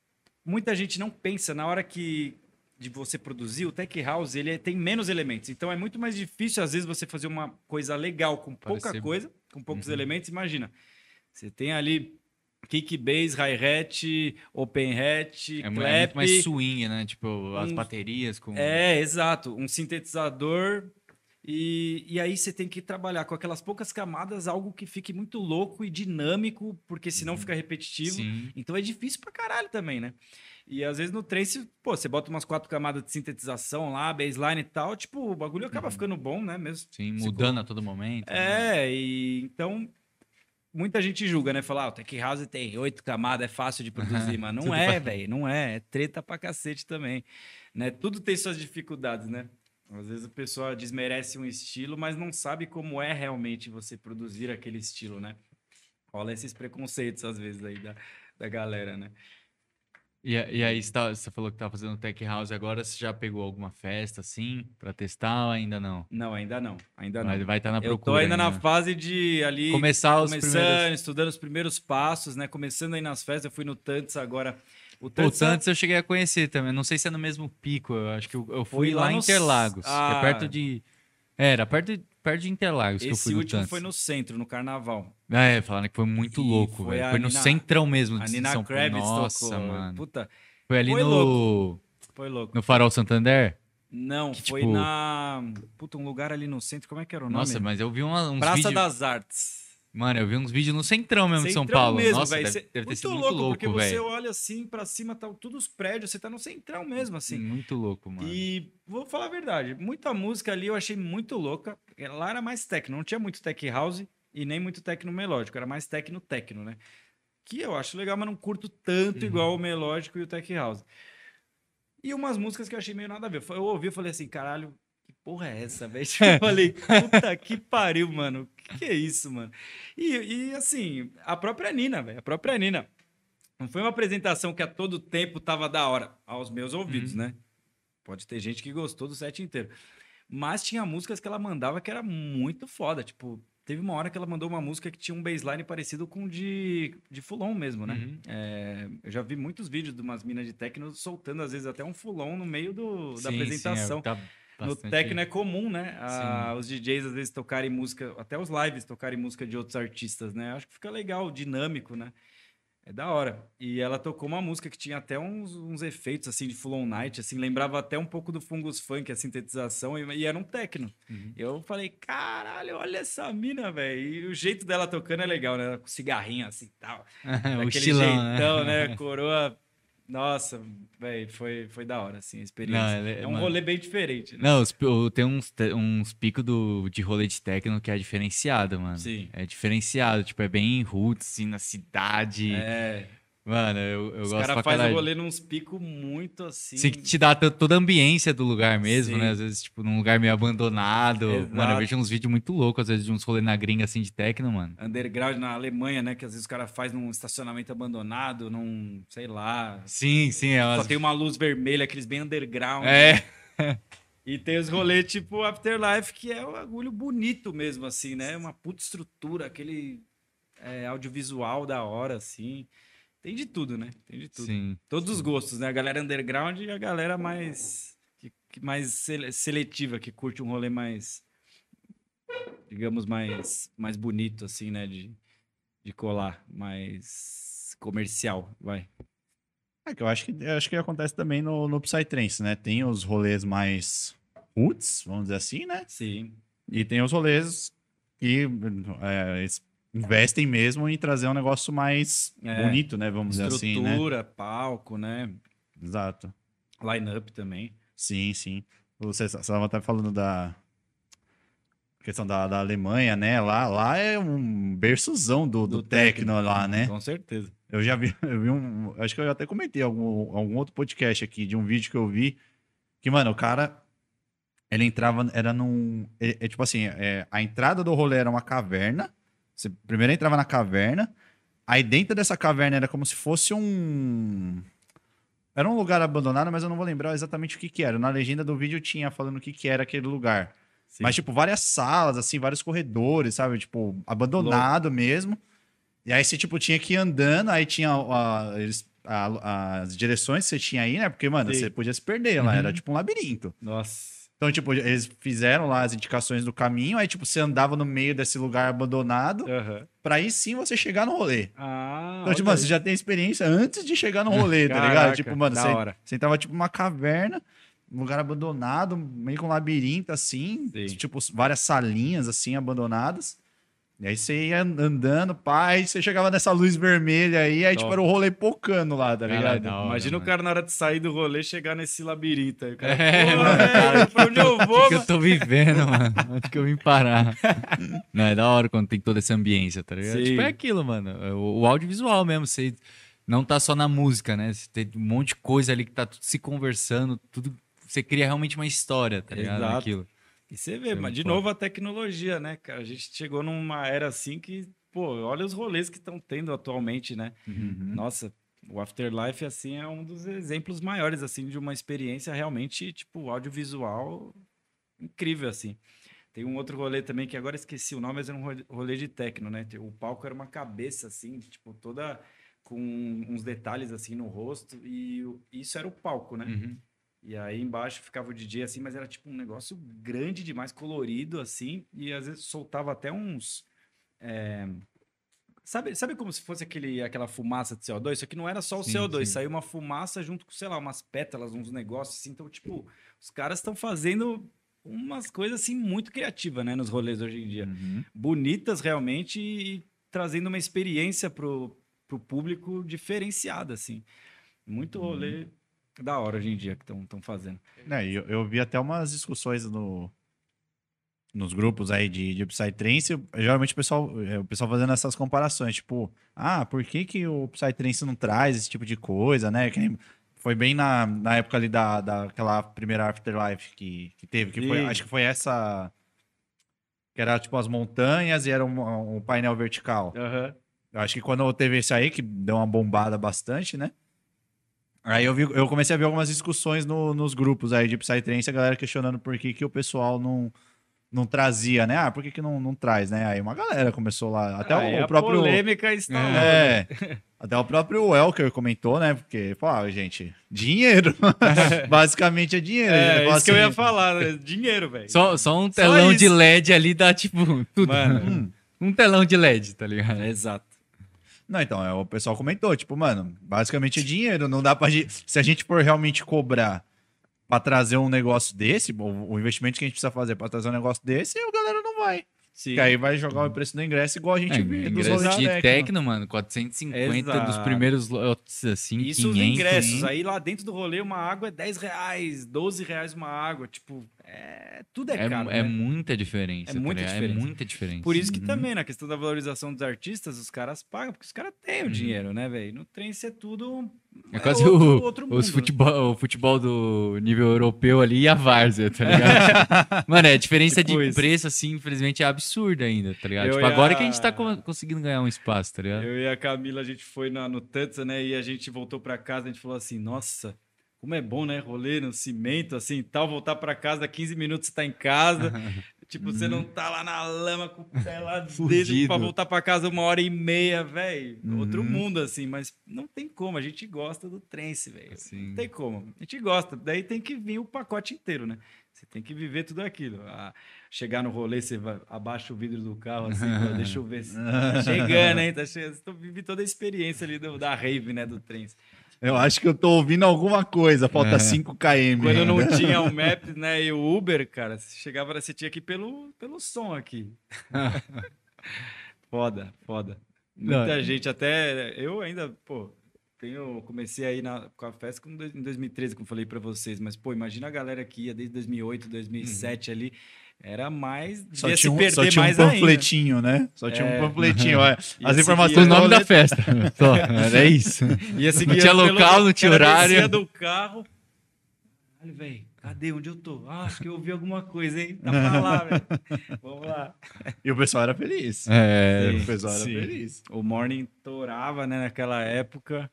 muita gente não pensa na hora que de você produzir o tech house, ele é- tem menos elementos. Então é muito mais difícil às vezes você fazer uma coisa legal com pouca
Parecer-
coisa, com poucos
Uhum.
elementos. Imagina, você tem ali kick bass, hi-hat, open hat,
É, mu-
clap,
é muito mais swing, né? Tipo, as
um-
baterias com.
é, exato. Um sintetizador. E, e aí você tem que trabalhar com aquelas poucas camadas, algo que fique muito louco e dinâmico, porque senão fica repetitivo.
Sim.
Então é difícil pra caralho também, né? E às vezes no trance, pô, você bota umas quatro camadas de sintetização lá, baseline e tal, tipo, o bagulho acaba ficando bom, né? Mesmo.
Sim, mudando a todo momento. né?
É, e então muita gente julga, né? Falar, ah, o Tech House tem oito camadas, é fácil de produzir, mas não é, velho, não é. É treta pra cacete também. Né? Tudo tem suas dificuldades, né? Às vezes a pessoa desmerece um estilo, mas não sabe como é realmente você produzir aquele estilo, né? Rola esses preconceitos, às vezes, aí da, da galera, né?
E, e aí, você, tá- você falou que tá fazendo Tech House agora. Você já pegou alguma festa assim pra testar ou ainda não?
Não, ainda não. Ainda
Mas
não.
vai estar na
Eu
procura.
tô ainda na
né?
fase de ali
Começar os
começando,
primeiros.
estudando os primeiros passos, né? Começando aí nas festas, eu fui no Tantos agora. O
O
Tantos,
Tantos eu cheguei a conhecer também. Não sei se é no mesmo pico. Eu acho que eu, eu fui
Foi
lá
lá
em Interlagos.
Ah.
é perto de. É, Era perto de, perto de Interlagos que eu
esse
fui
último foi no centro, no carnaval.
É, falaram que foi muito
E
louco,
foi
velho. Foi no
Nina-
centrão mesmo
A
de
Nina
São Paulo. Nossa,
tocou.
mano.
Puta,
Foi ali
Foi
no.
foi louco.
No Farol Santander?
Não,
Que,
foi
tipo-
na. Puta, um lugar ali no centro, como é que era o nome?
Nossa, mas eu vi uma, uns
Praça
vídeos.
das Artes.
Mano, eu vi uns vídeos no centrão mesmo de São
Centrão
Paulo.
mesmo,
Nossa,
velho.
deve, deve ter
muito
sido
louco,
muito louco,
porque você
velho.
olha assim pra cima, tá todos os prédios, você tá no centrão mesmo, assim.
Muito louco, mano.
E vou falar a verdade, muita música ali eu achei muito louca. Lá era mais techno, não tinha muito tech house e nem muito techno melódico, era mais techno techno, né? Que eu acho legal, mas não curto tanto
Uhum.
igual o melódico e o tech house. E umas músicas que eu achei meio nada a ver. Eu ouvi e falei assim, caralho, porra é essa, velho? Eu falei, puta que pariu, mano. Que que é isso, mano? E, e assim, a própria Nina, velho, a própria Nina. Não foi uma apresentação que a todo tempo tava da hora aos meus ouvidos,
Uhum.
né? Pode ter gente que gostou do set inteiro. Mas tinha músicas que ela mandava que era muito foda. Tipo, teve uma hora que ela mandou uma música que tinha um baseline parecido com o de, de Fulon mesmo, né?
Uhum.
É, eu já vi muitos vídeos de umas minas de techno soltando, às vezes, até um Fulon no meio do, da
Sim, sim, é,
apresentação. No techno é comum, né? a- os DJs às vezes tocarem música, até os lives tocarem música de outros artistas, né? Acho que fica legal, dinâmico, né? É da hora. E ela tocou uma música que tinha até uns, uns efeitos assim de Full On Night, assim, lembrava até um pouco do Fungus Funk, a sintetização, e, e era um techno.
Uhum.
Eu falei, caralho, olha essa mina, velho. E o jeito dela tocando é legal, né? Com cigarrinho assim e tal.
o estilão,
jeitão,
né?
né? Coroa Nossa, velho, foi, foi da hora, assim, a experiência.
Não, ele-
é um
mano.
rolê bem diferente, né?
Não, os tem uns, uns picos do, de rolê de techno que é diferenciado, mano.
Sim.
É diferenciado, tipo, é bem roots, assim, na cidade.
É,
Mano, eu, eu
os
gosto pra
caras fazem o rolê nos picos muito assim.
Você que te dá to- toda a ambiência do lugar mesmo,
Sim.
né? Às vezes, tipo, num lugar meio abandonado. Mano, eu
Exato.
vejo uns vídeos muito loucos, às vezes, de uns rolês na gringa, assim, de techno, mano.
Underground na Alemanha, né? Que às vezes o cara faz num estacionamento abandonado, num, sei lá.
Sim, sim. É
Só
umas...
tem uma luz vermelha, aqueles bem underground.
É,
E tem os rolês tipo Afterlife, que é um bagulho bonito mesmo, assim, né? Uma puta estrutura, aquele é, audiovisual da hora, assim. Tem de tudo, né? Tem de tudo.
sim.
Todos os gostos, né? A galera underground e a galera mais, que- que mais sele- seletiva, que curte um rolê mais, digamos, mais, mais bonito, assim, né? De, de colar, mais comercial, vai.
É que eu acho que, eu acho que acontece também no, no Psytrance, né? Tem os rolês mais roots, vamos dizer assim, né?
Sim.
E tem os rolês que é, investem mesmo em trazer um negócio mais
É.
bonito, né? Vamos dizer assim, né?
Estrutura, palco, né?
Exato.
Line-up também.
Sim, sim. Você estava até falando da questão da, da Alemanha, né? Lá, lá é um berçozão do, do,
Do
techno lá, né?
Com certeza.
Eu já vi, eu vi um. Acho que eu até comentei algum, algum outro podcast aqui de um vídeo que eu vi. Que, mano, o cara. Ele entrava. Era num. É, é tipo assim: é, a entrada do rolê era uma caverna. Você primeiro entrava na caverna. Aí dentro dessa caverna era como se fosse um. Era um lugar abandonado, mas eu não vou lembrar exatamente o que, que era. Na legenda do vídeo tinha falando o que, que era aquele lugar.
Sim.
Mas, tipo, várias salas, assim, vários corredores, sabe? Tipo, abandonado mesmo. E aí você, tipo, tinha que ir andando, aí tinha a- a- as direções que você tinha aí, né? Porque, mano,
Sim.
você podia se perder lá,
Uhum.
era tipo um labirinto.
Nossa.
Então, tipo, eles fizeram lá as indicações do caminho, aí, tipo, você andava no meio desse lugar abandonado,
Aham.
pra aí sim você chegar no rolê.
Ah,
Então, tipo, mano, você já tem experiência antes de chegar no rolê, tá ligado?
Caraca,
Tipo, mano, você,
hora.
você entrava, tipo, numa caverna, um lugar abandonado, meio com um labirinto, assim,
Sim.
tipo, várias salinhas, assim, abandonadas. E aí você ia andando, pá, aí você chegava nessa luz vermelha aí, aí, tipo,
Top.
era o rolê pocando lá, tá ligado?
da hora,
Imagina o
mano.
cara na hora de sair do rolê chegar nesse labirinto aí. O cara,
É,
"Pô,
mano,
velho, pra onde eu
O
vou,
que eu
mano?"
tô vivendo, mano? Onde que eu vim parar? Não, é da hora quando tem toda essa ambiência, tá ligado?
Sim.
Tipo, é aquilo, mano. é O, o audiovisual mesmo, você não tá só na música, né? Você tem um monte de coisa ali que tá tudo se conversando, tudo. Você cria realmente uma história, tá ligado?
Exato.
Naquilo.
E você vê, mas de novo a tecnologia, né, cara? A gente chegou numa era assim que, pô, olha os rolês que estão tendo atualmente, né?
Uhum.
Nossa, o Afterlife, assim, é um dos exemplos maiores, assim, de uma experiência realmente, tipo, audiovisual incrível, assim. Tem um outro rolê também, que agora esqueci o nome, mas era um rolê- de techno, né? O palco era uma cabeça, assim, tipo, toda com uns detalhes, assim, no rosto, e isso era o palco, né?
Uhum.
E aí embaixo ficava o DJ assim, mas era tipo um negócio grande demais, colorido assim, e às vezes soltava até uns. é, Sabe, sabe como se fosse aquele, aquela fumaça de CO2? Só que não era só o
Sim,
CO2,
sim.
saiu uma fumaça junto com, sei lá, umas pétalas, uns negócios assim. Então, tipo, os caras estão fazendo umas coisas assim muito criativas, né, nos rolês hoje em dia.
Uhum.
Bonitas realmente e trazendo uma experiência pro, pro público diferenciada, assim. Muito rolê da hora hoje em dia que estão fazendo.
É, eu, eu vi até umas discussões no, nos grupos aí de, de Psytrance, geralmente o pessoal, é, o pessoal fazendo essas comparações, tipo, ah, por que, que o Psytrance não traz esse tipo de coisa, né? Foi bem na, na época ali da, daquela primeira Afterlife que, que teve, que foi, acho que foi essa, que era tipo as montanhas e era um, um painel vertical. Eu acho que quando teve esse aí, que deu uma bombada bastante, né? Aí eu, vi, eu comecei a ver algumas discussões no- nos grupos aí de Psytrance, a galera questionando por que, que o pessoal não, não trazia, né? Ah, por que, que não, não traz, né? Aí uma galera começou lá. Até
Aí
o,
a
próprio.
polêmica está lá.
É, até o próprio Welker comentou, né? Porque, pô, ah, gente, dinheiro. Basicamente é dinheiro.
É,
falou
isso que eu ia
assim,
falar, né? dinheiro, velho.
Só, só um telão de
isso.
LED ali dá, tipo, tudo.
Mano.
Hum.
Um telão de LED, tá ligado?
Exato.
Não, então, é, o pessoal comentou, tipo, mano, basicamente é dinheiro, não dá pra. ge- Se a gente for realmente cobrar pra trazer um negócio desse, o, o investimento que a gente precisa fazer pra trazer um negócio desse, o galera não vai.
Sim.
Que aí vai jogar o preço do ingresso igual a gente
É,
dos
ingresso de
da
Tecno, mano, 450 dos
Exato.
primeiros lotes, assim,
Isso os
500.
ingressos.
hein?
Aí lá dentro do rolê, uma água é 10 reais, 12 reais uma água. Tipo, é, tudo é,
É,
caro.
é
né?
muita diferença.
É
tá
muita
ligado?
diferença.
É muita diferença.
Por isso que
Uhum.
também, na questão da valorização dos artistas, os caras pagam, porque os caras têm o
Uhum.
dinheiro, né, velho? No trem isso é tudo.
É quase
outro,
o,
outro
os
mundo, né?
futebol, o futebol do nível europeu ali e a várzea, tá ligado? Mano, é a diferença
Tipo
de
isso.
preço, assim, infelizmente, é absurda ainda, tá ligado?
Eu
tipo, agora
a-
que a gente tá co- conseguindo ganhar um espaço, tá ligado?
Eu e a Camila, a gente foi na, no Tanza, né? E a gente voltou pra casa, a gente falou assim, nossa, como é bom, né? Rolê no cimento, assim, tal, voltar pra casa, 15 minutos você tá em casa. tipo, você não tá lá na lama com o pé lá dentro pra voltar pra casa uma hora e meia, velho. Outro
Uhum.
mundo, assim, mas não tem como, a gente gosta do trance, velho. Não tem como. A gente gosta. Daí tem que vir o pacote inteiro, né? Você tem que viver tudo aquilo. Ah, chegar no rolê, você vai, abaixa o vidro do carro, assim, pô, deixa eu ver se tá chegando, hein? Tá chegando. Tô, vivi toda a experiência ali do- da rave, né? Do trem.
Eu acho que eu tô ouvindo alguma coisa, falta
É.
5 km.
Quando não tinha o Maps, né? E o Uber, cara, você chegava, você tinha que ir pelo, pelo som aqui. foda, foda. Muita
Não,
gente, até eu ainda, pô, tenho, comecei aí na, com a festa em 2013, como falei pra vocês, mas, pô, imagina a galera que ia desde 2008, 2007 ali, era mais,
Só tinha,
se
um,
perder
só tinha um
mais ainda.
panfletinho, né? Só tinha
É.
um panfletinho. olha.
Ia
As
seguir
informações do
nome da festa. Só, era isso. Não tinha
pelo-
local, não tinha horário.
descia do carro. Olha, velho, cadê? Onde eu tô? Ah, acho que eu ouvi alguma coisa, hein? Tá pra lá, velho. Vamos lá.
E o pessoal era feliz.
É,
o pessoal era
sim.
feliz.
O Morning torava, né, naquela época.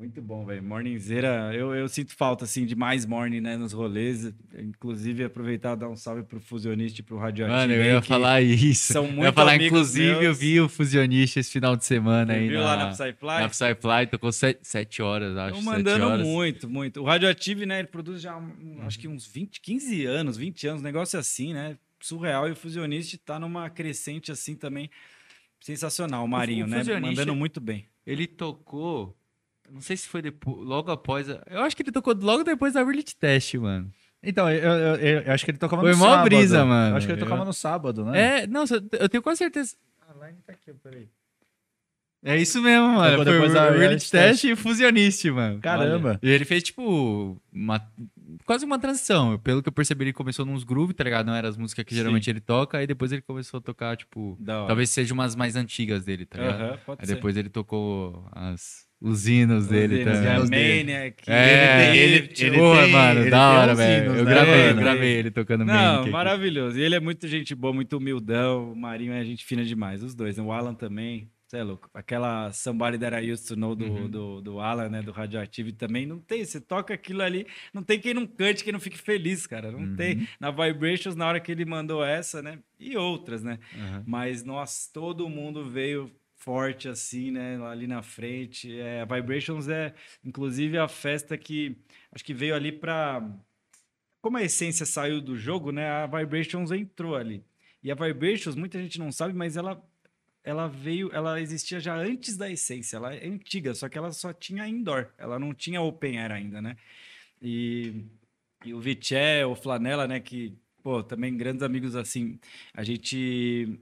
Muito bom, velho. Morningzeira, eu, eu sinto falta, assim, de mais morning, né, nos rolês. Inclusive, aproveitar e dar um salve pro Fusionista e pro Radioativo.
Mano, eu ia falar isso.
são
eu ia
muito
falar, inclusive, eu
meus.
vi o Fusionista esse final de semana
Você
aí
viu
na,
lá na Psyfly?
na Psyfly, tocou sete, sete horas, acho.
Estão mandando
horas.
muito, muito. O Radioactive, né, ele produz já, um, acho que uns 20, 15 anos, 20 anos, um negócio assim, né? Surreal. E o Fusionista tá numa crescente assim também. Sensacional, o Marinho,
o
né?
Fusionista-
Mandando muito bem.
Ele tocou, não sei se foi depois, logo após, a- eu acho que ele tocou logo depois da Reality Test, mano.
Então, eu, eu- eu- eu acho que ele tocava
Foi
no
mó
sábado.
brisa, mano.
Eu acho que ele
Eu-
tocava no sábado, né?
É, não, eu tenho quase certeza.
A line tá aqui, peraí.
É isso mesmo, mano. Foi
depois da
Reality Test e o Fusionista, mano.
Caramba.
E ele fez, tipo, uma, quase uma transição. Pelo que eu percebi, ele começou nos groove, tá ligado? Não eram as músicas que
Sim.
geralmente ele toca, aí depois ele começou a tocar, tipo.
Da hora.
Talvez sejam umas mais antigas dele, tá ligado?
Aham, pode
Aí
ser.
depois ele tocou as, os hinos dele
Os
também.
dele.
Maniac,
É,
ele-
Ele,
ele-
Porra,
tem-
mano,
ele
da hora, velho. Eu
né,
gravei, eu gravei ele tocando
Não,
Manic aqui.
maravilhoso. E ele é muito gente boa, muito humildão. O Marinho é gente fina demais, os dois. né? O Alan também. Você é louco. Aquela Somebody That I Used to Know do,
Uhum.
do, do Alan, né? Do Radioativo também. Não tem. Você toca aquilo ali. Não tem quem não cante, quem não fique feliz, cara. Não
Uhum.
tem. Na Vibrations, na hora que ele mandou essa, né? E outras, né?
Aham.
Mas, nossa, todo mundo veio forte assim, né? Ali na frente. É, Vibrations é, inclusive, a festa que acho que veio ali para. Como a essência saiu do jogo, né? A Vibrations entrou ali. E a Vibrations, muita gente não sabe, mas ela. Ela veio, ela existia já antes da essência, ela é antiga, só que ela só tinha indoor, ela não tinha open air ainda, né? E, e o Viché, o Flanela, né, que, pô, também grandes amigos assim, a gente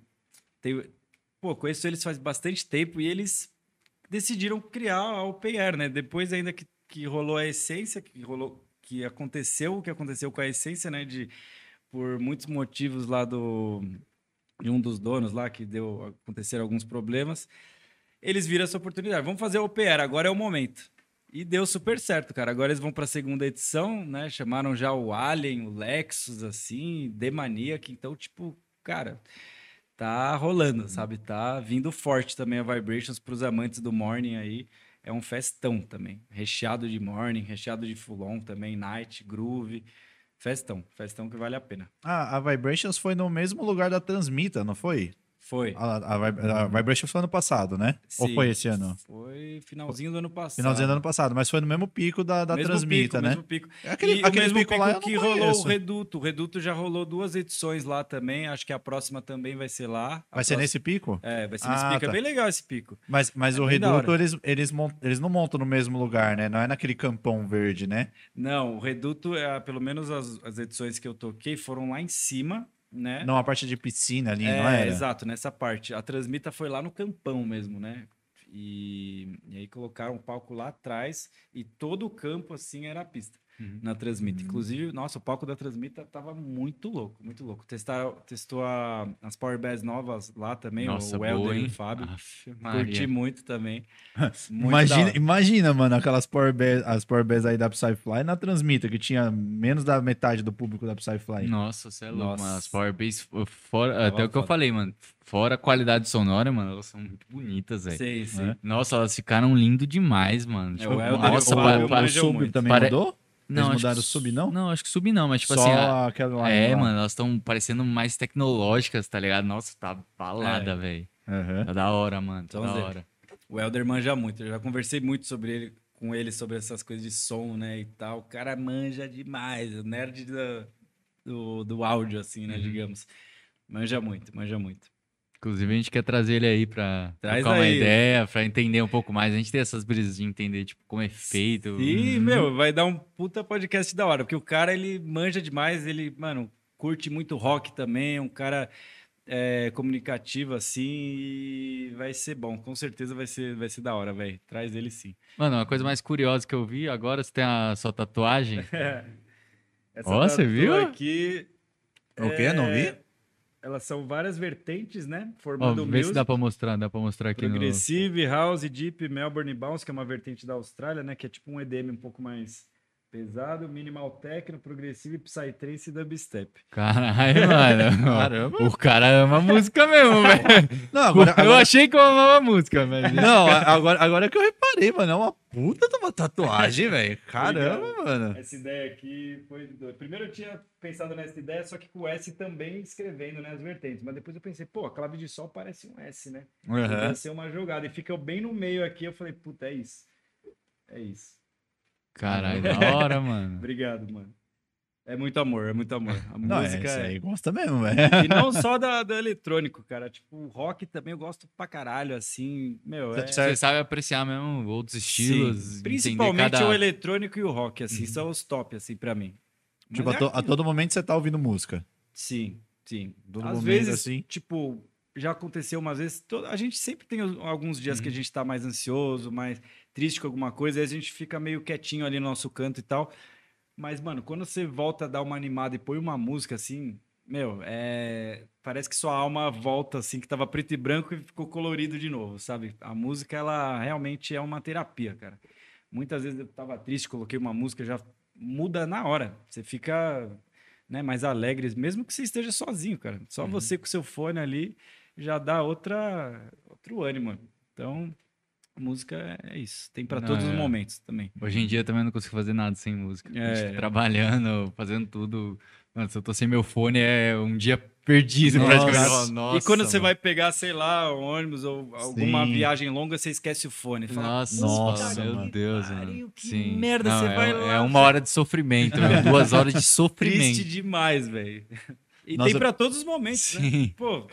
tem, pô, conheço eles faz bastante tempo e eles decidiram criar a Open Air, né? Depois ainda que, que rolou a essência, que rolou, que aconteceu o que aconteceu com a essência, né? De por muitos motivos lá do de um dos donos lá que deu aconteceram alguns problemas, eles viram essa oportunidade. Vamos fazer a Open Air, agora é o momento. E deu super certo, cara. Agora eles vão para a segunda edição, né? Chamaram já o Alien, o Lexus, assim, Demaniac. Então, tipo, cara, tá rolando, sabe? Tá vindo forte também a Vibrations para os amantes do Morning aí. É um festão também. Recheado de Morning, recheado de Fulon também, Night, Groove. Festão, festão que vale a pena.
Ah, a Vibrations foi no mesmo lugar da Transmita, não foi?
Foi.
A, a, a Vibrations foi ano passado, né? Ou
Sim,
foi esse ano?
Foi finalzinho do ano passado.
Finalzinho do ano passado, mas foi no mesmo pico da, da
Mesmo
Transmita,
pico,
né?
Mesmo pico.
Aquele,
e
aquele
o mesmo
pico, lá eu não
que rolou o Reduto. O Reduto já rolou duas edições lá também. Acho que a próxima também vai ser lá.
Vai ser
próxima-
nesse pico?
É, vai ser nesse
Ah,
pico.
tá.
É bem legal esse pico.
Mas, mas
É
o Reduto, eles, eles, eles não montam no mesmo lugar, né? Não é naquele campão verde, né?
Não, o Reduto, é, pelo menos as, as edições que eu toquei, foram lá em cima, né?
Não, a parte de piscina ali,
é,
não era?
exato, nessa parte. A Transmita foi lá no campão mesmo, né? E, e aí colocaram um palco lá atrás e todo o campo, assim, era a pista.
Uhum.
Na Transmita. Inclusive, nossa, o palco da Transmita tava muito louco, muito louco. Testar, testou a- as Power Bands novas lá também,
Nossa,
o Helder e
hein?
o Fábio.
Aff.
Curti muito também. Muito
Imagina, imagina, mano, aquelas Power Bears, as Power Bears aí da Psyfly na Transmita, que tinha menos da metade do público da Psyfly.
Nossa, você é louco,
Nossa.
mano. As Power Bass, fora, até o que eu falei, mano. Fora a qualidade sonora, mano, elas são muito bonitas, velho.
Sei, sei.
né?
Nossa, elas ficaram lindo demais, mano.
É,
Tipo,
o Helder
nossa,
e o
o
muito.
também
Pare-
mudou? Eles mudaram
que
sub, não?
Não, acho que sub não, mas tipo
Só
assim. a-
aquela
É,
lá.
mano, elas estão parecendo mais tecnológicas, tá ligado? Nossa, tá balada,
É.
velho.
Aham.
Tá da hora, mano. Tá
Então,
da hora.
O Helder manja muito. Eu já conversei muito sobre ele, com ele sobre essas coisas de som, né? E tal. O cara manja demais. O nerd da- do, do áudio, assim, né?
Uhum.
Digamos. Manja muito, manja muito.
Inclusive, a gente quer trazer ele aí pra
Traz
trocar uma ideia, pra entender um pouco mais. A gente tem essas brisas de entender, tipo, como é feito.
E, meu, vai dar um puta podcast da hora, porque o cara, ele manja demais, ele, mano, curte muito rock também, é um cara é, comunicativo, assim, e vai ser bom, com certeza vai ser, vai ser da hora, velho. Traz ele sim.
Mano, uma coisa mais curiosa que eu vi, agora você tem a sua tatuagem.
Essa
Ó, você viu?
aqui...
O quê? Não vi?
Elas são várias vertentes, né? Formando
vê se
music,
dá pra mostrar, dá pra mostrar aqui no...
Progressive, House, Deep, Melbourne Bounce, que é uma vertente da Austrália, né? Que é tipo um EDM um pouco mais pesado, Minimal Techno, Progressive, Psytrance e Dubstep.
Caralho, mano.
Caramba.
O cara ama música mesmo, velho.
Não, agora,
Eu
agora-
achei que eu amava música, mas...
não, agora, agora que eu reparei, mano. É uma puta de uma tatuagem, velho. Caramba,
Obrigado.
mano.
Essa ideia aqui foi. do- Primeiro eu tinha pensado nessa ideia, só que com o S também escrevendo né, as vertentes. Mas depois eu pensei, pô, a clave de sol parece um S, né? Podia ser uma jogada. E fica bem no meio aqui. Eu falei, puta, é isso. É isso.
Caralho, da hora, mano.
Obrigado, mano. É muito amor, é muito amor. A
Não, é,
música
isso
é.
aí gosta mesmo, velho.
E não só da, do eletrônico, cara. Tipo, o rock também eu gosto pra caralho, assim. Meu, é...
Você sabe apreciar mesmo outros estilos.
Sim. Principalmente
cada-
o eletrônico e o rock, assim, são os top, assim, pra mim. Mas
Tipo, a,
é
to- a
aquilo.
todo momento você tá ouvindo música.
Sim, sim.
Todo
Às
momento,
vezes,
assim.
tipo, já aconteceu umas vezes. to- A gente sempre tem alguns dias que a gente tá mais ansioso, mais triste com alguma coisa, e a gente fica meio quietinho ali no nosso canto e tal. Mas, mano, quando você volta a dar uma animada e põe uma música assim, meu, é... parece que sua alma volta assim, que tava preto e branco e ficou colorido de novo, sabe? A música, ela realmente é uma terapia, cara. Muitas vezes eu tava triste, coloquei uma música, já muda na hora. Você fica né, mais alegre, mesmo que você esteja sozinho, cara. Só
Uhum.
você com seu fone ali já dá outra, outro ânimo. Então, música é isso. Tem para todos os
é.
momentos também.
Hoje em dia também não consigo fazer nada sem música.
É.
Trabalhando, fazendo tudo. Mano, se eu tô sem meu fone, é um dia perdido
Nossa.
praticamente. Nossa,
e quando você
mano.
vai pegar, sei lá, um ônibus ou alguma
Sim.
viagem longa, você esquece o fone. Fala,
Nossa,
Nossa,
meu
mano.
Deus, mano.
que
Sim.
merda,
Não,
você
é,
vai
é
lá,
uma hora de sofrimento, velho. Duas horas de sofrimento.
triste demais, velho. E
Nossa,
tem para todos os momentos, né?
Sim.
Pô,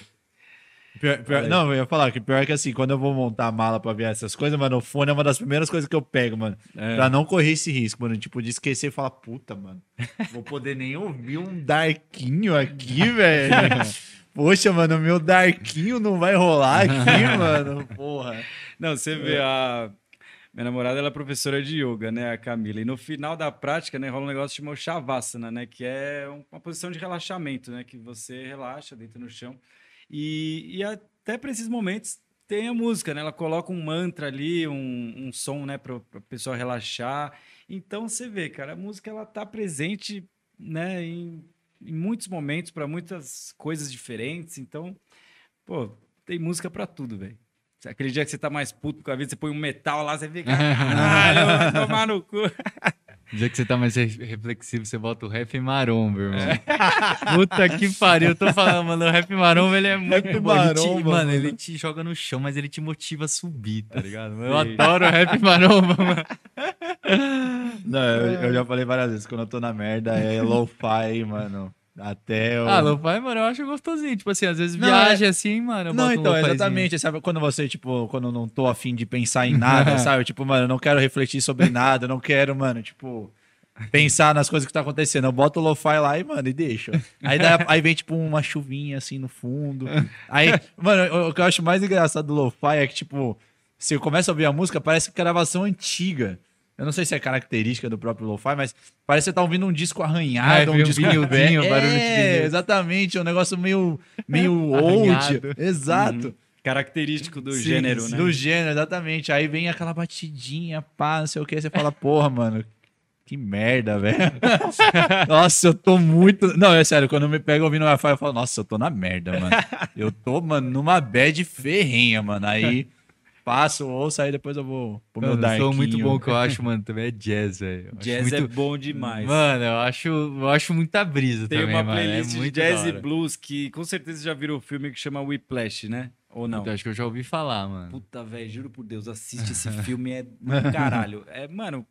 Pior- pior- não, eu ia falar que pior que assim, quando eu vou montar a mala pra ver essas coisas, mano, o fone é uma das primeiras coisas que eu pego, mano.
É.
Pra não correr esse risco, mano. Tipo, de esquecer e falar, puta, mano. Vou poder nem ouvir um darquinho aqui, velho. Poxa, mano, meu darquinho não vai rolar aqui, mano. Porra.
Não, você vê a. Minha namorada ela é professora de yoga, né, a Camila. E no final da prática, né, rola um negócio chamado Shavasana, né, que é um- uma posição de relaxamento, né, que você relaxa, deita no chão. E, e até para esses momentos tem a música, né? Ela coloca um mantra ali, um, um som, né, para a pessoa relaxar. Então você vê, cara, a música ela tá presente, né, em, em muitos momentos para muitas coisas diferentes. Então, pô, tem música para tudo, velho. Aquele dia que você tá mais puto com a vida, você põe um metal lá, você fica, vai tomar no cu.
Dia que você tá mais re- reflexivo, você bota o rap maromba, irmão. Puta que pariu. Eu tô falando, mano, o rap maromba, ele é muito
Rap
bom. Ele te-
maromba,
mano,
mano.
ele te joga no chão, mas ele te motiva a subir, tá ligado? Eu
Sim.
adoro o rap maromba, mano.
Não, eu, eu já falei várias vezes, quando eu tô na merda, é lo-fi, mano. Até eu...
Ah, lo-fi, mano, eu acho gostosinho. Tipo assim, às vezes
Não,
viagem assim, mano.
Não,
um
então,
lo-fizinho.
exatamente. Sabe quando você, tipo, quando eu não tô afim de pensar em nada, sabe? Tipo, mano, eu não quero refletir sobre nada, eu não quero, mano, tipo. pensar nas coisas que tá acontecendo. Eu boto o lo-fi lá e, mano, e deixo. Aí, dá- aí vem, tipo, uma chuvinha assim no fundo. Aí, mano, o, o que eu acho mais engraçado do lo-fi é que, tipo, se eu começo a ouvir a música, parece gravação antiga. Eu não sei se é característica do próprio lo-fi, mas parece que você tá ouvindo um disco arranhado,
É,
um
um
disco
vinilzinho,
velho.
barulho de
É,
vinil.
exatamente, é um negócio meio, meio old. Exato.
Característico do
Sim,
gênero, né?
Do gênero, exatamente. Aí vem aquela batidinha, pá, não sei o que, você fala, porra, mano, que merda, velho. nossa, eu tô muito. Não, é sério, quando eu me pego ouvindo Wi-Fi, eu falo, nossa, eu tô na merda, mano. Eu tô, mano, numa bad ferrenha, mano. Aí passo, ouço, aí depois eu vou pro meu dark.
som muito bom que eu acho, mano, também é jazz, velho.
Jazz é
muito...
bom demais.
Mano, eu acho, eu acho muita brisa
Tem
também,
uma
mano.
playlist
é
de jazz e blues que com certeza já viram o filme que chama Whiplash, né? Ou não?
Puta, acho que eu já ouvi falar, mano.
Puta, velho, juro por Deus, assiste esse filme, é do caralho. É, mano,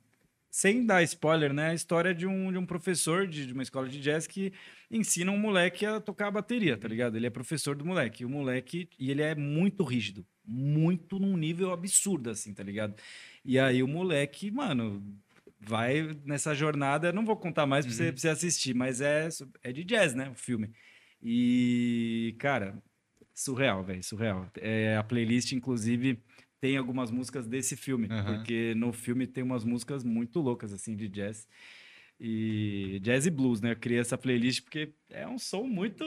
sem dar spoiler, né? A história de um, de um professor de, de uma escola de jazz que ensina um moleque a tocar a bateria, tá ligado? Ele é professor do moleque. E o moleque, e ele é muito rígido, muito num nível absurdo, assim, tá ligado? E aí o moleque, mano, vai nessa jornada. Não vou contar mais pra, você, pra você assistir, mas é, é de jazz, né? O filme. E, cara, surreal, velho, surreal. É, a playlist, inclusive, tem algumas músicas desse filme,
Aham.
porque no filme tem umas músicas muito loucas, assim, de jazz. E jazz e blues, né? Eu criei essa playlist porque é um som muito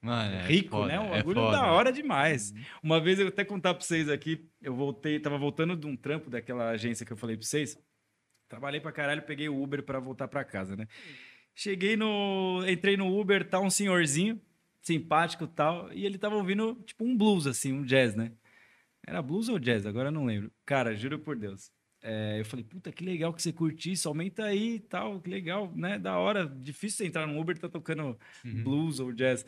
Mano, é
rico,
foda,
né? Um
é
bagulho
foda.
da hora demais. Uma vez eu até contar pra vocês aqui, eu voltei, tava voltando de um trampo daquela agência que eu falei pra vocês. Trabalhei pra caralho, peguei o Uber pra voltar pra casa, né? Cheguei no. Entrei no Uber, tá um senhorzinho, simpático e tal, e ele tava ouvindo, tipo, um blues, assim, um jazz, né? Era blues ou jazz? Agora eu não lembro. Cara, juro por Deus. É, eu falei, puta, que legal que você curtiu isso, aumenta aí e tal, que legal, né? Da hora. Difícil você entrar no Uber e tá tocando blues ou jazz.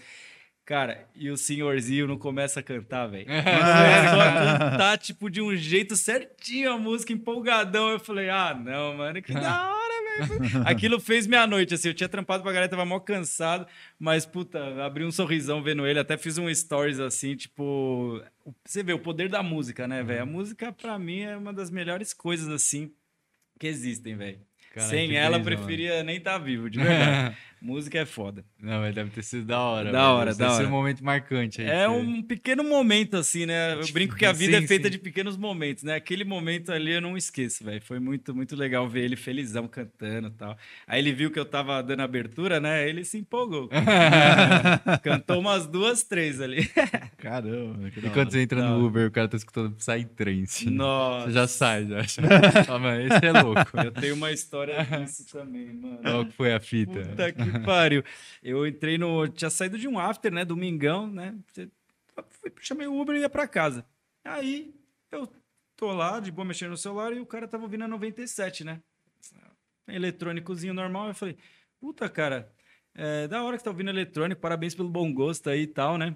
Cara, e o senhorzinho não começa a cantar, velho. Começou a cantar, tipo, de um jeito certinho a música, empolgadão. Eu falei, ah, não, mano, que da hora. Aquilo fez minha noite, assim. Eu tinha trampado pra galera, tava mó cansado, mas, puta, abri um sorrisão vendo ele. Até fiz um stories, assim, tipo. Você vê o poder da música, né, velho? A música, pra mim, é uma das melhores coisas, assim, que existem, velho. Sem ela, preferia nem estar vivo, de verdade. música é foda.
Não, mas deve ter sido da hora.
Da
velho.
hora,
Deve
da
ter sido
hora.
um momento marcante aí.
É
você.
um pequeno momento, assim, né? Eu
Tipo,
brinco que a vida
sim,
é feita
sim.
de pequenos momentos, né? Aquele momento ali eu não esqueço, velho. Foi muito, muito legal ver ele felizão cantando e tal. Aí ele viu que eu tava dando abertura, né? Ele se empolgou. Cantou umas duas, três ali.
Caramba, que
E quando você entra
Da
no
hora.
Uber, o cara tá escutando Psytrance.
Nossa.
Você já sai, já. ah, mano, esse é louco.
Eu tenho uma história disso também, mano.
Qual que foi a fita?
Puta que pariu. Eu entrei no. Tinha saído de um after, né? Domingão, né? Chamei o Uber e ia pra casa. Aí eu tô lá, de boa, mexendo no celular, e o cara tava ouvindo a 97, né? Eletrônicozinho normal. Eu falei, puta, cara, é da hora que tá ouvindo eletrônico, parabéns pelo bom gosto aí e tal, né?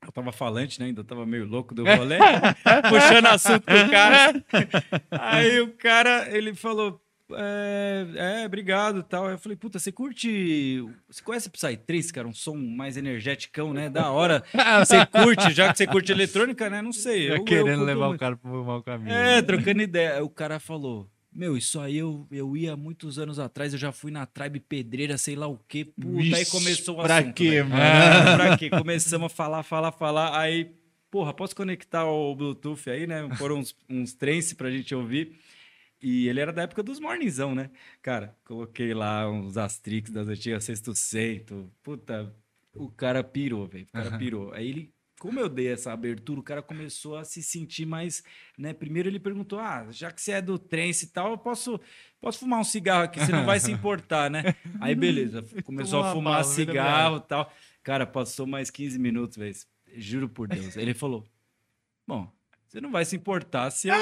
Eu tava falante, né? Ainda tava meio louco do rolê, puxando assunto com o cara. Aí o cara, ele falou, é, é, obrigado e tal. Aí eu falei, puta, você curte. Você conhece Psytrance, cara? Um som mais energeticão, né? Da hora. Você curte, já que você curte eletrônica, né? Não sei.
Tá
Eu, eu
querendo
curto
levar o cara pro mau caminho.
É, trocando ideia. Aí o cara falou. Meu, isso aí eu, eu ia muitos anos atrás, eu já fui na Tribe Pedreira, sei lá o quê. Puta, aí começou o
pra
assunto.
quê,
velho.
mano?
É, pra quê? Começamos a falar, falar, falar. Aí, porra, posso conectar o Bluetooth aí, né? Foram uns, uns trance pra gente ouvir. E ele era da época dos morningzão, né? Cara, coloquei lá uns Astrix das antigas, Sexto Cento. Puta, o cara pirou, velho. O cara pirou. Aí ele, como eu dei essa abertura, o cara começou a se sentir mais, né? Primeiro ele perguntou: "Ah, já que você é do trance e tal, eu posso posso fumar um cigarro aqui, você não vai se importar, né?" Aí beleza, começou a
uma
fumar cigarro e tal. Cara, passou mais 15 minutos, velho. Juro por Deus. Ele falou: "Bom, você não vai se importar se eu,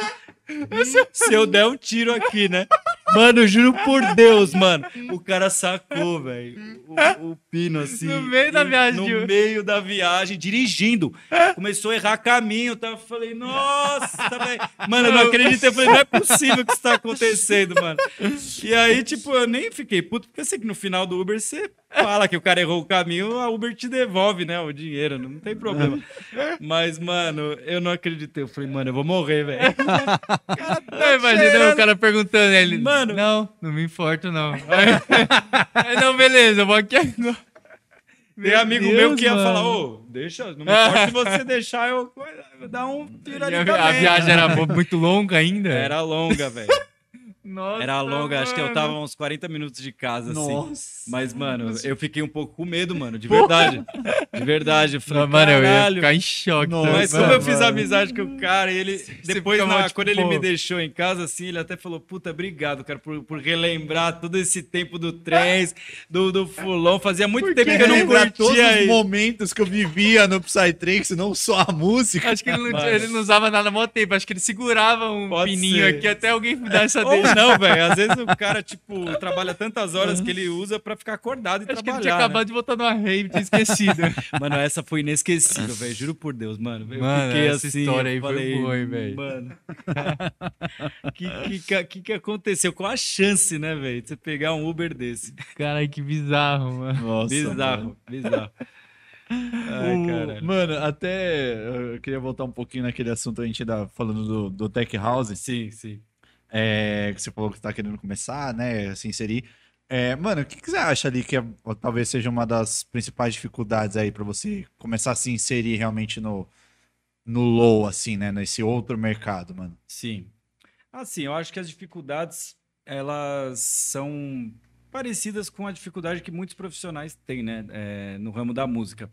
se eu der um tiro aqui, né? Mano, juro por Deus, mano. O cara sacou, velho. O, o pino assim.
No meio da viagem
No
de-
meio da viagem, dirigindo. Começou a errar caminho. Tá? Eu falei, nossa, velho. Mano, eu não acredito. Eu falei, não é possível que isso tá acontecendo, mano. E aí, tipo, eu nem fiquei puto, porque eu sei que no final do Uber você fala que o cara errou o caminho, a Uber te devolve, né? O dinheiro, não tem problema. Mas, mano, eu não acreditei. Eu falei, mano, eu vou morrer, velho.
Eu imaginei o cara perguntando ele.
Mano.
Não, não me importo, não. Aí, não, beleza, eu vou aqui agora.
Tem
Meu
amigo
Deus,
meu que ia
mano.
falar, ô, deixa, não me importa se você deixar eu eu dar um tiro ali
a, viagem era muito longa ainda?
Era longa, velho.
Nossa,
Era longa, acho que eu
mano.
tava uns 40 minutos de casa, assim.
Nossa.
Mas, mano, eu fiquei um pouco com medo, mano, de verdade. De verdade. Eu falei,
Não, mano, eu ia ficar em choque.
Nossa,
Mas como
mano.
eu fiz amizade com o cara e ele. Depois,
fica
na-
tipo,
quando ele
pô.
me deixou em casa, assim, ele até falou: Puta, obrigado, cara, por, por relembrar todo esse tempo do trens, do, do fulão. Fazia muito tempo que eu não
lembrar todos
curtia
os
aí.
momentos que eu vivia no Psytrance, não só a música.
Acho que ele não,
Mano.
ele não usava nada há mó tempo. Acho que ele segurava um
Pode
pininho
ser.
aqui até alguém dar essa dele.
Não, velho. Às vezes o cara, tipo, trabalha tantas horas que ele usa pra ficar acordado e
Acho que ele
trabalhar.
tinha
né?
acabado de voltar numa rave, tinha esquecido.
Mano, essa foi inesquecível, velho. Juro por Deus, mano. Eu
Mano,
fiquei
essa
assim.
história aí foi
falei,
boa, hein, velho?
Mano. que, que, que, que aconteceu? Qual a chance, né, velho? De você pegar um Uber desse?
Caralho, que bizarro, mano.
Nossa,
bizarro, bizarro. Ai,
O-
caralho.
Mano, até eu queria voltar um pouquinho naquele assunto a gente tá falando do, do Tech House,
Sim, sim.
É, que você falou que tá querendo começar, né, se inserir. É, mano, o que, que você acha ali que é- talvez seja uma das principais dificuldades aí pra você começar a se inserir realmente no, no low, assim, né, nesse outro mercado, mano?
Sim. Assim, eu acho que as dificuldades, elas são parecidas com a dificuldade que muitos profissionais têm, né, é, no ramo da música.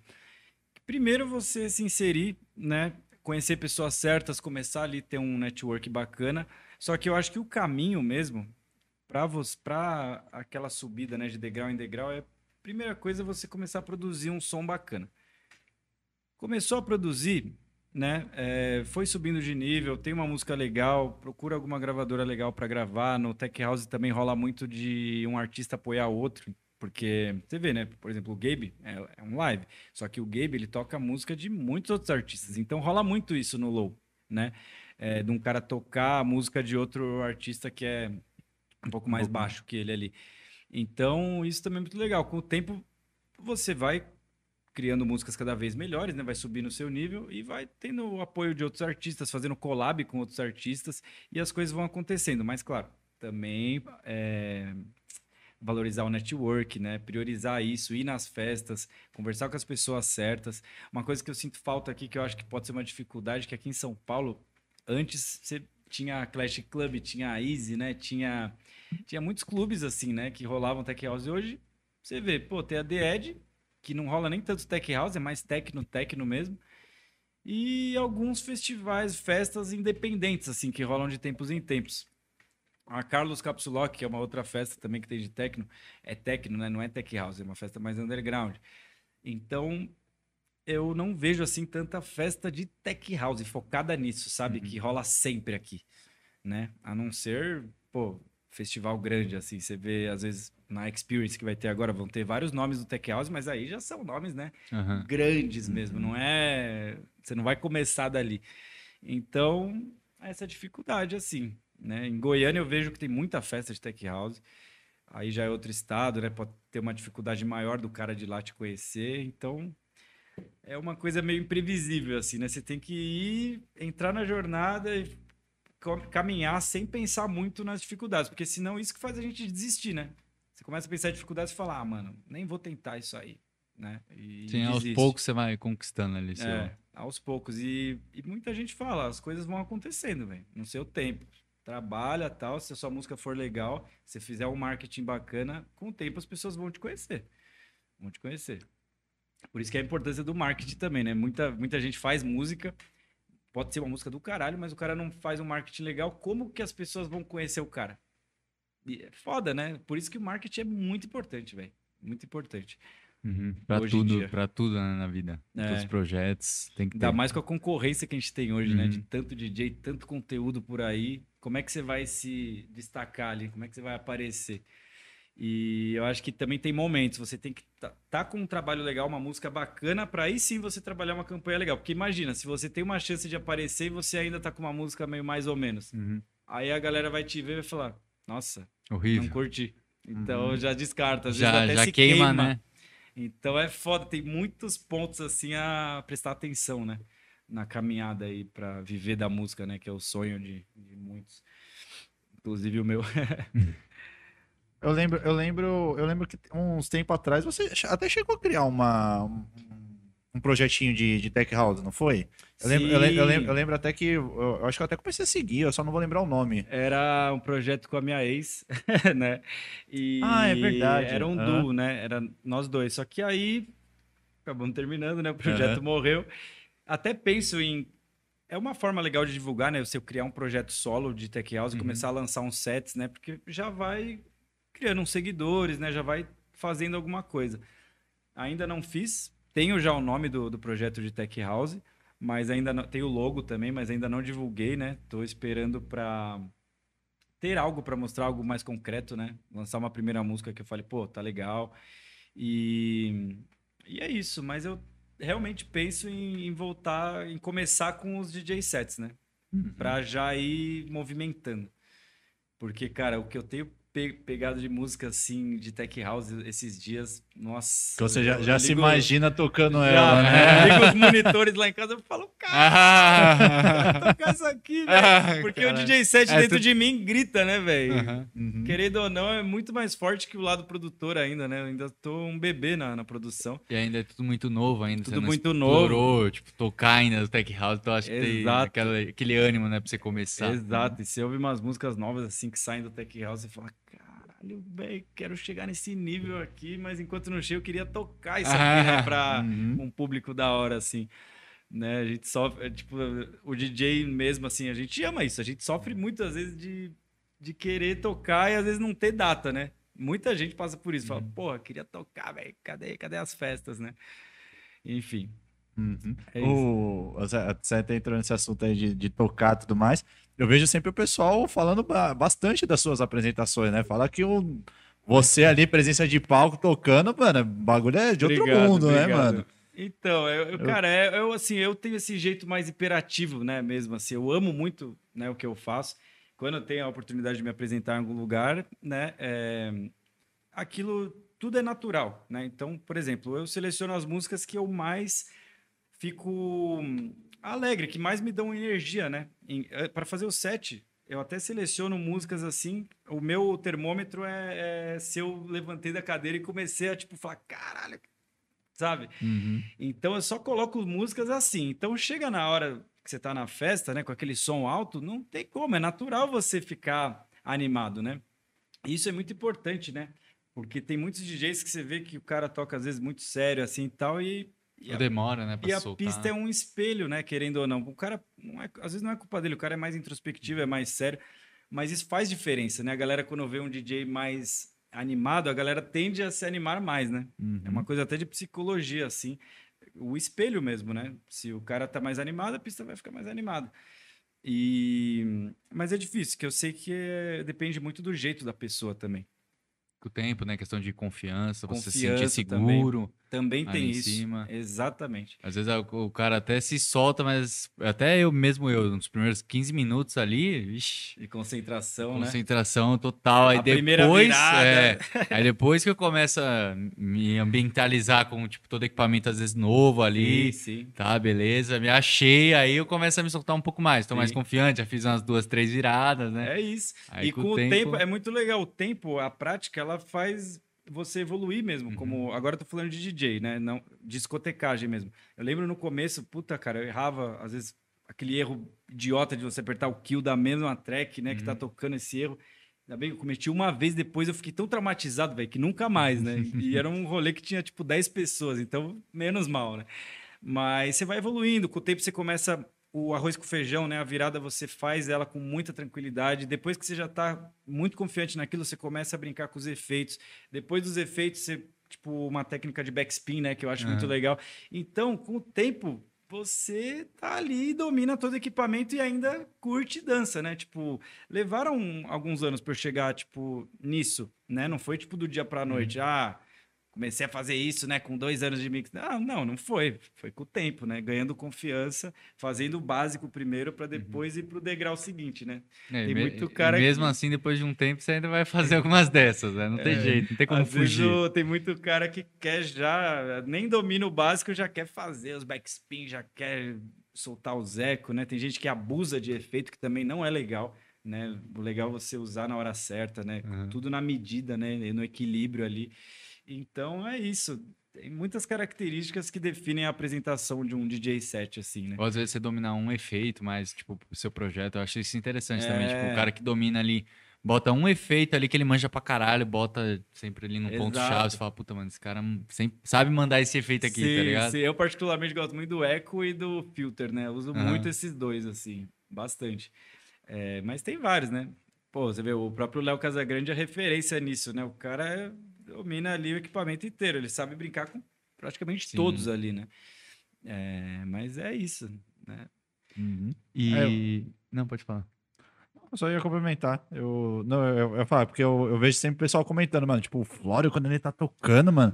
Primeiro, você se inserir, né, conhecer pessoas certas, começar ali ter um network bacana. Só que eu acho que o caminho mesmo para aquela subida, né, de degrau em degrau é primeira coisa é você começar a produzir um som bacana. Começou a produzir, né? é, foi subindo de nível, tem uma música legal, procura alguma gravadora legal para gravar. No Tech House também rola muito de um artista apoiar outro, porque você vê, né? Por exemplo, o Gabe é, é um live, só que o Gabe ele toca música de muitos outros artistas, então rola muito isso no Low, né? É, de um cara tocar a música de outro artista que é um pouco mais baixo que ele ali. Então, isso também é muito legal. Com o tempo, você vai criando músicas cada vez melhores, né? Vai subindo o seu nível e vai tendo o apoio de outros artistas, fazendo collab com outros artistas e as coisas vão acontecendo. Mas, claro, também é, valorizar o network, né? Priorizar isso, ir nas festas, conversar com as pessoas certas. Uma coisa que eu sinto falta aqui, que eu acho que pode ser uma dificuldade, que aqui em São Paulo, antes você tinha Clash Club, tinha Easy, né? Tinha, tinha muitos clubes assim, né? Que rolavam tech house. E hoje você vê, pô, tem a The Edge, que não rola nem tanto tech house, é mais techno, techno mesmo. E alguns festivais, festas independentes, assim, que rolam de tempos em tempos. A Carlos Capsulock, que é uma outra festa também que tem de techno, é techno, né? Não é tech house, é uma festa mais underground. Então, eu não vejo assim tanta festa de tech house focada nisso, sabe? Que rola sempre aqui, né? A não ser, pô, festival grande assim, você vê às vezes na Experience que vai ter agora vão ter vários nomes do tech house, mas aí já são nomes, né?
Aham.
Grandes mesmo, não é, você não vai começar dali. Então, essa dificuldade assim, né? Em Goiânia eu vejo que tem muita festa de tech house. Aí já é outro estado, né? Pode ter uma dificuldade maior do cara de lá te conhecer. Então, é uma coisa meio imprevisível, assim, né? Você tem que ir, entrar na jornada e caminhar sem pensar muito nas dificuldades, porque senão isso que faz a gente desistir, né? Você começa a pensar em dificuldades e fala, ah, mano, nem vou tentar isso aí, né? E
Sim, aos
desiste.
poucos você vai conquistando ali. Seu...
É, aos poucos. E, e muita gente fala, as coisas vão acontecendo, velho, no seu tempo. Trabalha tal, se a sua música for legal, se fizer um marketing bacana, com o tempo as pessoas vão te conhecer. Vão te conhecer. Por isso que é a importância do marketing também, né? Muita, muita gente faz música, pode ser uma música do caralho, mas o cara não faz um marketing legal. Como que as pessoas vão conhecer o cara? E é foda, né? Por isso que o marketing é muito importante, velho. Muito importante.
Uhum.
Em
tudo,
dia.
pra tudo né, na vida.
É.
Os projetos, tem que ter.
Ainda mais com a concorrência que a gente tem hoje, né?
Uhum.
De tanto DJ, tanto conteúdo por aí. Como é que você vai se destacar ali? Como é que você vai aparecer? E eu acho que também tem momentos. Você tem que tá, tá com um trabalho legal, uma música bacana, para aí sim você trabalhar uma campanha legal. Porque imagina, se você tem uma chance de aparecer e você ainda tá com uma música meio mais ou menos.
Uhum.
Aí a galera vai te ver e vai falar: Nossa, não
Horrível.
curti. Então já descarta. Às
Já,
vezes até
já
se
queima, né?
Então é foda, tem muitos pontos assim a prestar atenção, né? Na caminhada aí para viver da música, né? Que é o sonho de, de muitos. Inclusive o meu.
Eu lembro, eu lembro, eu lembro que uns tempos atrás você até chegou a criar uma, um, um projetinho de, de tech house, não foi? Eu lembro, eu, lembro, eu, lembro, eu lembro até que eu, acho que eu até comecei a seguir, eu só não vou lembrar o nome.
Era um projeto com a minha ex, né? E
Ah, é verdade.
Era um
Ah.
duo, né? Era nós dois. Só que aí acabamos terminando, né? O projeto morreu. Até penso em é uma forma legal de divulgar, né? Você criar um projeto solo de tech house e
Uhum.
começar a lançar uns sets, né? Porque já vai criando uns seguidores, né? Já vai fazendo alguma coisa. Ainda não fiz. Tenho já o nome do, do projeto de tech house, mas ainda não tem o logo também, mas ainda não divulguei, né? Tô esperando para ter algo para mostrar algo mais concreto, né? Lançar uma primeira música que eu falei, pô, tá legal. E, e é isso, mas eu realmente penso em, em voltar, em começar com os DJ sets, né? Pra já ir movimentando. Porque, cara, o que eu tenho pe- pegado de música assim, de tech house esses dias, nossa.
Que você já, já se
ligo-
imagina tocando
já,
ela, né?
eu ligo os monitores lá em casa e falo, cara,
Ah,
tocar isso aqui, velho. Porque o
Caralho.
DJ set
É,
dentro
tu-
de mim grita, né, velho?
Uhum.
Querendo ou não, é muito mais forte que o lado produtor ainda, né? Eu ainda tô um bebê na, na produção.
E ainda é tudo muito novo ainda.
Tudo muito
explorou, Tipo, tocar ainda no Tech House, então acho que tem aquela- aquele ânimo, né, pra você começar.
Exato. E você ouve umas músicas novas assim que saem do Tech House e fala, caralho, velho, quero chegar nesse nível aqui, mas enquanto não chego, eu queria tocar isso aqui, né? Pra
Uhum.
um público da hora, assim. Né? A gente sofre, é, tipo, o DJ mesmo, assim, a gente ama isso. A gente sofre muitas vezes de, de querer tocar e às vezes não ter data, né? Muita gente passa por isso. Fala, porra, queria tocar, velho. Cadê, cadê as festas, né? Enfim.
Uhum.
É
o, você você entrou nesse assunto aí de, de tocar e tudo mais. Eu vejo sempre o pessoal falando ba- bastante das suas apresentações, né? Fala que o, você ali, presença de palco, tocando, mano, o bagulho é de outro
Obrigado,
mundo, né,
obrigado.
mano?
Então, eu, eu- cara, é- eu assim, eu tenho esse jeito mais hiperativo, né, mesmo assim. Eu amo muito, né, o que eu faço. Quando eu tenho a oportunidade de me apresentar em algum lugar, né, é, aquilo tudo é natural, né? Então, por exemplo, eu seleciono as músicas que eu mais fico alegre, que mais me dão energia, né? Para fazer o set, eu até seleciono músicas assim. O meu termômetro é, é se eu levantei da cadeira e comecei a tipo falar, caralho, sabe?
Uhum.
Então eu só coloco músicas assim. Então chega na hora que você tá na festa, né, com aquele som alto, não tem como, é natural você ficar animado, né? E isso é muito importante, né? Porque tem muitos DJs que você vê que o cara toca às vezes muito sério assim e tal e a,
demora, né, pra
e a
soltar.
pista é um espelho, né, querendo ou não. O cara não é- às vezes não é culpa dele, o cara é mais introspectivo, é mais sério, mas isso faz diferença, né? A galera quando vê um DJ mais animado, a galera tende a se animar mais, né? É uma coisa até de psicologia, assim. O espelho mesmo, né? Se o cara tá mais animado, a pista vai ficar mais animada. E... Mas é difícil, que eu sei que é- depende muito do jeito da pessoa também.
O tempo, né, questão de confiança, você se
Confiança
sentir seguro.
Também
Ali
tem
em
isso.
cima.
Exatamente.
Às vezes a- o cara até se solta, mas até eu mesmo, eu, nos primeiros 15 minutos ali, vixi,
E concentração, né?
concentração total. Aí
A
depois, é, aí depois que eu começo a me ambientalizar com tipo todo equipamento às vezes novo ali,
Sim, sim.
tá, beleza, me achei, aí eu começo a me soltar um pouco mais, tô mais
Sim.
confiante, já fiz umas duas, três viradas, né?
É isso.
Aí
e com, o tempo... é muito legal. O tempo, a prática, ela faz você evoluir mesmo.
Uhum.
Como agora eu tô falando de DJ, né? Não discotecagem mesmo. Eu lembro no começo, puta, cara, eu errava às vezes aquele erro idiota de você apertar o kill da mesma track, né,
Uhum.
que tá tocando esse erro. Ainda bem que eu cometi uma vez, depois eu fiquei tão traumatizado, velho, que nunca mais, né? E era um rolê que tinha, tipo, 10 pessoas, então menos mal, né? Mas você vai evoluindo, com o tempo você começa o arroz com feijão, né? A virada você faz ela com muita tranquilidade. Depois que você já tá muito confiante naquilo, você começa a brincar com os efeitos. Depois dos efeitos, você, tipo, uma técnica de backspin, né? Que eu acho muito legal. Então, com o tempo, você tá ali, domina todo o equipamento e ainda curte e dança, né? Tipo, levaram alguns anos para eu chegar, tipo, nisso, né? Não foi, tipo, do dia pra noite. Ah, comecei a fazer isso, né, com dois anos de mix. Não, não, não foi. Foi com o tempo, né? Ganhando confiança, fazendo o básico primeiro para depois ir pro degrau seguinte, né?
É,
Tem muito
e
cara
mesmo
que-
assim, depois de um tempo, você ainda vai fazer algumas dessas, né? Não tem jeito, não tem como fugir.
o- tem muito cara que quer já, nem domina o básico, já quer fazer os backspin, já quer soltar o zeco, né? Tem gente que abusa de efeito, que também não é legal, né? O legal é você usar na hora certa, né?
Uhum.
Tudo na medida, né? E No equilíbrio ali. Então é isso. Tem muitas características que definem a apresentação de um DJ set, assim, né?
Ou às vezes você dominar um efeito, mas, tipo, pro seu projeto, eu acho isso interessante também. Tipo,
É.
o cara que domina ali, bota um efeito ali que ele manja pra caralho, bota sempre ali no ponto
Exato.
chave, você fala, puta, mano, esse cara sempre sabe mandar esse efeito aqui,
sim,
tá ligado?
sim. Eu particularmente gosto muito do eco e do filter, né? Eu uso
Aham.
muito esses dois, assim, bastante. É, mas tem vários, né? Pô, você vê, o próprio Léo Casagrande é referência nisso, né? O cara domina ali o equipamento inteiro, ele sabe brincar com praticamente
Sim.
todos ali, né? É, mas é isso, né?
E...
É,
Não, pode falar.
Eu só ia complementar. Eu, não, eu, eu, eu falo, porque eu, eu vejo sempre o pessoal comentando, mano. Tipo, o Flório, quando ele tá tocando, mano.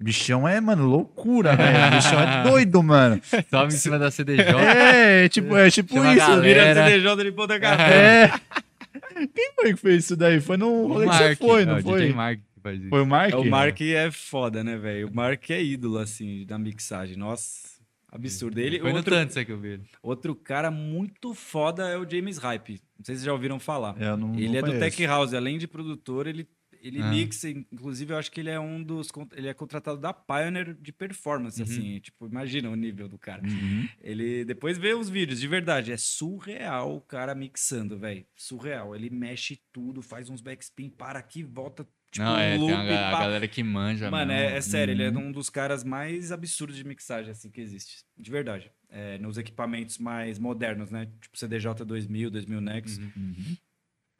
O bichão é, mano, loucura, velho. O bichão é doido, mano.
Sobe em cima da CDJ.
É, é tipo, é tipo
Chama a
isso.
galera.
Vira
Era-
CDJ de ponta cabeça.
É. Quem foi que fez isso daí? Foi no
O
rolê que você foi,
é,
não
o
foi?
DJ Mark que faz isso.
Foi o Mark?
É, o Mark é foda, né, velho? O Mark é ídolo, assim, da mixagem. Nossa, absurdo. Ele,
Foi no
outro,
tanto isso que eu vi. ele.
outro cara muito foda é o James Hype. Não sei se vocês já ouviram falar.
Eu não,
Ele
não
é do
conheço.
Tech House, além de produtor, ele, ele
Ah.
mixa, inclusive eu acho que ele é um dos, ele é contratado da Pioneer de performance,
Uhum.
assim, tipo, imagina o nível do cara.
Uhum.
Ele, depois vê os vídeos, de verdade, é surreal o cara mixando, velho, surreal, ele mexe tudo, faz uns backspin, para aqui, volta, tipo,
Não, é,
um
tem
loop,
a, galera que manja
Mano, é, é sério, ele é
Uhum.
um dos caras mais absurdos de mixagem, assim, que existe, de verdade. É, nos equipamentos mais modernos, né, tipo CDJ 2000, 2000 Nex,
Uhum.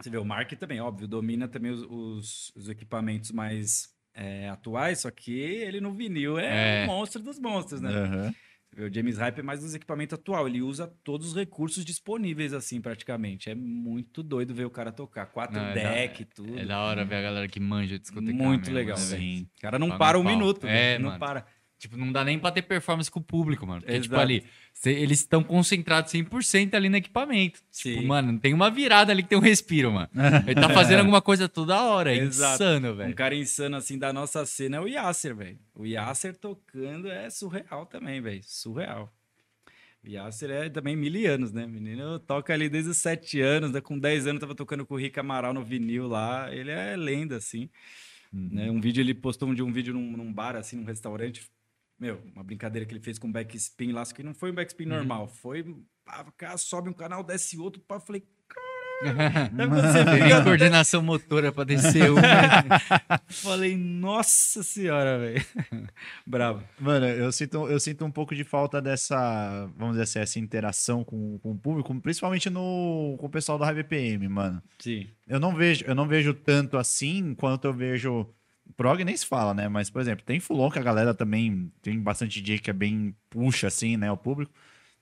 você vê, o Mark também, óbvio, domina também os, os- os equipamentos mais é, atuais, só que ele no vinil é,
É.
o monstro dos monstros, né?
Aham.
O James Hype é mais dos equipamentos atual, ele usa todos os recursos disponíveis, assim, praticamente. É muito doido ver o cara tocar, quatro
Não, é
deck, tudo.
É da hora ver a galera que manja discotecar
Muito
mesmo,
legal,
né,
velho. O cara não para
um pau.
minuto,
É,
velho, não para.
Tipo, não dá nem pra ter performance com o público, mano. Porque, tipo,
Exato.
ali, cê- eles estão concentrados 100% ali no equipamento. Tipo,
Sim.
mano, tem uma virada ali que tem um respiro, mano. Ele tá fazendo alguma coisa toda hora. É
Exato.
insano,
Um
velho.
cara insano, assim, da nossa cena é o Yasser, velho. O Yasser tocando é surreal também, velho. Surreal. O Yasser é também mil anos, né? Menino toca ali desde os sete anos, né? com 10 anos tava tocando com o Rick Amaral no vinil lá. Ele é lenda, assim. Né? Um vídeo, ele postou um dia um vídeo num, num bar, assim, num restaurante. Meu, uma brincadeira que ele fez com backspin lá, que não foi um backspin normal. Foi, pá, o cara sobe um canal, desce outro, pá, eu falei, fica-
coordenação motora pra descer um. né?
Falei, nossa senhora, velho. Bravo.
Mano, eu sinto, eu sinto um pouco de falta dessa, vamos dizer assim, essa interação com, com o público, principalmente no, com o pessoal do High BPM, mano.
Sim.
Eu não vejo, eu não vejo tanto assim quanto eu vejo. Prog nem se fala, né? Mas, por exemplo, tem Fulon que a galera também tem bastante DJ que é bem puxa, assim, né? O público.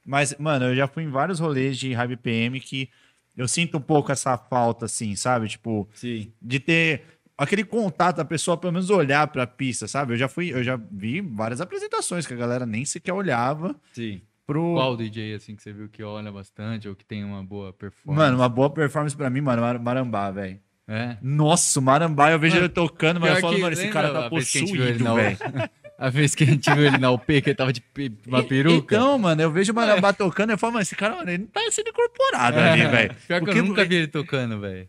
Mas, mano, eu já fui em vários rolês de High BPM que eu sinto um pouco essa falta, assim, sabe? Tipo,
Sim.
de ter aquele contato, a pessoa pelo menos olhar pra pista, sabe? Eu já fui, eu já vi várias apresentações que a galera nem sequer olhava
Sim.
pro.
Qual DJ, assim, que você viu que olha bastante ou que tem uma boa performance?
Mano, uma boa performance pra mim, mano, Mar- Marambá, velho.
É.
Nossa, o Marambá, eu vejo
Mano,
ele tocando, mas eu falo,
que
mano, esse cara tá
que
possuído, velho.
A vez que a gente viu ele na UP, que ele tava de uma peruca.
Então, mano, eu vejo o Marambá tocando, eu falo, mano, esse cara, mano, ele não tá sendo incorporado ali, velho.
Pior que
Porque-
eu nunca vi ele tocando, velho.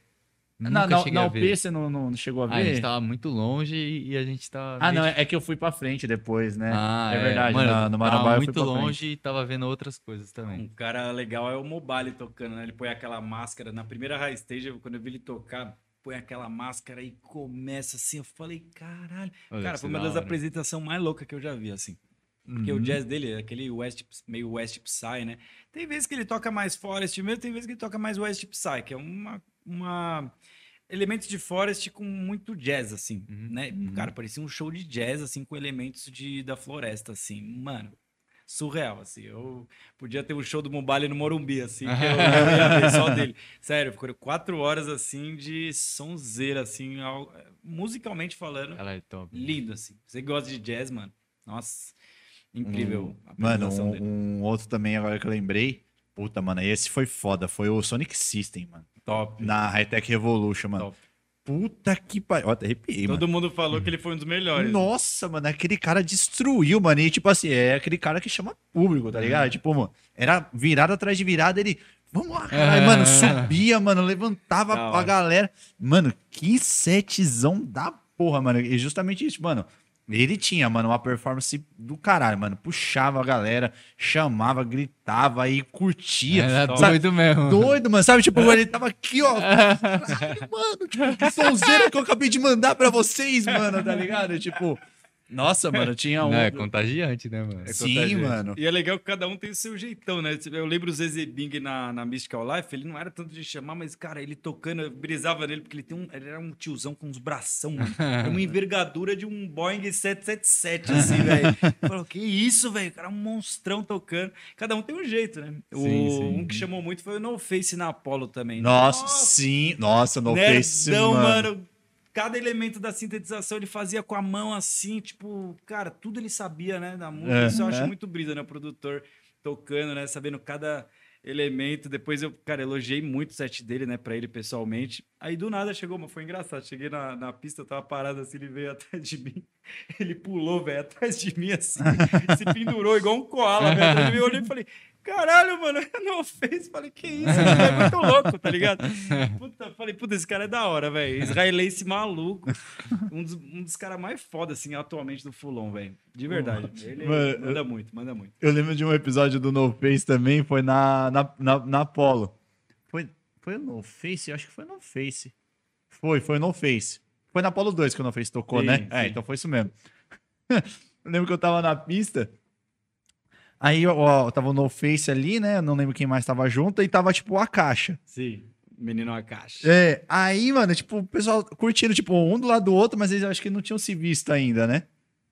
Na, na, na UP
ver.
você não, não chegou a
Ah, a gente
ver?
tava muito longe e e a gente tava.
Ah, não, é é que eu fui pra frente depois, né?
Ah,
é verdade,
Mano,
na- no
tava
Marambá eu fui
muito
pra frente.
longe e tava vendo outras coisas também.
Um cara legal é o Mobile tocando, né? Ele põe aquela máscara. Na primeira high stage, quando eu vi ele tocar, põe aquela máscara e começa assim. Eu falei, caralho.
Olha,
cara, foi uma
da
das apresentações mais loucas que eu já vi, assim. Porque
Uhum.
o jazz dele é aquele West, meio West Psy, né? Tem vezes que ele toca mais Forest mesmo, tem vezes que ele toca mais West Psy, que é uma. uma... Elementos de Forest com muito jazz, assim,
Uhum,
né? Cara, parecia um show de jazz, assim, com elementos de, da floresta, assim. Mano, surreal, assim. Eu podia ter um show do Mobile no Morumbi, assim, que eu, ia ver só dele. Sério, ficou quatro horas, assim, de sonzeira, assim, ao- musicalmente falando,
Ela é top.
lindo, assim. Você gosta de jazz, mano, nossa, incrível. a
Mano, um,
dele.
um outro também agora que eu lembrei. Puta, mano, esse foi foda. Foi o Sonic System, mano.
Top,
Na Hightech Revolution, mano.
top.
Puta que pariu. Ó, até arrepiei, mano.
Todo mundo falou que ele foi um dos melhores.
Nossa, mano, aquele cara destruiu, mano. E tipo assim, é aquele cara que chama público, tá ligado? Tipo, mano, era virada atrás de virada, ele. Vamos lá, caralho, mano. Subia, mano, levantava
Da
a
hora.
galera. Mano, que setzão da porra, mano. E justamente isso, mano. Ele tinha, mano, uma performance do caralho, mano. Puxava a galera, chamava, gritava e curtia.
Era
sabe?
doido mesmo.
Doido, mano. Sabe, tipo, ele tava aqui, ó. Caralho, mano. Tipo, que sonzeira que eu acabei de mandar pra vocês, mano, tá ligado? Tipo, nossa, mano, tinha um.
Não, é contagiante, né, mano?
Sim,
contagiante.
mano.
E é legal que cada um tem o seu jeitão, né? Eu lembro o Zezé Bing na, na Mystical Life, ele não era tanto de chamar, mas, cara, ele tocando, eu brisava nele, porque ele tem um. Ele era um tiozão com uns bração, mano. Era uma envergadura de um Boeing 777, assim, velho. Falou, que isso, velho? O cara é um monstrão tocando. Cada um tem um jeito, né? O,
Sim, sim.
Um que chamou muito foi o No Face na Apollo também.
Nossa, sim. Nossa, no
Nerdão,
Face, mano.
mano. Cada elemento da sintetização ele fazia com a mão assim, tipo, cara, tudo ele sabia, né, da música.
É,
Isso eu acho
é.
muito brisa, né, o produtor tocando, né, sabendo cada elemento. Depois eu, cara, elogiei muito o set dele, né, pra ele pessoalmente. Aí do nada chegou, mas foi engraçado. Cheguei na, na pista, eu tava parado assim, ele veio atrás de mim. Ele pulou, velho, atrás de mim assim, se pendurou igual um koala, velho. Ele me olhou e falei, caralho, mano, não fez. Falei, que isso, cara é muito louco, tá ligado? Puta, falei, puta, esse cara é da hora, velho. Israelense maluco. Um dos, um dos caras mais foda, assim, atualmente do Fulon, velho. De verdade. Ele
Mano,
manda muito, manda muito.
Eu lembro de um episódio do No Face também, foi na, na, na, na Apollo. Foi, no Face? Acho que foi no Face. Foi, foi no Face. Foi na Apollo 2 que o No Face tocou,
Sim,
né? É,
sim.
então foi isso mesmo. eu lembro que eu tava na pista. Aí, ó, eu tava no Face ali, né? Não lembro quem mais tava junto. E tava, tipo, a caixa.
Sim. Menino a caixa.
É, aí, mano, tipo, o pessoal curtindo, tipo, um do lado do outro, mas eles acho que não tinham se visto ainda, né?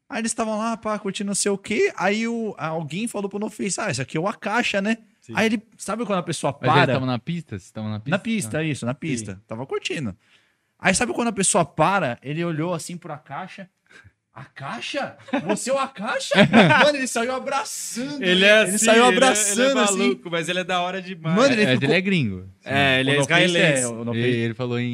Aí eles estavam lá, pá, curtindo não sei o quê. Aí o, alguém falou pro No Face, ah, isso aqui é o Akasha, né?
Sim.
Aí ele, sabe quando a pessoa
Mas
para?
estavam na pista? Estavam na pista?
Na pista, isso, na pista. Tava curtindo. Aí sabe quando a pessoa para, ele olhou assim pra caixa. A caixa? Você é o Akasha? Mano, ele saiu abraçando.
Ele é assim,
Ele saiu
ele é-
abraçando
ele é,
assim.
maluco, mas ele é da hora demais.
Mano,
É,
ele
é,
ficou-
ele é gringo.
É, ele
O
é israelense.
o No
Ele,
Face-
ele falou em...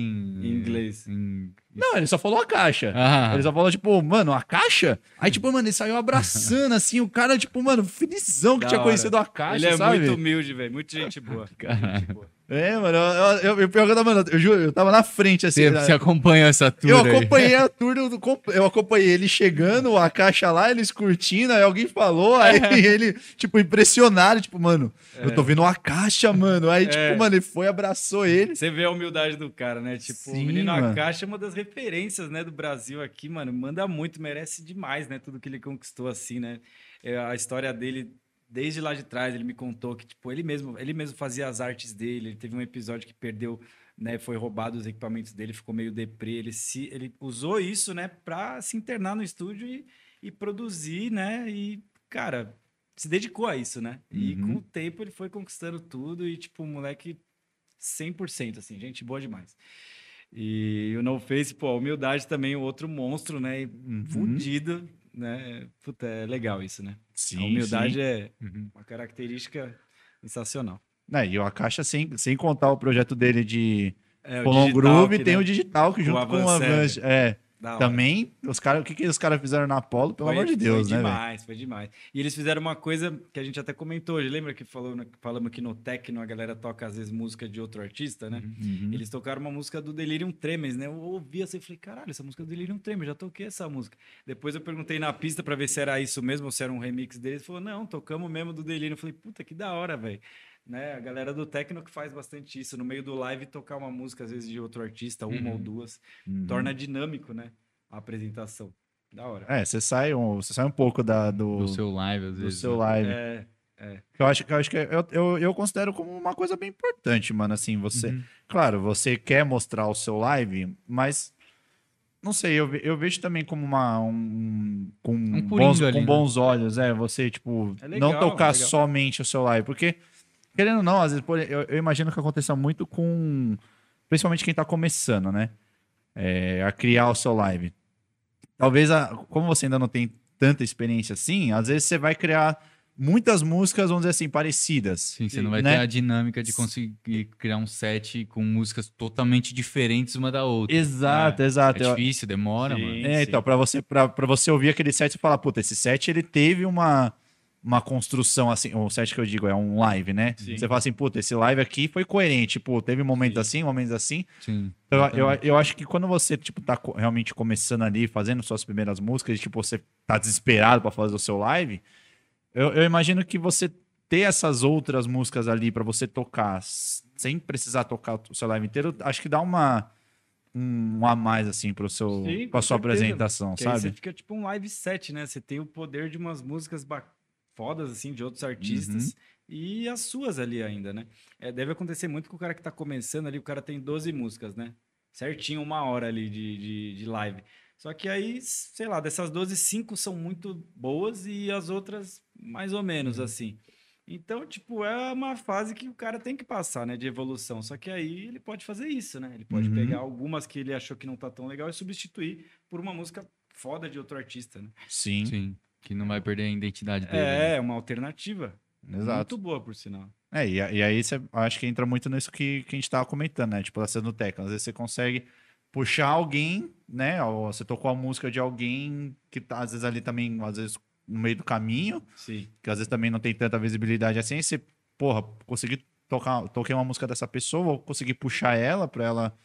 Em inglês.
em-
Não, ele só falou a caixa.
Ah,
Ele só falou, tipo, mano, a caixa? Aí, tipo, mano, ele saiu abraçando, assim, o cara, tipo, mano, felizão que
Da
tinha
hora.
conhecido a caixa,
Ele é
sabe?
muito humilde, velho. Muito gente boa. Gente boa.
É, mano, eu, eu, eu, pior que eu tava, mano, eu juro, eu tava na frente, assim.
você,
né?
você acompanhou essa tour
eu
aí?
acompanhei a tour, do- do- eu acompanhei ele chegando, a caixa lá, eles curtindo, aí alguém falou, aí ele, tipo, impressionado, tipo, mano, eu tô vendo a caixa, mano. Aí, tipo,
É.
mano, ele foi, abraçou ele.
Você vê a humildade do cara, né? Tipo,
Sim,
o Menino
mano.
Akashi é uma das referências, né, do Brasil aqui, mano. Manda muito, merece demais, né? Tudo que ele conquistou, assim, né? É, a história dele, desde lá de trás, ele me contou que, tipo, ele mesmo, ele mesmo fazia as artes dele. Ele teve um episódio que perdeu, né? Foi roubado os equipamentos dele, ficou meio deprê. Ele, se, ele usou isso, né, pra se internar no estúdio e, e produzir, né? E, cara, se dedicou a isso, né? E
Uhum.
com o tempo ele foi conquistando tudo e, tipo, o moleque 100%, assim, gente boa demais. E o No Face, pô, a humildade também, outro monstro, né? E
Uhum.
Fudido, né? Puta, é legal isso, né?
Sim,
a humildade
sim.
é
Uhum.
uma característica sensacional.
É, e o Akasha, sem, sem contar o projeto dele de
É, o
Colon
digital
Groove,
que,
tem
né,
o digital, que
o
junto com o
Avance.
É,
da hora.
também, os cara, o que, que os caras fizeram na Apollo, pelo
Foi-
amor de Deus,
foi
né, velho?
demais, foi demais. E eles fizeram uma coisa que a gente até comentou hoje. Lembra que falou, falamos que no techno a galera toca às vezes música de outro artista, né?
Uhum.
Eles tocaram uma música do Delirium Tremens, né? Eu ouvi assim e falei, caralho, essa música é do Delirium Tremens, já toquei essa música. Depois eu perguntei na pista pra ver se era isso mesmo ou se era um remix deles. Ele falou, não, tocamos mesmo do Delirium. Eu falei, puta, que da hora, velho. Né? A galera do techno que faz bastante isso. No meio do live, tocar uma música, às vezes, de outro artista, uma ou duas.
Uhum.
Torna dinâmico, né? A apresentação. Da hora.
É, você sai um, você sai um pouco da, do,
Do seu live, às
do
vezes.
seu live.
É,
Que Eu acho que eu acho que eu, eu, eu considero como uma coisa bem importante, mano. Assim, você,
Uhum.
claro, você quer mostrar o seu live, mas não sei, eu, eu vejo também como uma. Um, com,
Um
bons,
ali,
com
né?
bons olhos, é. Você, tipo,
É legal,
não tocar
é
somente o seu live. Porque, querendo ou não, às vezes, eu, eu imagino que aconteça muito com. Principalmente quem tá começando, né? É, a criar o seu live. Talvez, a- como você ainda não tem tanta experiência assim, às vezes você vai criar muitas músicas, vamos dizer assim, parecidas.
Sim, você não vai
né?
ter a dinâmica de conseguir criar um set com músicas totalmente diferentes uma da outra.
Exato,
É
exato. Eu-
difícil, demora,
Sim.
mano.
É, então, pra você, pra, pra você ouvir aquele set, você fala, puta, esse set ele teve uma, uma construção assim, o set que eu digo é um live, né?
Sim.
Você fala assim, puta, esse live aqui foi coerente, pô, teve momentos assim, momentos assim.
Sim.
Eu, eu, eu acho que quando você, tipo, tá realmente começando ali, fazendo suas primeiras músicas, e, tipo, você tá desesperado pra fazer o seu live, eu, eu imagino que você ter essas outras músicas ali pra você tocar, sem precisar tocar o seu live inteiro, acho que dá uma um, um a mais assim pro seu
Sim,
pra sua
certeza.
apresentação,
Que aí você
sabe?
fica tipo um live set, né? Você tem o poder de umas músicas ba- fodas, assim, de outros artistas.
Uhum.
E as suas ali ainda, né? É, deve acontecer muito com o cara que tá começando ali, o cara tem 12 músicas, né? Certinho, uma hora ali de, de, de live. Só que aí, sei lá, dessas 12, cinco são muito boas e as outras mais ou menos,
Uhum.
assim. Então, tipo, é uma fase que o cara tem que passar, né, de evolução. Só que aí ele pode fazer isso, né? Ele pode
Uhum.
pegar algumas que ele achou que não tá tão legal e substituir por uma música foda de outro artista, né?
Sim,
Sim. Que não vai perder a identidade dele. né?
É, uma alternativa.
exato.
Muito boa, por sinal.
É, e, e aí você acho que entra muito nisso que, que a gente tava comentando, né? Tipo, sendo técnico. Às vezes você consegue puxar alguém, né? Ou você tocou a música de alguém que tá, às vezes, ali também, às vezes, no meio do caminho,
Sim.
que às vezes também não tem tanta visibilidade assim, e você, porra, consegui tocar, toquei uma música dessa pessoa, vou conseguir puxar ela pra ela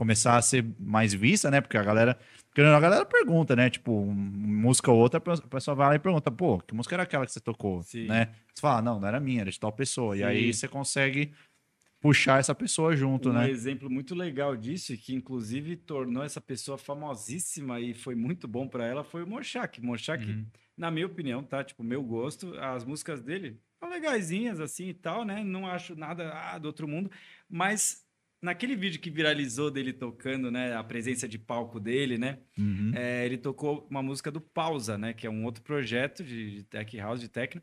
começar a ser mais vista, né? Porque a galera, a galera pergunta, né? Tipo, um- música ou outra, a pessoa vai lá e pergunta, pô, que música era aquela que você tocou,
Sim.
né? Você fala, não, não era minha, era de tal pessoa. E
Sim.
aí você consegue puxar essa pessoa junto,
um
né?
exemplo muito legal disso, e que inclusive tornou essa pessoa famosíssima e foi muito bom pra ela, foi o Mochak. Mochak,
Uhum.
na minha opinião, tá? Tipo, meu gosto, as músicas dele são legaisinhas assim e tal, né? Não acho nada ah, do outro mundo, mas naquele vídeo que viralizou dele tocando, né? A presença de palco dele, né?
Uhum.
É, ele tocou uma música do Pausa, né? Que é um outro projeto de, de tech house, de techno,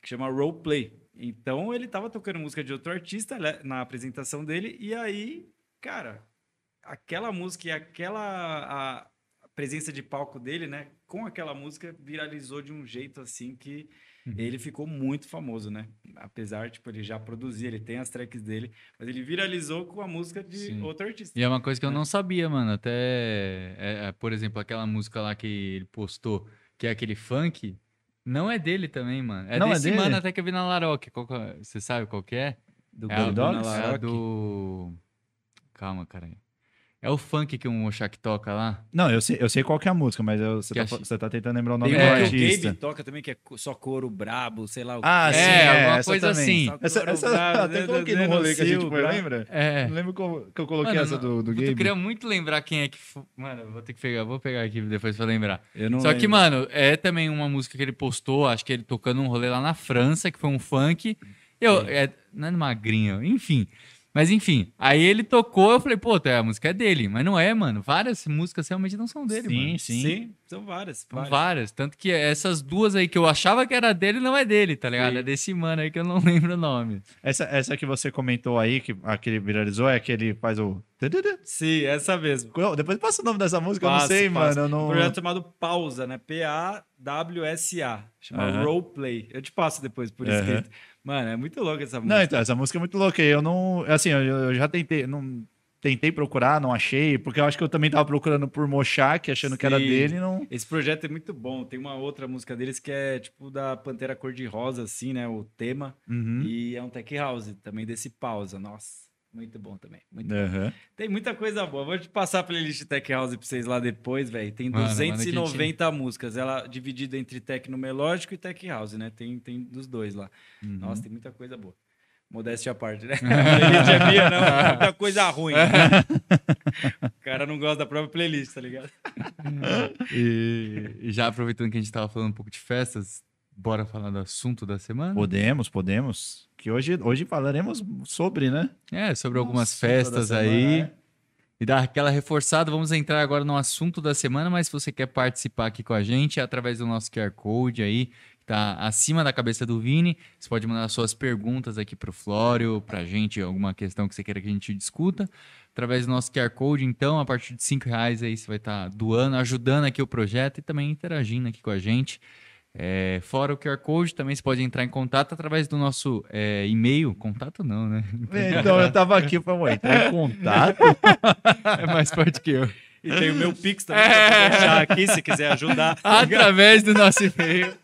que chama Roleplay. Então ele tava tocando música de outro artista né, na apresentação dele, e aí, cara, aquela música e aquela a presença de palco dele, né? Com aquela música viralizou de um jeito assim que ele ficou muito famoso, né? Apesar, tipo, ele já produzia, ele tem as tracks dele, mas ele viralizou com a música de
Sim.
outro artista.
E é uma coisa que eu
É.
não sabia, mano. Até, é, é, por exemplo, aquela música lá que ele postou, que é aquele funk, não é dele também, mano. É
Não é
desse
dele?
mano até que eu vi na Laroque. É- Você sabe qual que é?
Do
é
Dogs?
é do... Calma, cara. É o funk que o Mochak toca lá?
Não, eu sei, eu sei qual que é a música, mas eu- você,
Que
tá, fa- você tá tentando lembrar o nome
Tem
do
É.
que o
artista.
Gabe toca também, que é só couro brabo, sei lá. o
Ah,
quê.
sim,
É,
é,
alguma
essa
coisa
também.
assim.
Essa, essa
brabo,
até
né,
coloquei no rolê que a gente foi,
né?
lembra?
É.
Eu lembro que eu, que eu coloquei
Mano,
essa do, do
puta, Eu
Gabe.
queria muito lembrar quem é que... Mano, eu vou ter que pegar, vou pegar aqui depois pra lembrar.
Eu não
Só que,
lembro.
mano, é também uma música que ele postou, acho que ele tocando um rolê lá na França, que foi um funk. Eu, é, não é magrinho, enfim. Mas enfim, aí ele tocou, eu falei, pô, tá, a música é dele. Mas não é, mano. Várias músicas realmente não são dele,
sim,
mano.
sim,
Sim, são várias.
São
várias.
várias. Tanto que essas duas aí que eu achava que era dele, não é dele, tá ligado?
Sim.
É desse mano aí que eu não lembro o nome.
Essa, essa que você comentou aí, que aquele viralizou, é que ele faz o.
Sim, essa mesmo.
Depois passa o nome dessa música, eu não
Passa,
sei,
passa.
mano. Eu
Um
não...
projeto chamado Pausa, né? P-A-W-S-A. Chama
Aham.
Roleplay. Eu te passo depois por
Aham.
escrito. Mano, é muito louco essa música.
Não, então, essa música é muito louca. Eu não. Assim, eu, eu já tentei. Não, tentei procurar, não achei, porque eu acho que eu também tava procurando por Mochak, achando que era
Sim.
dele não.
Esse projeto é muito bom. Tem uma outra música deles que é tipo da Pantera Cor-de-Rosa, assim, né? O tema.
Uhum.
E é um tech house também desse pausa. Nossa, muito bom também. Muito
Aham.
Tem muita coisa boa. Vou te passar a playlist Tech House pra vocês lá depois, velho. Tem
Mano, manda que a
290 músicas. Ela dividida entre techno melódico e tech house, né? Tem, tem dos dois lá.
Uhum.
Nossa, tem muita coisa boa. Modéstia à parte, né? Playlist é minha, não. Muita coisa ruim. o cara não gosta da própria playlist, tá ligado?
E, e já aproveitando que a gente tava falando um pouco de festas, bora falar do assunto da semana?
Podemos, podemos. Que hoje, hoje falaremos sobre, né?
É, sobre algumas
Nossa, toda
festas
semana,
aí.
né?
e dar aquela reforçada. Vamos entrar agora no assunto da semana, mas se você quer participar aqui com a gente, é através do nosso QR Code aí, que tá acima da cabeça do Vini. Você pode mandar suas perguntas aqui pro Flório, pra gente, alguma questão que você queira que a gente discuta. Através do nosso QR Code, então, a partir de 5 reais aí você vai estar doando, ajudando aqui o projeto e também interagindo aqui com a gente. É, fora o QR Code, também você pode entrar em contato através do nosso é, e-mail. Contato não, né?
Então eu tava aqui, falei, entrar em contato.
É mais forte que eu.
E tem o meu Pix também, pra poder deixar aqui, se quiser ajudar.
através do nosso e-mail,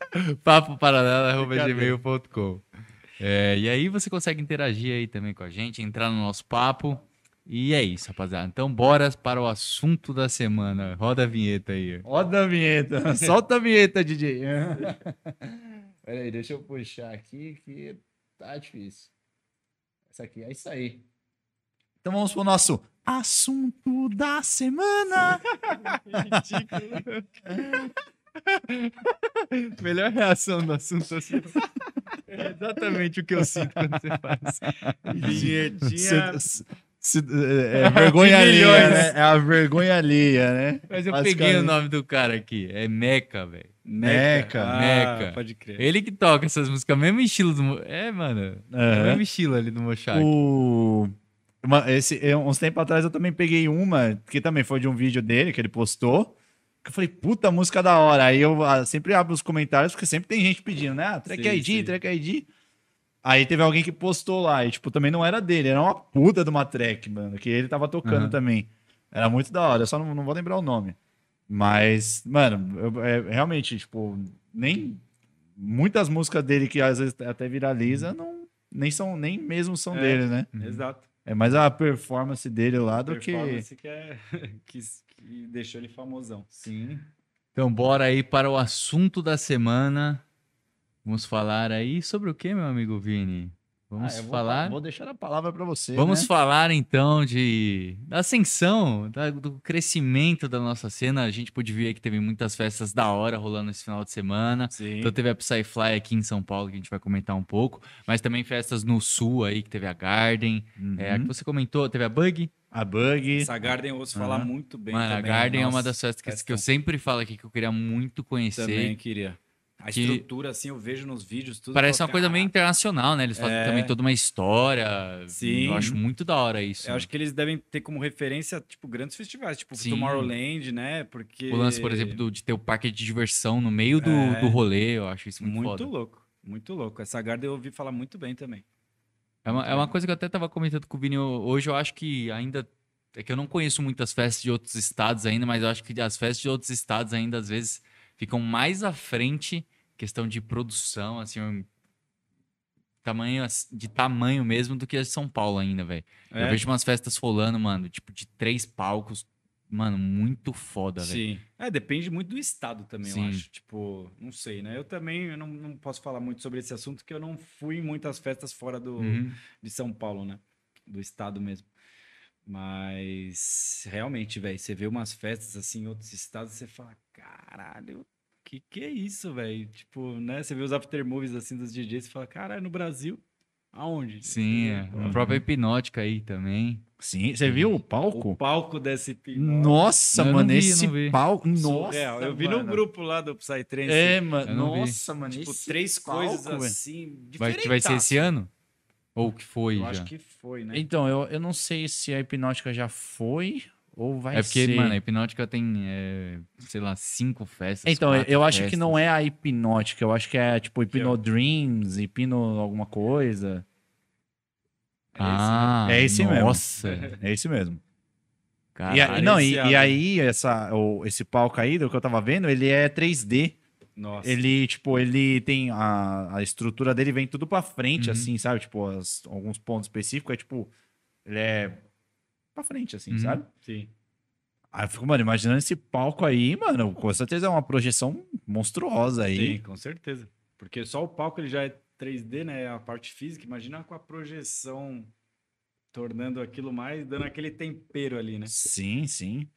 papoparalelo.gmail.com. É, e aí você consegue interagir aí também com a gente, entrar no nosso papo. E é isso, rapaziada. Então, bora para o assunto da semana. Roda a vinheta aí.
Roda a vinheta. Solta a vinheta, DJ. Peraí, deixa eu puxar aqui que tá difícil. Essa aqui, é isso aí. Então vamos pro nosso assunto da semana.
Melhor reação do assunto assim. É exatamente o que eu sinto quando você faz.
Vinhetinha.
Se- é, é vergonha alheia, né? É a vergonha alheia, né?
Mas eu peguei o nome do cara aqui. É Meca, velho.
Meca.
Ah,
Meca.
Pode crer.
Ele que toca essas músicas, mesmo estilo do. Mo- É, mano. É o
Aham.
mesmo estilo ali do Mochak.
O... uma- esse, uns tempos atrás eu também peguei uma, que também foi de um vídeo dele que ele postou. Que eu falei, puta música da hora. Aí eu ah, sempre abro os comentários, porque sempre tem gente pedindo, né? Ah, track
Sim,
ID,
sim.
track ID. Aí teve alguém que postou lá, e tipo, também não era dele, era uma puta de uma track, mano, que ele tava tocando
Aham.
também. Era muito da hora, eu só não, não vou lembrar o nome. Mas, mano, eu- é, realmente, tipo, nem. Muitas músicas dele que às vezes até viraliza, não, nem, são, nem mesmo são
É.
dele, né?
Exato.
É mais a performance dele lá do que.
Performance que, é, que, que deixou ele famosão.
Sim.
Então, bora aí para o assunto da semana. Vamos falar aí sobre o que, meu amigo Vini? Vamos
Ah, vou,
falar.
Vou deixar a palavra pra você.
Vamos
né?
falar então de da ascensão, da- do crescimento da nossa cena. A gente pôde ver que teve muitas festas da hora rolando esse final de semana.
Sim.
Então teve a Psyfly aqui em São Paulo, que a gente vai comentar um pouco. Mas também festas no sul aí, que teve a Garden.
Uhum.
É, a que você comentou, teve a Bug.
A Bug.
Essa Garden eu ouço falar
Aham.
muito bem
Mano,
também.
a Garden é uma
Nossa,
das festas que, que eu sempre falo aqui que eu queria muito conhecer.
Também queria. A
Que-
estrutura, assim, eu vejo nos vídeos, tudo.
Parece uma coisa meio internacional, né? Eles fazem
É.
também toda uma história.
Sim.
Eu acho muito da hora isso.
Eu acho que eles devem ter como referência, tipo, grandes festivais, tipo
Sim.
Tomorrowland, né? Porque.
O lance, por exemplo, do- de ter o parque de diversão no meio do,
É.
do rolê, eu acho isso muito,
Muito
foda.
louco. Muito louco. Essa Garden eu ouvi falar muito bem também.
É uma, é uma coisa que eu até tava comentando com o Vini hoje, eu acho que ainda. É que eu não conheço muitas festas de outros estados ainda, mas eu acho que as festas de outros estados ainda, às vezes, ficam mais à frente, questão de produção, assim, um tamanho, de tamanho mesmo do que de São Paulo ainda, velho. Eu
É?
vejo umas festas rolando, mano, tipo, de três palcos, mano, muito foda, velho.
Sim. É, depende muito do estado também,
Sim.
eu acho. Tipo, não sei, né? Eu também eu não, não posso falar muito sobre esse assunto, porque eu não fui em muitas festas fora do,
Uhum.
de São Paulo, né? Do estado mesmo. Mas realmente, velho, você vê umas festas assim em outros estados, você fala, caralho, que que é isso, velho? Tipo, né? Você vê os aftermovies assim dos DJs e fala, caralho, no Brasil, aonde?
Sim, é. a própria hipnótica aí também.
Sim. Você viu o
O
palco?
palco desse
Nossa,
Eu não
mano,
vi,
esse palco. Nossa.
surreal. Eu vi no
mano.
grupo lá do Psytrance.
É, mano.
Não vi.
Nossa, mano.
Tipo,
esse
três
palco,
coisas
velho.
assim.
Vai, que vai ser esse ano? Ou que foi
Eu
já?
acho que foi, né?
Então, eu, eu não sei se a hipnótica já foi ou vai
É porque,
ser.
mano, a hipnótica tem, é, sei lá, cinco festas.
Então, eu- acho que não é a hipnótica, eu acho que é tipo
ó.
Hipnodreams, Hipno alguma coisa.
Ah,
É esse mesmo.
Nossa,
É esse mesmo. E,
caralho.
aí- não, e,
esse
e
ano.
aí, essa, o- esse palco aí, do que eu tava vendo, ele é 3D.
Nossa.
Ele, tipo, ele tem a, a estrutura dele vem tudo pra frente,
Uhum.
assim, sabe? Tipo, as- alguns pontos específicos, é tipo, ele é pra frente, assim,
Uhum.
sabe?
Sim.
Aí eu fico, mano, imaginando esse palco aí, mano, com certeza é uma projeção monstruosa aí.
Sim, com certeza. Porque só o palco ele já é 3D, né? A parte física. Imagina com a projeção tornando aquilo mais, dando aquele tempero ali, né?
Sim, sim.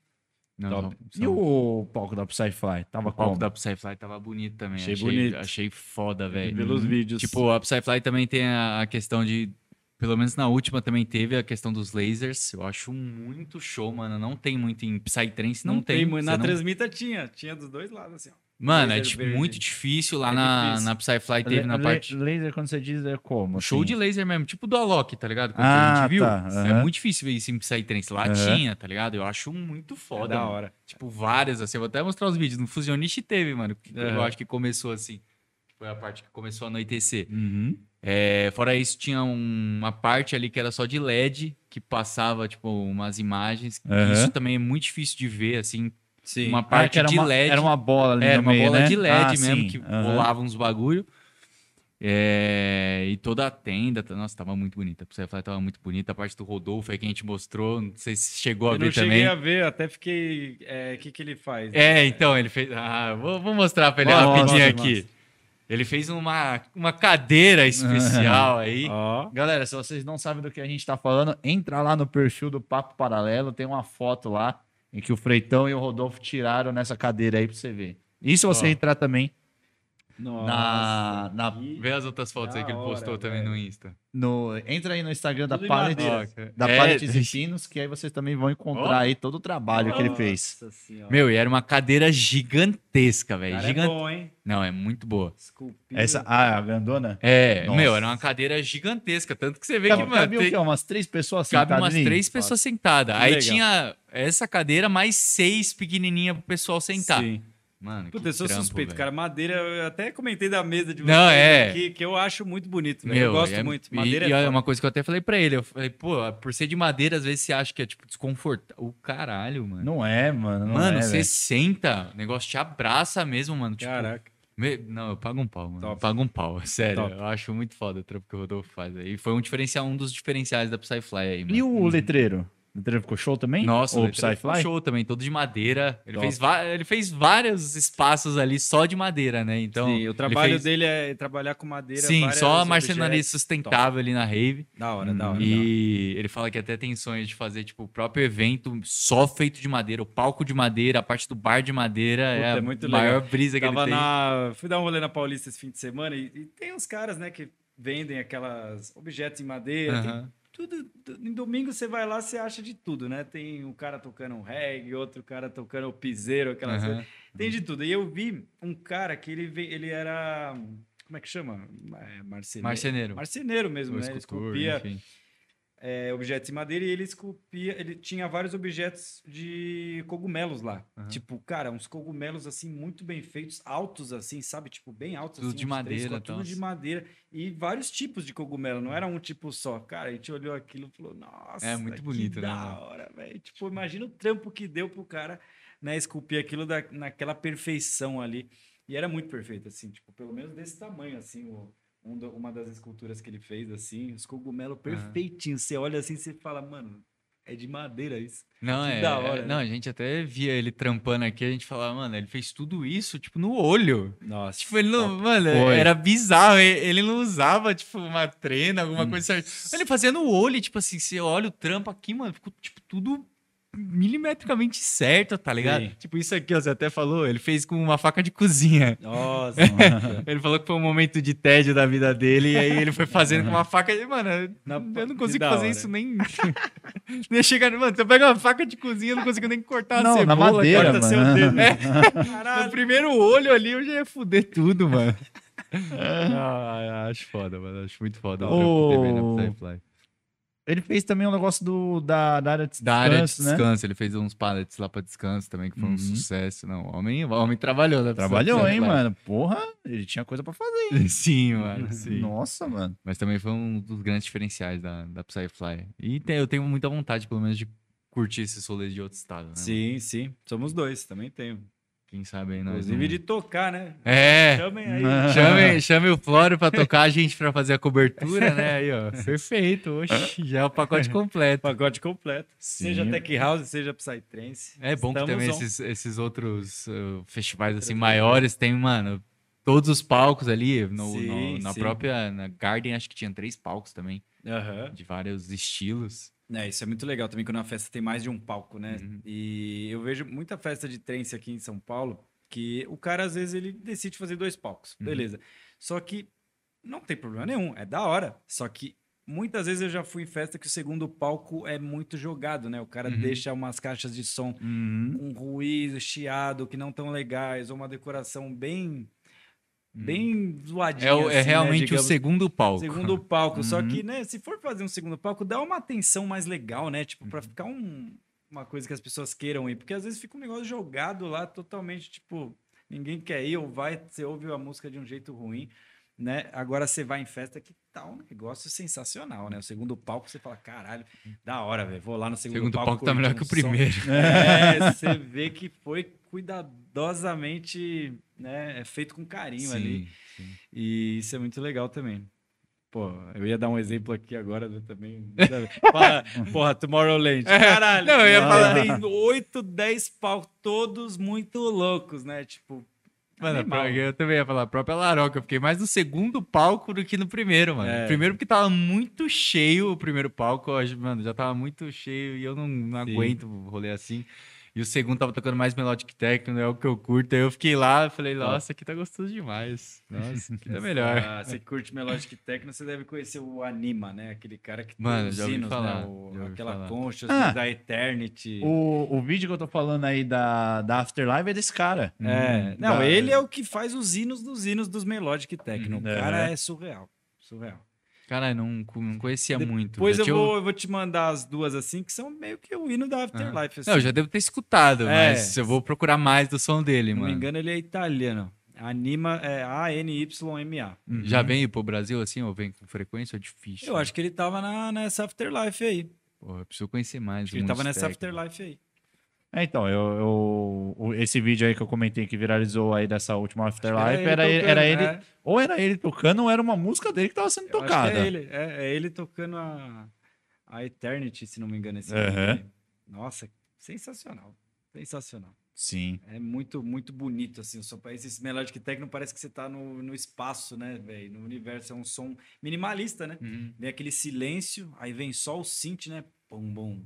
Não,
top.
são-
E o palco da Psyfly? Tava
O palco
como?
da Psyfly tava bonito também.
Achei
Achei,
bonito.
Achei foda, velho.
Pelos vídeos.
Tipo, a Psyfly também tem a, a questão de pelo menos na última também teve a questão dos lasers. Eu acho muito show, mano. Não tem muito em Psytrance, não, tem.
muito.
Você
Na
não-
transmita tinha. Tinha dos dois lados, assim, ó.
Mano, é
laser
tipo,
verde.
muito difícil. Lá
É
na,
difícil.
na Psyfly teve na parte.
Laser, quando você diz, é como?
Show
assim?
de laser mesmo, tipo do Alok, tá ligado? Quando
Ah,
a gente viu.
tá,
É muito difícil ver isso em Psytrance. Lá
Aham.
tinha, tá ligado? Eu acho muito
É
foda.
da
mano.
hora.
Tipo, várias, assim. Eu vou até mostrar os vídeos. No Fusionist teve, mano. que Eu acho que começou assim. Foi a parte que começou a anoitecer.
Uhum.
É, fora isso, tinha um- uma parte ali que era só de LED, que passava, tipo, umas imagens.
Aham.
Isso também é muito difícil de ver, assim.
Sim.
Uma
Ah,
parte de
uma,
LED.
Era uma bola ali
Era
no
uma
meio,
bola
né?
de LED
Ah,
mesmo,
sim.
que
Aham.
rolava uns bagulho. É, e toda a tenda, nossa, tava muito bonita. A Psyfly tava muito bonita. A parte do Rodolfo aí que a gente mostrou, não sei se chegou a
Eu
ver
não cheguei
também.
a ver, até fiquei. é, O que, que ele faz?
É, então, ele fez. Ah, vou, vou mostrar pra ele
Mostra,
rapidinho aqui.
mostra.
Ele fez uma, uma cadeira especial aí.
Ó.
Galera, se vocês não sabem do que a gente tá falando, entra lá no perfil do Papo Paralelo, tem uma foto lá em que o Freitão e o Rodolfo tiraram nessa cadeira aí pra você ver. E se você
Ó.
entrar também
Nossa.
na, na-
Vê as outras fotos aí que ele
hora,
postou também
velho.
no Insta.
no entra aí no Instagram da
Tudo
Pallet,
madeira.
da
É,
e Pinos, que aí vocês também vão encontrar
Ó.
aí todo o trabalho que ele fez.
Nossa senhora.
Meu, e era uma cadeira gigantesca, velho.
Cara,
Gigan-
é bom, hein?
Não, é muito boa.
Esculpido.
Essa, ah, a grandona?
É,
Nossa.
meu, era uma cadeira gigantesca. Tanto que você vê
Cabe,
que, mano,
cabe o
tem-
quê? Umas três pessoas
cabe
sentadas
umas
ali?
três pessoas sentadas. Aí
legal.
tinha essa cadeira mais seis pequenininha pro pessoal sentar.
Sim.
Mano,
Puta,
que
eu sou
trampo,
suspeito,
velho.
cara. Madeira, eu até comentei da mesa de
Não, é.
aqui, que eu acho muito bonito, velho. Eu gosto
é-
muito.
e-
Madeira
e,
é
é
foda.
uma coisa que eu até falei pra ele. Eu falei, pô, por ser de madeira, às vezes você acha que é, tipo, desconfortável. O caralho, mano.
Não é, mano. Não
mano,
é,
você senta, o negócio te abraça mesmo, mano. Tipo,
Caraca.
me- Não, eu pago um pau, mano.
Top.
Eu pago um pau, sério.
Top.
Eu acho muito foda o trampo que o Rodolfo faz aí. Foi um diferencial, um dos diferenciais da Psyfly aí, mano.
E o letreiro? O letreiro ficou show também?
Nossa,
Ou
o letreiro ficou
Psyfly?
show também, todo de madeira. Ele
Top.
fez, ele fez vários espaços ali só de madeira, né? Então,
Sim, o trabalho
fez-
dele é trabalhar com madeira.
Sim, só a marcenaria
objetos.
sustentável ali na rave.
Da hora, da hora. da hora.
E ele fala que até tem sonhos de fazer, tipo, o próprio evento só feito de madeira, o palco de madeira, a parte do bar de madeira.
Puta,
é a
é muito
maior
legal.
brisa que
Tava
ele tem.
na... Fui dar um rolê na Paulista esse fim de semana e, e tem uns caras, né, que vendem aquelas objetos em madeira. tem. Tudo. tu- Em domingo você vai lá, você acha de tudo, né? Tem um cara tocando um reggae, outro cara tocando o piseiro, aquelas coisas. Tem de tudo. E eu vi um cara que ele, ele era. Como é que chama? É, marceneiro.
Marceneiro.
Marceneiro mesmo,
Ou
né? Ele
escultor,
esculpia
enfim.
É, objetos em madeira e ele esculpia. Ele tinha vários objetos de cogumelos lá.
Aham.
Tipo, cara, uns cogumelos assim, muito bem feitos, altos assim, sabe? Tipo, bem altos.
Tudo
assim,
de
uns três,
madeira,
quatro, Tudo
então.
de madeira. E vários tipos de cogumelo, não era um tipo só. Cara, a gente olhou aquilo e falou, nossa,
É muito
que
bonito, né,
da hora, velho. Tipo, imagina o trampo que deu pro cara, né, esculpir aquilo da, naquela perfeição ali. E era muito perfeito, assim, tipo, pelo menos desse tamanho, assim, o, um do- uma das esculturas que ele fez, assim, os cogumelos perfeitinhos. Você olha assim, você fala, mano, é de madeira isso.
Não,
Que
é.
da hora,
é-
né?
Não, a gente até via ele trampando aqui, a gente falava, mano, ele fez tudo isso, tipo, no olho.
Nossa.
Tipo, ele não. Mano,
Foi.
era bizarro. Ele não usava, tipo, uma trena, alguma
Hum.
coisa certa. Ele fazia no olho, tipo assim, você olha o trampo aqui, mano, ficou, tipo, tudo milimetricamente certo, tá ligado?
Sim.
Tipo, isso aqui, ó, você até falou, ele fez com uma faca de cozinha.
Nossa,
Ele falou que foi um momento de tédio da vida dele, e aí ele foi fazendo com uma faca. E, mano,
Na-
eu não consigo fazer
hora.
isso nem. nem chegar. Mano, você pega uma faca de cozinha, eu não consigo nem cortar a
Não, na
cebola.
madeira,
corta
mano.
seu dedo. É.
Caralho.
primeiro olho ali eu já ia fuder tudo, mano. ah, acho foda, mano. Acho muito foda o
Ele fez também um negócio do, da, da área de
Da área de
descanso, né?
descanso, ele fez uns pallets lá pra descanso também, que foi um
Uhum.
sucesso. Não, o homem, homem trabalhou, né?
Trabalhou, hein, mano? Porra, ele tinha coisa pra fazer.
Sim, mano. Sim.
Nossa, mano.
Mas também foi um dos grandes diferenciais da, da Psyfly. E tem- eu tenho muita vontade, pelo menos, de curtir esses rolês de outro estado, né? mano?
Sim, sim. Somos dois, também tenho.
Quem sabe aí nós.
Inclusive
não-
de tocar, né?
É!
Chamem aí.
Chame, chame o Flório pra tocar a gente pra fazer a cobertura, né? Aí, ó. Perfeito. Oxi, já é o pacote completo.
Pacote completo.
Sim.
Seja Tech House, seja Psytrance.
É bom que também
on.
esses, esses outros uh, festivais assim maiores tem, mano, todos os palcos ali. No,
Sim,
no- na
sim.
própria na Garden, acho que tinha três palcos também,
Aham.
de vários estilos.
É, isso é muito legal também quando a festa tem mais de um palco, né?
Uhum.
E eu vejo muita festa de trance aqui em São Paulo que o cara às vezes ele decide fazer dois palcos,
Uhum.
beleza. Só que não tem problema nenhum, é da hora. Só que muitas vezes eu já fui em festa que o segundo palco é muito jogado, né? O cara
Uhum.
deixa umas caixas de som
Uhum.
com ruído, chiado, que não tão legais, ou uma decoração bem bem zoadinha.
É, o- é
assim, né,
realmente o
digamos.
segundo palco.
Segundo palco. Só
Uhum.
que, né, se for fazer um segundo palco, dá uma atenção mais legal, né? Tipo,
Uhum.
pra ficar um- uma coisa que as pessoas queiram ir. Porque às vezes fica um negócio jogado lá, totalmente, tipo, ninguém quer ir, ou vai, você ouve a música de um jeito ruim, né? Agora você vai em festa que tá um negócio sensacional, né? O segundo palco, você fala, caralho, da hora, velho. Vou lá no
O
segundo,
segundo
palco.
palco tá melhor
um
que o
som."
primeiro.
É, você vê que foi cuidadosamente, né? É feito com carinho ali.
Sim.
E isso é muito legal também. Pô, eu ia dar um exemplo aqui agora né, também. Fala, porra, Tomorrowland. Caralho.
não, eu ia falar-
Tem 8, 10 pau, todos muito loucos, né? Tipo.
Mano,
animal.
pro- eu também ia falar, a própria Laroca. Eu fiquei mais no segundo palco do que no primeiro, mano.
É.
Primeiro porque tava muito cheio o primeiro palco. Mano, já tava muito cheio e eu não, não
Sim.
aguento rolê assim. E o segundo tava tocando mais melodic techno, é o que eu curto. Aí eu fiquei lá e falei, nossa, aqui tá gostoso demais. Nossa, aqui tá melhor.
Ah, você curte Melodic Techno, você deve conhecer o Anima, né? Aquele cara que
Mano,
tem os hinos,
falar,
né? O- aquela
falar.
Conscious
Ah.
da Eternity.
O, o vídeo que eu tô falando aí da, da Afterlife é desse cara.
É, não,
Da-
ele é o que faz os hinos dos hinos dos Melodic Techno. O
É.
cara é surreal. Surreal.
Caralho, não, não conhecia muito.
Depois eu
tinha-
vou, eu vou te mandar as duas assim, que são meio que o hino da Afterlife. assim.
Não, eu já devo ter escutado,
É.
mas eu vou procurar mais do som dele,
Se não
mano.
me engano, ele é italiano. Anima é A-N-Y-M-A.
Já vem pro Brasil assim, ou vem com frequência é difícil?
Eu acho que ele tava na, nessa Afterlife aí.
Porra, eu preciso conhecer mais.
Acho
do
que ele tava nessa
técnico.
Afterlife aí.
É, então, eu, eu- esse vídeo aí que eu comentei que viralizou aí dessa última Afterlife,
Era
era
ele
ele,
tocando,
era ele,
é.
ou era ele tocando, ou era uma música dele que tava sendo
Eu
tocada.
é ele. É, é ele tocando a, a Eternity, se não me engano. Esse aí. Nossa, sensacional. Sensacional.
Sim.
É muito, muito bonito, assim. O som, esse Melodic Techno parece que você tá no, no espaço, né, velho? No universo. É um som minimalista, né?
Uhum.
Vem aquele silêncio, aí vem só o synth, né? Pum, bum.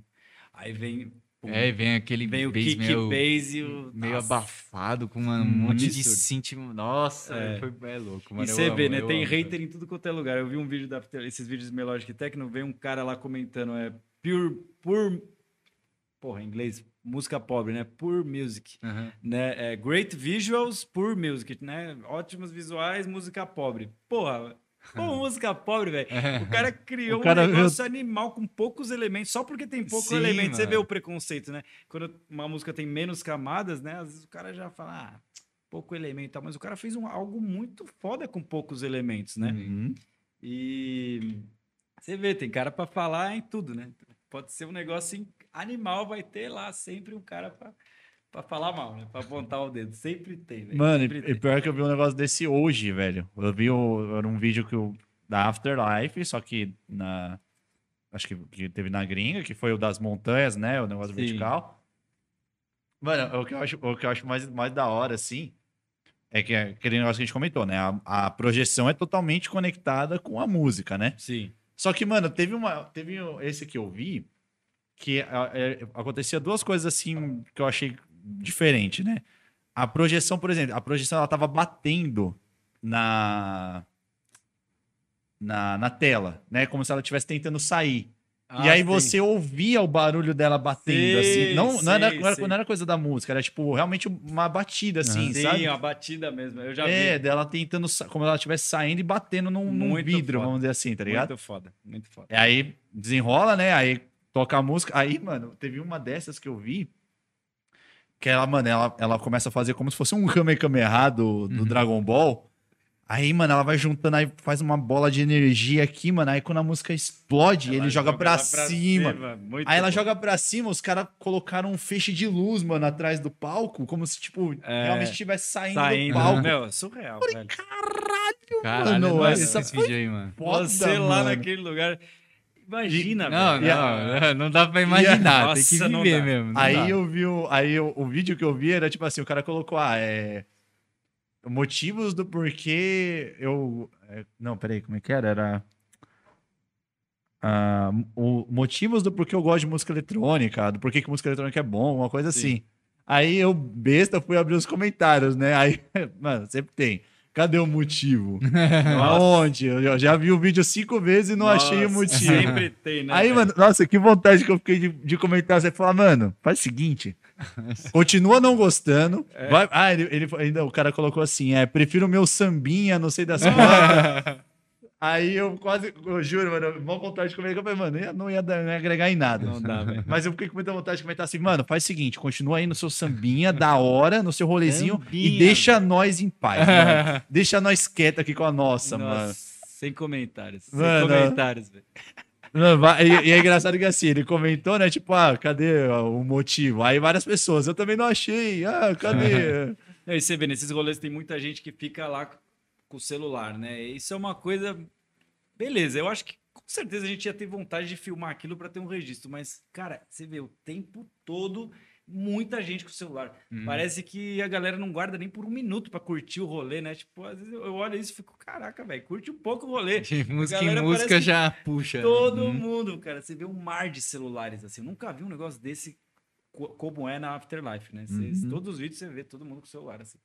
Aí vem...
É, e vem aquele
vem o kick
meio,
bass e o...
meio
Nossa.
abafado, com uma- um monte de synth. Nossa,
É.
foi é louco,
E
mano. eu
você vê,
amo,
né? Tem
amo,
hater em tudo quanto é lugar. Eu vi um vídeo da esses vídeos de Melodic Techno, vem um cara lá comentando, é pure, pure, porra, em inglês, música pobre, né? Pure music,
cara.
Né? É, great visuals, pure music, né? Ótimos visuais, música pobre. Porra, pô, música pobre, velho. O cara criou
O cara
um negócio animal com poucos elementos, só porque tem pouco
Sim,
elemento. Você vê
mano.
o preconceito, né? Quando uma música tem menos camadas, né? Às vezes o cara já fala, ah, pouco elemento mas o cara fez um, algo muito foda com poucos elementos, né?
Uhum.
E você vê, tem cara pra falar em tudo, né? Pode ser um negócio animal, vai ter lá sempre um cara pra, pra falar mal, né? Pra apontar o dedo. Sempre tem, velho.
Mano,
Sempre
e,
tem.
pior que eu vi um negócio desse hoje, velho. Eu vi o, era um vídeo que o, da Afterlife, só que na. Acho que, que teve na gringa, que foi o das montanhas, né? O negócio
Sim.
vertical. Mano, o que eu acho, o que eu acho mais, mais da hora, assim, é que é aquele negócio que a gente comentou, né? A, a projeção é totalmente conectada com a música, né?
Sim.
Só que, mano, teve uma. Teve esse que eu vi que é, acontecia duas coisas assim que eu achei diferente, né? A projeção, por exemplo, a projeção ela tava batendo na. Na, na tela, né? Como se ela estivesse tentando sair. e
Ah,
aí
sim.
você ouvia o barulho dela batendo,
Sei,
assim. Não, não, era, não, era, não era coisa da música, era tipo realmente uma batida, assim,
Sim,
sabe?
a batida mesmo. Eu já
É,
vi.
dela tentando, como se ela estivesse saindo e batendo num, num vidro,
foda.
vamos dizer assim, tá ligado?
Muito foda, muito foda.
E aí desenrola, né? Aí toca a música. Aí, mano, teve uma dessas que eu vi. Que ela, mano, ela, ela começa a fazer como se fosse um Kamehameha do, do
Uhum.
Dragon Ball. Aí, mano, ela vai juntando, aí faz uma bola de energia aqui, mano. Aí quando a música explode,
Ela
ele joga, pra,
lá
cima.
Muito
Aí ela
bom.
joga pra cima, os caras colocaram um feixe de luz, mano, atrás do palco, como se, tipo,
É,
realmente estivesse saindo,
Saindo,
do palco.
meu, surreal, velho.
Caralho,
Mano,
mano,
essa
esse
foi
vídeo aí, mano.
Foda,
Você lá naquele lugar. Imagina,
Não,
velho.
não, não dá pra imaginar, tem que viver mesmo.
Aí
dá.
eu vi o, aí o, o vídeo que eu vi era tipo assim, o cara colocou, ah, é motivos do porquê eu é, não, peraí, como é que era? Era ah, o motivos do porquê eu gosto de música eletrônica, do porquê que música eletrônica é bom, uma coisa
Sim.
assim. Aí eu besta fui abrir os comentários, né? Aí, mano, sempre tem. Cadê o motivo? Aonde? Eu já vi o vídeo cinco vezes e não
Nossa,
achei o motivo.
Sempre tem, né?
Aí,
velho?
mano, nossa, que vontade que eu fiquei de, de comentar. Você fala, mano, faz o seguinte. Continua não gostando.
É.
Vai, ah, ele, ele ainda o cara colocou assim: é, prefiro o meu sambinha, não sei das quantas. Aí eu quase, eu juro, mano, mó vontade de comentar. Eu falei, mano, não ia, não ia, agregar em nada.
Não dá, velho.
Mas eu fiquei com muita vontade de comentar assim, mano, faz o seguinte, continua aí no seu sambinha, da hora, no seu rolezinho,
Sambinha,
e deixa nós em paz, mano. Deixa nós quieto aqui com a nossa, mano.
Sem comentários.
Mano.
Sem comentários, velho.
E, e é engraçado que assim, ele comentou, né? Tipo, ah, cadê o motivo? Aí várias pessoas, eu também não achei. Ah, cadê?
Aí você vê, nesses rolês tem muita gente que fica lá com o celular, né? Isso é uma coisa. Beleza, eu acho que com certeza a gente ia ter vontade de filmar aquilo para ter um registro, mas, cara, você vê o tempo todo muita gente com o celular.
Hum.
Parece que a galera não guarda nem por um minuto para curtir o rolê, né? Tipo, às vezes eu olho isso e fico, caraca, velho, curte um pouco o rolê.
De música em música já puxa.
Todo
Hum.
mundo, cara. Você vê um mar de celulares assim. Eu nunca vi um negócio desse co- como é na Afterlife, né? Você-
Uhum.
Todos os vídeos você vê todo mundo com celular assim.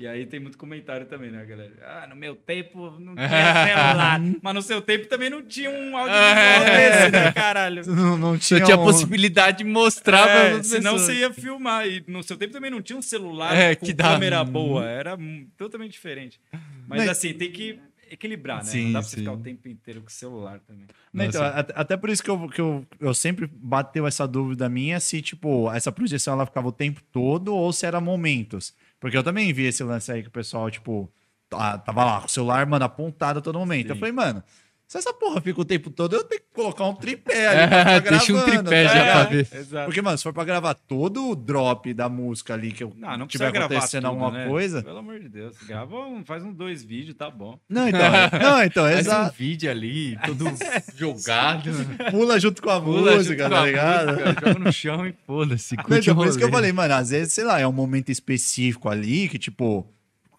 E aí tem muito comentário também, né, galera? Ah, no meu tempo não tinha celular. mas no seu tempo também não tinha um audiovisual desse, né, caralho?
Não, não
Você
tinha,
tinha a
um-
possibilidade de mostrar
É,
pra
senão
pessoas.
você ia filmar. E no seu tempo também não tinha um celular
É,
com
que dá-
câmera boa. Era totalmente diferente. Mas
Não,
assim, tem que equilibrar, né?
Sim,
não dá pra você
sim.
ficar o tempo inteiro com o celular também.
Não, então, até, até por isso que, eu, que eu, eu sempre bateu essa dúvida minha se, tipo, essa projeção ela ficava o tempo todo ou se era momentos. Porque eu também vi esse lance aí que o pessoal, tipo, tá- tava lá com o celular, mano, apontado a todo momento. Eu
Sim.
falei, mano, se essa porra fica o tempo todo, eu tenho que colocar um tripé ali pra ficar
Deixa um
gravando,
tripé
tá
já
ligado?
pra ver.
Exato.
Porque, mano, se for pra gravar todo o drop da música ali que eu
Não, não
tiver acontecendo
tudo,
alguma
né?
coisa.
Pelo amor de Deus. Grava um, faz um dois vídeos, tá bom.
Não, então, não, então,
Faz um
exato.
vídeo ali, todo jogado.
Pula junto com a
Pula
música, tá ligado?
música, Joga no chão e foda-se.
Então, por isso que eu falei, mano, às vezes, sei lá, é um momento específico ali que, tipo,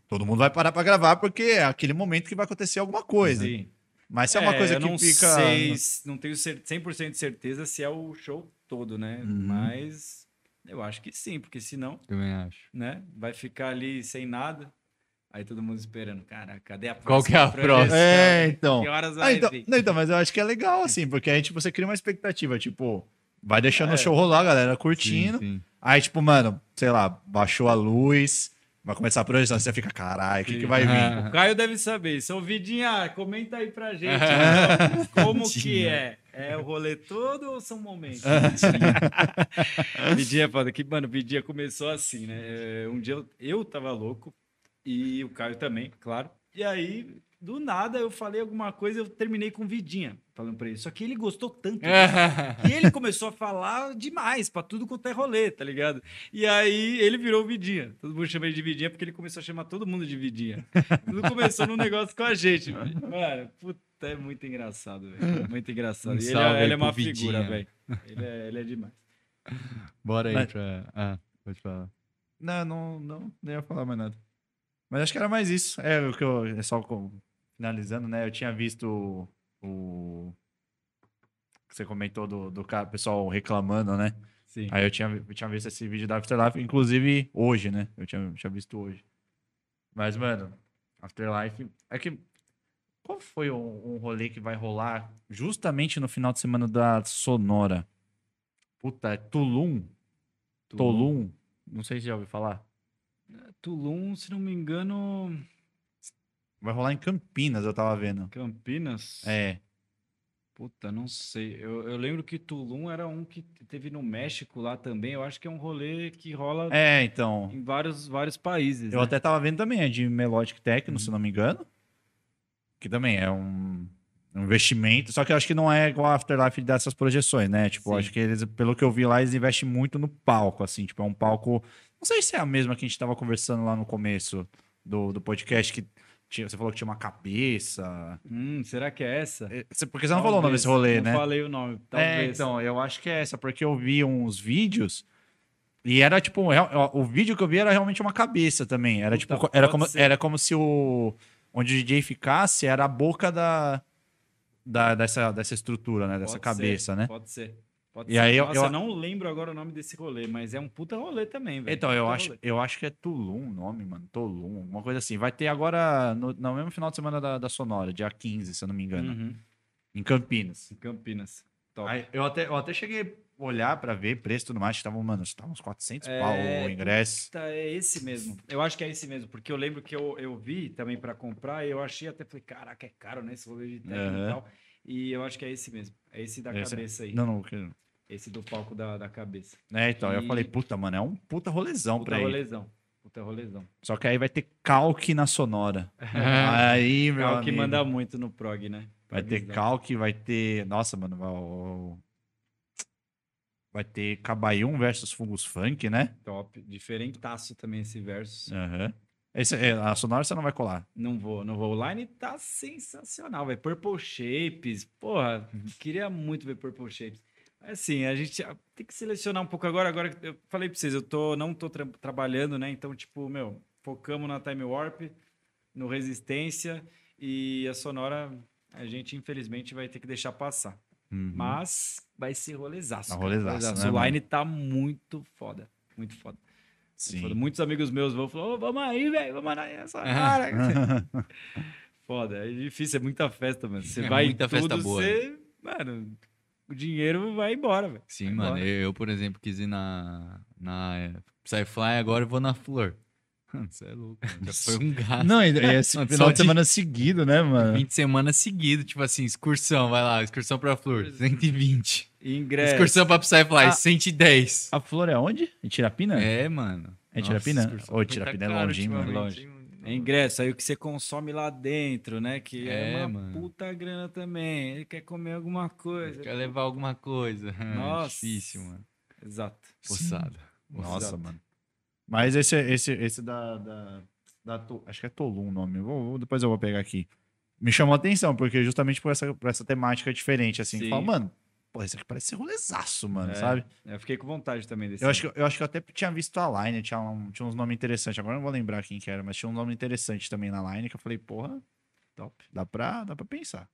todo mundo vai parar pra gravar porque é aquele momento que vai acontecer alguma coisa.
Sim.
Mas se é uma coisa
eu
que
não
fica.
sei, não tenho cer- 100% de certeza se é o show todo, né?
Uhum.
Mas eu acho que sim, porque senão,
Também acho.
né, vai ficar ali sem nada. Aí todo mundo esperando, cara, cadê a próxima?
Qual que é a próxima?
É, então.
Que horas
Ah,
vai
então,
vir?
não, então, mas eu acho que é legal, assim, porque aí, tipo, você cria uma expectativa, tipo, vai deixando
É.
o show rolar, a galera curtindo.
Sim, sim.
Aí, tipo, mano, sei lá, baixou a luz, vai começar a projeção, você fica, caralho, o que, que vai vir?
Ah.
O Caio deve saber. Seu Vidinha, comenta aí pra gente. então, como que
Vidinha.
é? É o rolê todo ou são momentos? Vidinha é foda. Que, mano, Vidinha começou assim, né? É, Um dia eu, eu tava louco e o Caio também, claro. E aí, do nada, eu falei alguma coisa eu terminei com Vidinha, falando pra ele. Só que ele gostou tanto e ele começou a falar demais pra tudo quanto é rolê, tá ligado? E aí ele virou Vidinha. Todo mundo chama ele de Vidinha porque ele começou a chamar todo mundo de Vidinha. Tudo começou num negócio com a gente. velho. Mano, puta, é muito engraçado, velho. Muito engraçado.
Um
E ele, é, ele é uma
Vidinha.
figura, velho. Ele é, ele é demais.
Bora aí
Mas-
pra. Ah, pode falar.
Não, não, não, não ia falar mais nada. Mas acho que era mais isso. É o que eu. É só com- finalizando, né? Eu tinha visto o. o- que você comentou do, do pessoal reclamando, né?
Sim.
Aí eu tinha, eu tinha visto esse vídeo da Afterlife, inclusive hoje, né? Eu tinha, tinha visto hoje. Mas, mano, Afterlife. É que. Qual foi um, um rolê que vai rolar justamente no final de semana da Sonora? Puta, é Tulum? Tulum? Não sei se já ouviu falar.
Tulum, se não me engano,
Vai rolar em Campinas, eu tava vendo.
Campinas.
É.
Puta, não sei. Eu, eu lembro que Tulum era um que teve no México lá também. Eu acho que é um rolê que rola
É, então.
em vários, vários países.
Eu
né?
até tava vendo também, é de Melodic Techno,
Uhum.
se não me engano. Que também é um, um investimento, só que eu acho que não é igual a Afterlife dessas projeções, né? Tipo, acho que eles, pelo que eu vi lá, eles investem muito no palco, assim. Tipo, é um palco. Não sei se é a mesma que a gente tava conversando lá no começo do, do podcast, que tinha, você falou que tinha uma cabeça.
Hum, será que é essa?
É, Porque você não falou o nome
Talvez.
desse rolê,
não
né?
falei o nome.
É,
Talvez.
então, eu acho que é essa, porque eu vi uns vídeos e era tipo, o vídeo que eu vi era realmente uma cabeça também. Era
Puta,
tipo, era como,
ser.
era como se o onde o DJ ficasse era a boca da, da dessa, dessa estrutura, né, dessa
Pode
cabeça,
ser,
né?
Pode ser. Pode
E aí eu-
Nossa,
eu-
eu não lembro agora o nome desse rolê, mas é um puta rolê também, velho.
Então, eu
Puta
acho,
rolê.
eu acho que é Tulum o nome, mano. Tulum, alguma coisa assim. Vai ter agora, no, no mesmo final de semana da, da Sonora, dia 15, se eu não me engano,
Uhum.
em Campinas.
Em Campinas. Top.
Aí, eu, até, eu até cheguei a olhar pra ver preço e tudo mais, que tava, mano, tava uns 400
É,
pau o ingresso.
Puta, é esse mesmo. Eu acho que é esse mesmo, porque eu lembro que eu, eu vi também pra comprar e eu achei até, falei, caraca, é caro, né, esse rolê de técnico
Aham.
e tal. E eu acho que é esse mesmo. É esse da
Esse é-
cabeça aí.
Não, não,
Esse do palco da, da cabeça.
É, então, eu
E-
falei, puta, mano, é um puta rolezão
Puta
pra
rolezão. Puta rolezão.
Só que aí vai ter calque na Sonora. aí, meu
É o que
amigo,
manda muito no prog, né?
Vai ter calque, vai ter... Nossa, mano, vai... ter Cabaium versus Fungus Funk, né?
Top. Diferentaço também esse verso.
Aham. Esse, é, a Sonora você não vai colar.
Não vou, não vou. O line tá sensacional, velho. Purple Shapes. Porra, queria muito ver Purple Shapes. Assim, a gente tem que selecionar um pouco agora. Agora, eu falei pra vocês, eu tô, não tô tra- trabalhando, né? Então, tipo, meu, focamos na Time Warp, no Resistência e a Sonora, a gente infelizmente vai ter que deixar passar.
Uhum.
Mas vai ser rolezaço.
Tá
cara,
rolezaço, né,
O
mano?
line tá muito foda. Muito foda.
Sim.
Foda. Muitos amigos meus vão falar, "Ô, vamos aí, velho, vamos na essa cara. Foda, é difícil, é muita festa, mano. Você
É
vai
muita
em tudo,
festa boa,
você, mano, o dinheiro vai embora, velho.
Sim,
Vai
mano.
embora.
Eu, por exemplo, quis ir na, na é, Psyfly, agora eu vou na Flor. Você é louco, mano. Já foi um gasto.
Não,
Mano,
final
só
de
de-
semana seguido, né, mano?
20 semanas seguido, tipo assim, excursão, vai lá, excursão pra Flor, 120.
Ingresso.
Excursão pra Psyfly,
Ah.
110.
A flor é onde? Em Tirapina?
É, mano.
É Tirapina? Ô,
foi
Tirapina é
tá
longinho, mano.
Longe. É ingresso, aí o que você consome lá dentro, né? Que é,
É,
uma
mano.
puta grana também. Ele quer comer alguma coisa.
Quer levar alguma coisa.
Nossa.
Difícil, mano.
Exato.
Poçada.
Nossa,
Exato.
mano. Mas esse, esse, esse da. da, da To- acho que é Tolum o nome. Vou, vou- depois eu vou pegar aqui. Me chamou a atenção, porque justamente por essa, por essa temática diferente, assim.
Sim.
Fala, mano, pô, esse aqui parece ser rolezaço, mano,
É,
sabe?
Eu fiquei com vontade também desse.
Eu acho, que, eu acho que eu até tinha visto a line, tinha, um- tinha uns nomes interessantes. Agora eu não vou lembrar quem que era, mas tinha um nome interessante também na line que eu falei, porra, top. Dá pra, dá pra pensar.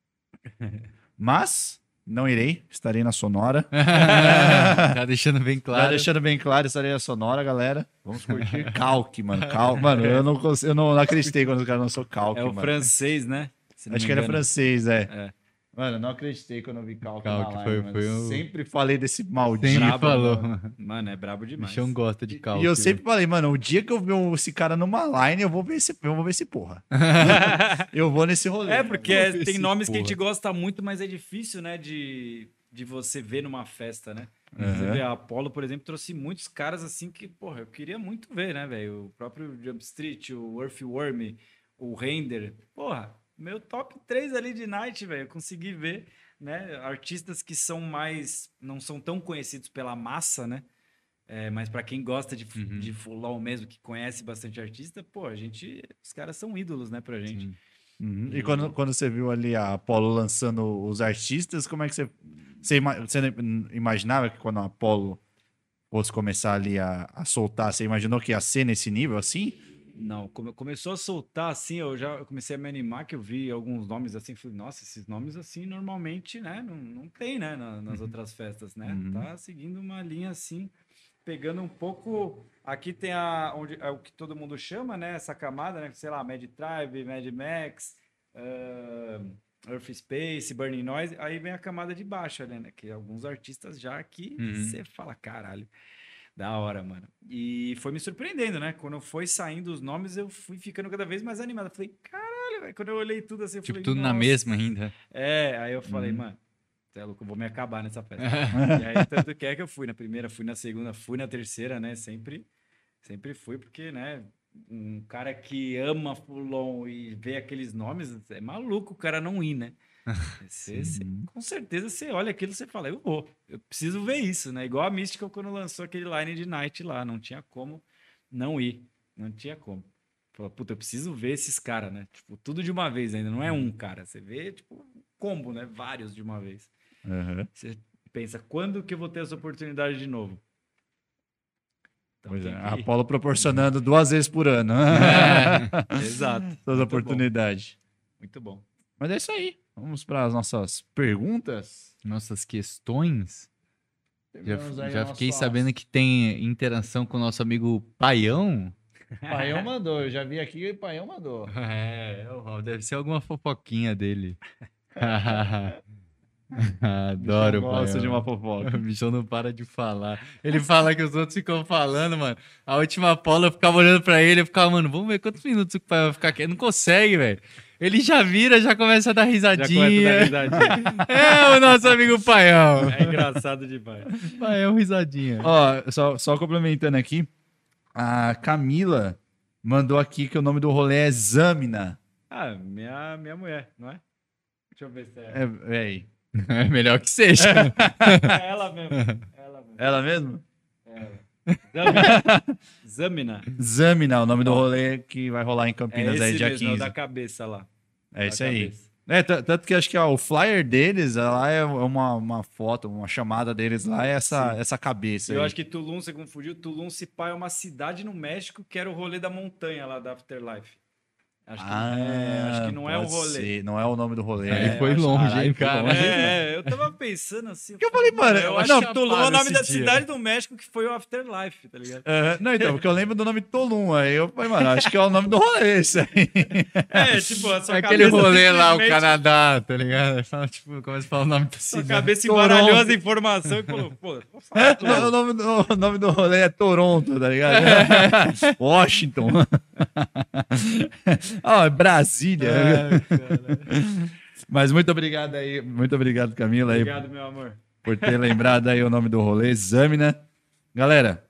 mas, não irei, estarei na Sonora.
tá deixando bem claro.
deixando bem claro, estarei na Sonora, galera. Vamos curtir Calque, mano. Calque. Mano, eu não, consigo, eu não acreditei quando os caras lançou Calque,
É o
mano.
francês, né? Não
Acho que
engano.
francês, é.
É.
Mano, eu não acreditei quando eu vi Calque,
Calque
na
foi- foi um-
Sempre falei desse maldito.
Sempre
Brabo,
falou.
mano.
Mano, é brabo
O
demais.
bichão gosta de cálculo.
E eu sempre falei, mano, o dia que eu ver esse cara numa line, eu vou ver esse, eu vou ver esse porra. eu vou nesse rolê.
É, porque é- tem nomes que a
porra.
gente gosta muito, mas é difícil, né, de, de você ver numa festa, né? Você
Aham.
vê, a Apollo, por exemplo, trouxe muitos caras assim que, porra, eu queria muito ver, né, velho? O próprio Jump Street, o Earthworm, o Render. Porra, meu top 3 ali de night, velho, eu consegui ver, né? Artistas que são mais. não são tão conhecidos pela massa, né? É, mas pra quem gosta de,
Uhum.
de fulão mesmo, que conhece bastante artista, pô, a gente. Os caras são ídolos, né, pra gente.
Sim.
Uhum. E quando, quando você viu ali a Apollo lançando os artistas, como é que você. Você, ima- você imaginava que quando a Apollo fosse começar ali a, a soltar, você imaginou que ia ser nesse nível assim?
Não, come- começou a soltar assim, eu já comecei a me animar, que eu vi alguns nomes assim, falei, nossa, esses nomes assim normalmente, né, não, não tem, né, na- nas outras festas, né?
Uhum.
Tá seguindo uma linha assim, pegando um pouco, aqui tem a, onde, é o que todo mundo chama, né, essa camada, né, sei lá, Mad Tribe, Mad Max, ah, Earth Space, Burning Noise, aí vem a camada de baixo, né, que alguns artistas já que
Uhum.
você fala, caralho. Da hora, mano. E foi me surpreendendo, né? Quando foi saindo os nomes, eu fui ficando cada vez mais animado. Eu falei, caralho, velho. Quando eu olhei tudo assim, eu
Tipo,
falei,
tudo na
"Nossa".
mesma ainda.
É, aí eu falei,
Uhum.
mano, é louco, eu vou me acabar nessa festa. e aí, tanto que é que eu fui na primeira, fui na segunda, fui na terceira, né? Sempre, sempre fui, porque, né? Um cara que ama Fulon e vê aqueles nomes, é maluco o cara não ir, né? Você- você- com certeza você olha aquilo e você fala, eu vou, eu preciso ver isso, né? Igual a Mística quando lançou aquele line de Night lá, não tinha como não ir, não tinha como. Falou, puta, eu preciso ver esses caras, né? Tipo, tudo de uma vez ainda, não é um cara, você vê, tipo, um combo, né? Vários de uma vez.
Uhum.
Você pensa, quando que eu vou ter essa oportunidade de novo? Então,
Pois é,
tem
a
que-
Apollo proporcionando duas vezes por ano.
Exato.
Toda
Muito
oportunidade.
bom, Muito bom.
Mas é isso aí. Vamos para as nossas perguntas.
Nossas questões. Já, já fiquei
nosso
sabendo que tem interação com o nosso amigo Paião.
Paião mandou, eu já vi aqui e o Paião mandou.
É, deve ser alguma fofoquinha dele. Adoro o
Gosto de uma fofoca.
O bichão não para de falar. Ele fala que os outros ficam falando, mano. A última Paula eu ficava olhando pra ele, eu ficava, mano, vamos ver quantos minutos o pai vai ficar aqui. Não consegue, velho. Ele já vira, já começa a dar
Já começa a
risadinha.
dar risadinha.
É o nosso amigo Paião.
É engraçado demais.
Paião risadinha.
Ó, só, só complementando aqui, a Camila mandou aqui que o nome do rolê é Zamina.
Ah, minha, minha mulher, não é? Deixa eu ver se é.
É, véi.
É melhor que seja.
É ela mesmo. Ela mesmo.
Ela mesmo?
Zamina. Zamina.
Zamina, o nome do rolê que vai rolar em
É
Campinas
esse
aí, dia
mesmo, é o
15.
da cabeça lá.
É
Da
isso aí. É, tanto que acho que ó, o flyer deles, lá é uma, uma foto, uma chamada deles lá, é essa, essa cabeça
Eu
aí.
acho que Tulum, você confundiu. Tulum, se pá, é uma cidade no México que era o rolê da montanha lá da Afterlife. Acho que, é, acho que não é o
Ah,
rolê.
ser, não é o nome do rolê.
Aí
É,
foi
eu acho-
longe,
caralho,
hein,
foi
cara?
longe.
É, eu tava pensando assim.
eu falei, mano,
eu acho
não,
que Tulum é o nome da
dia.
cidade do México que foi o Afterlife, tá ligado?
Não, então, porque eu lembro do nome Tolum, aí eu falei, mano, acho que é o nome do rolê isso aí.
É, tipo, a sua
Aquele
cabeça
rolê lá, o Canadá, tá ligado? Fala, tipo, começa a falar o nome da
Sua
cidade.
cabeça
Toronto.
embaralhou as informações e falou, pô, vou falar Tulum.
o, nome do, o nome do rolê é Toronto, tá ligado? Washington. Ó, é Brasília. Mas muito obrigado aí, muito obrigado, Camila, aí,
Obrigado, meu amor.
por ter lembrado aí o nome do rolê, Zamina. Galera,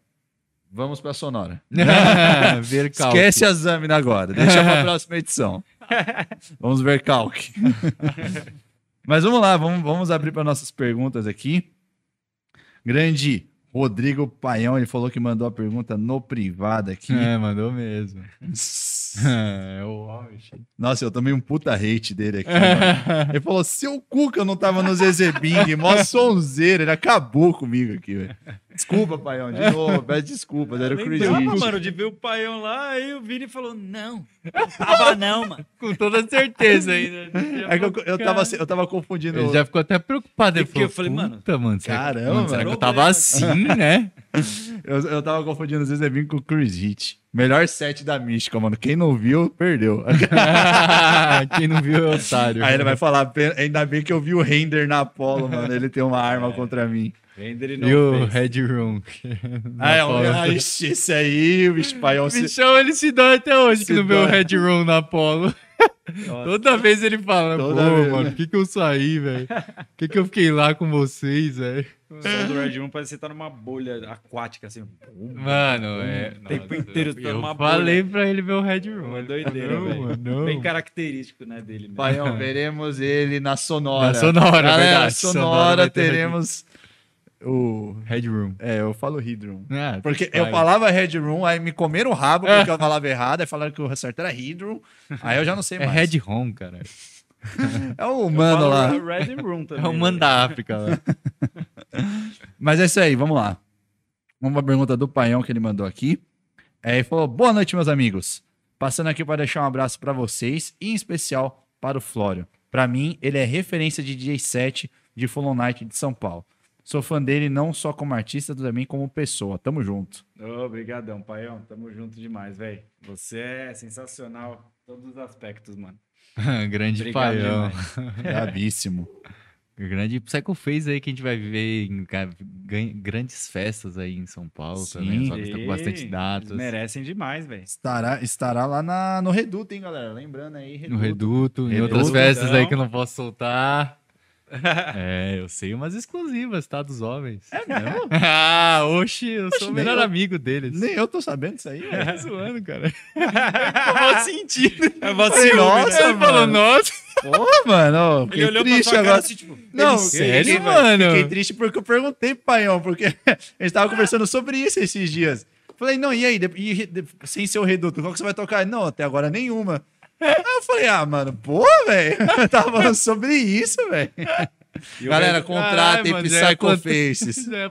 vamos pra Sonora.
Ver calque.
Esquece a Zamina agora, deixa pra próxima edição. Vamos ver calque. Mas vamos lá, vamos, vamos abrir para nossas perguntas aqui. Grande Rodrigo Paião, ele falou que mandou a pergunta no privado aqui.
É, mandou mesmo. É, o homem.
Nossa, eu tomei um puta hate dele aqui. mano. Ele falou: seu cu que eu não tava no Zezebing, mó sonzeira, ele acabou comigo aqui, velho. Desculpa, Paião, de novo, peço desculpas, era o Chris
Lembrava,
Hit.
mano, de ver o paião lá, aí o Vini falou, não, não tava não, mano.
Com toda certeza ainda.
É que eu, eu, tava, eu tava confundindo.
Ele já ficou até preocupado. Ele
Porque eu
falou,
falei, mano,
"Puta, mano, será,
caramba,
mano, será que eu tava assim, né?
Eu, eu tava confundindo o Zezebin com o Chris Hit. Melhor set da Mística, mano. Quem não viu, perdeu.
Quem não viu é otário.
Aí ele vai falar, "Pe- ainda bem que eu vi o Render na Apollo, mano. Ele tem uma arma contra mim.
Render e
E o. Red Room.
Ah, é, esse aí, o espanhol se...
Bichão, ele se dói até hoje que
Se
não vê o. Red Room na Apollo.
Nossa.
Toda vez ele fala,
Toda
pô,
vez,
mano,
né?
por que, que eu saí, velho? Por que, que eu fiquei lá com vocês, velho?
O som do Red Room parece que você tá numa bolha aquática, assim.
Mano, é.
O tempo inteiro você tá
Eu
numa
falei
bolha.
pra ele ver o Red Room.
Uma doideira,
Não,
velho.
mano, não.
Bem característico, né, dele mesmo.
Paião, veremos ele na Sonora.
Na Sonora,
Galera,
verdade.
Sonora,
Sonora
teremos o...
Red Room.
É, eu falo Hidron.
Ah,
Porque
tanto
eu falava Red Room, aí me comeram o rabo porque eu falava errado, aí falaram que o certo era Hidron, aí eu já não sei
É
mais.
Red Home, cara.
É o
Eu
mano
falo
lá.
Red Room também.
É o mano da África lá.
Mas é isso aí, vamos lá. Uma pergunta do Paião que ele mandou aqui. É, ele falou: Boa noite, meus amigos. Passando aqui para deixar um abraço para vocês e em especial para o Flório. Para mim, ele é referência de DJ 7 de Follow Night de São Paulo. Sou fã dele não só como artista, também como pessoa. Tamo junto.
Obrigadão, Paião. Tamo junto demais, velho. Você é sensacional em todos os aspectos, mano.
Grande
Obrigado
paião.
Brabíssimo.
Grande Psycho Face aí que a gente vai viver em grandes festas aí em São Paulo
Sim.
também. Só que está com bastante
Eles
datas.
Merecem demais, velho.
Estará, estará lá na, no Reduto, hein, galera? Lembrando aí, Reduto.
No Reduto, em
Reduto,
outras festas aí
então.
que eu não posso soltar. é, eu sei umas exclusivas, tá? Dos homens.
É mesmo?
ah, oxi, eu sou o melhor
eu-
amigo deles.
Nem eu tô sabendo disso aí, velho.
Tô zoando, cara. Qual sentido?
É
Falei, nossa,
Ele falou,
mano.
nossa.
Pô, mano,
Ele
fiquei
olhou pra
triste
cara
agora.
assim, tipo...
Não,
sério, mano?
Fiquei triste porque eu perguntei pro Paião, porque a gente tava conversando sobre isso esses dias. Falei, não, e aí, e sem ser o reduto, qual que você vai tocar? Não, até agora nenhuma. Aí eu falei, ah, mano, pô, velho, eu tava falando sobre isso, velho.
O
Galera, contratem
mano, já ia
Psycho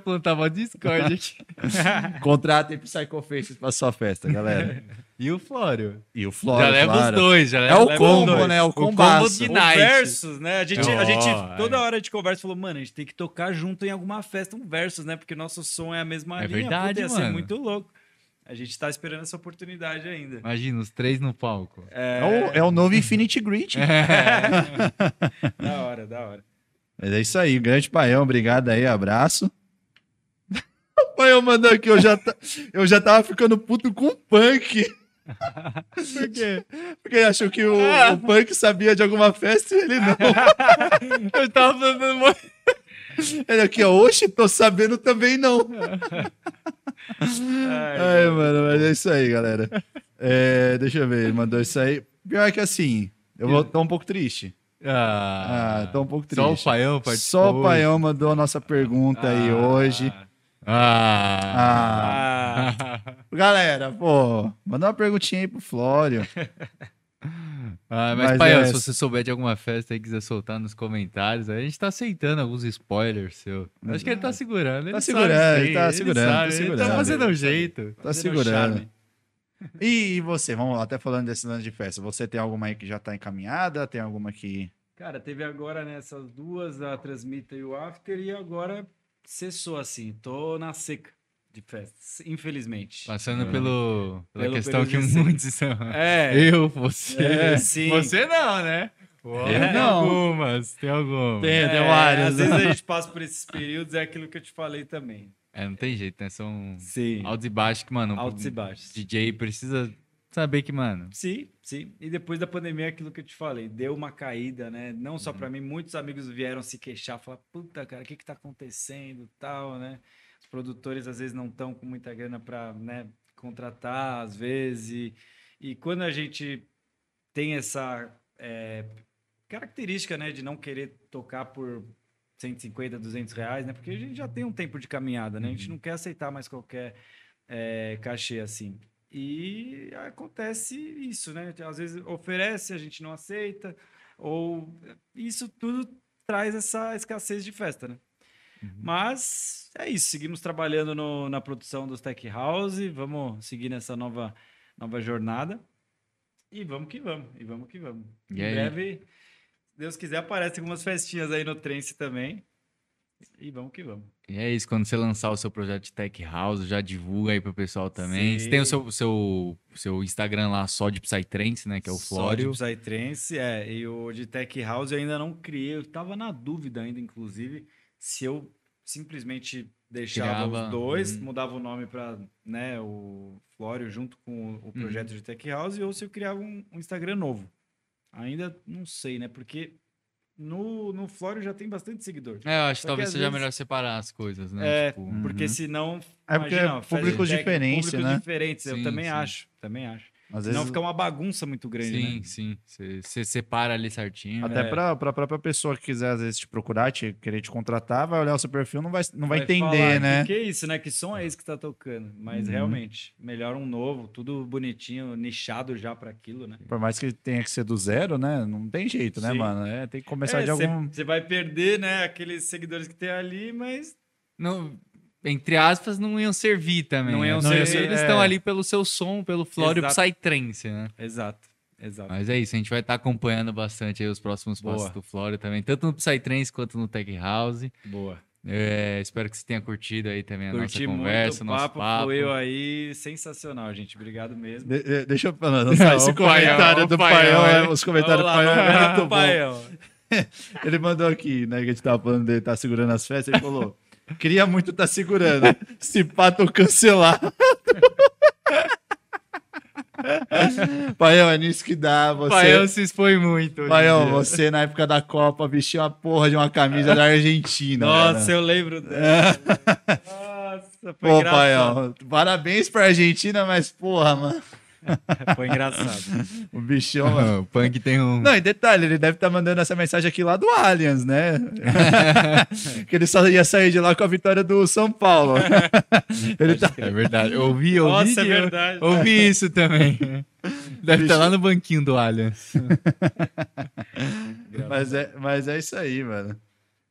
plantar- uma Discord aqui.
Contratem Psycho Faces pra sua festa, galera.
e o Flório.
E o Flório,
já leva
claro.
os dois, já
É
leva
o
leva
combo, né? O
O combo de
O
night.
versus, né? A gente, a
Oh,
gente
é.
toda hora a gente conversa falou, mano, a gente tem que tocar junto em alguma festa, um versus, né? Porque o nosso som é a mesma
É
linha.
verdade,
Puta, ia ser
mano.
muito louco. A gente tá esperando essa oportunidade ainda.
Imagina, os três no palco.
É o, é o novo Infinity Grid.
Da hora, da hora.
Mas é isso aí, grande Paião, obrigado aí, abraço. O Paião mandou aqui, eu já, eu já tava ficando puto com o Punk. Por quê? Porque ele achou que o, o Punk sabia de alguma festa e ele não.
Eu tava falando.
Ele aqui, ó, oxe, tô sabendo também não.
Ai,
Ai, mano, mas é isso aí, galera. É, deixa eu ver, ele mandou isso aí. Pior que assim, eu vou tô um pouco triste.
Ah,
Ah, tô um pouco
Só o
triste.
Paião participou.
Só o Paião mandou a nossa pergunta aí hoje.
Ah.
Ah, galera, pô, manda uma perguntinha aí pro Flório.
Ah, mas,
Mas
Paião,
é-
se você souber de alguma festa e quiser soltar nos comentários, a gente tá aceitando alguns spoilers seu. Acho que ele tá segurando. Ele
Tá
sabe
segurando,
aí,
ele tá segurando, tá
sabe, Ele
segurando.
tá fazendo um jeito.
Tá segurando.
charme.
E você, vamos lá, até falando desse lance de festa. Você tem alguma aí que já tá encaminhada? Tem alguma que.
Cara, teve agora nessas duas, a Transmita e o After, e agora cessou assim. Tô na seca de festas, infelizmente.
Passando pelo, pela
Pelo
questão que muitos estão.
É,
Eu, você.
É, sim.
Você não, né?
Eu
tem
não.
algumas, tem algumas.
Tem,
é,
tem várias.
Às vezes a gente passa por esses períodos, é aquilo que eu te falei também.
É, não tem jeito, né? São
Sim.
altos e baixos que, mano,
Altos e baixos.
DJ precisa saber que, mano,
Sim, sim. E depois da pandemia, é aquilo que eu te falei, deu uma caída, né? Não só pra mim, muitos amigos vieram se queixar, falar, puta, cara, o que que tá acontecendo, tal, né? Os produtores às vezes não estão com muita grana pra, né, contratar, às vezes. E, e quando a gente tem essa é, característica, né, de não querer tocar por 150, 200 reais, né? Porque a gente já tem um tempo de caminhada, né? A gente não quer aceitar mais qualquer é, cachê assim. E acontece isso, né? Às vezes oferece, a gente não aceita, ou isso tudo traz essa escassez de festa, né? Mas é isso, seguimos trabalhando no- na produção dos Tech House, vamos seguir nessa nova, nova jornada. E vamos que vamos, e vamos que vamos.
E
em
aí?
breve, se Deus quiser, aparecem algumas festinhas aí no Trance também. E vamos que vamos.
E é isso, quando você lançar o seu projeto de Tech House, já divulga aí pro pessoal também.
Sim.
Você tem o seu, seu, seu Instagram lá só de Psytrance, né? Que é o Flório.
Só de Psytrance, é. E o de Tech House eu ainda não criei. Eu tava na dúvida ainda, inclusive, se eu simplesmente deixava
Criava,
os dois,
uhum.
mudava o nome para né, o Flório junto com o, o projeto
Uhum.
de Tech House, ou se eu criava um, um Instagram novo. Ainda não sei, né? Porque no, no Flório já tem bastante seguidor.
É, eu acho que talvez seja
vezes-
melhor separar as coisas, né?
É,
Tipo,
porque
Uhum.
senão.
É porque
imagina,
é
festa de
públicos diferentes,
públicos
né?
diferentes, eu
Sim,
também
sim.
acho. Também acho.
Às vezes,
Senão fica uma bagunça muito grande,
sim,
né?
sim. Você, você separa ali certinho.
até
É.
pra, pra própria pessoa que quiser, às vezes, te procurar, te, querer te contratar, vai olhar o seu perfil, não vai, não vai, entender,
falar,
né?
Que, que é isso, né? Que som é esse que tá tocando? Mas
Uhum.
realmente, melhor um novo, tudo bonitinho, nichado já para aquilo, né?
Por mais que tenha que ser do zero, né? Não tem jeito, né,
Sim.
mano? É, tem que começar de
Você
algum.
vai perder, né, aqueles seguidores que tem ali, mas
Não, entre aspas, não iam servir também.
Não
né?
iam servir,
Eles
é.
estão ali pelo seu som, pelo Flório
Exato.
Psytrance, né?
exato, exato.
Mas é isso, a gente vai estar acompanhando bastante aí os próximos
Boa.
passos do Flório também, tanto no Psytrance quanto no Tech House.
Boa.
É, espero que você tenha curtido aí também a
Curti
nossa conversa,
muito,
o
papo,
papo.
fluiu aí, sensacional, gente. Obrigado mesmo.
De- de- deixa eu falar, esse
O Paião,
comentário
o
do
Paião,
Paião,
é.
é, os comentários do Paião é muito bom.
Paião.
Ele mandou aqui, né, que a gente tava falando dele, tá segurando as festas, ele falou, queria muito tá segurando, se pá, tô cancelado. Paião, é nisso que dá, você...
Paião se expõe muito.
Paião, você na época da Copa vestiu a porra de uma camisa da Argentina.
Nossa,
mano.
eu lembro dela. Nossa, foi
Pô,
engraçado.
Paião, parabéns pra Argentina, mas porra, mano,
Foi engraçado.
o bichão, mano.
o Punk tem um.
Não, e detalhe, ele deve estar mandando essa mensagem aqui lá do Allianz, né? que ele só ia sair de lá com a vitória do São Paulo. ele tá...
É verdade. Eu ouvi, eu ouvi.
Nossa, é
eu-
verdade.
Ouvi isso também. Deve estar lá no banquinho do Allianz.
mas, é, mas é isso aí, mano.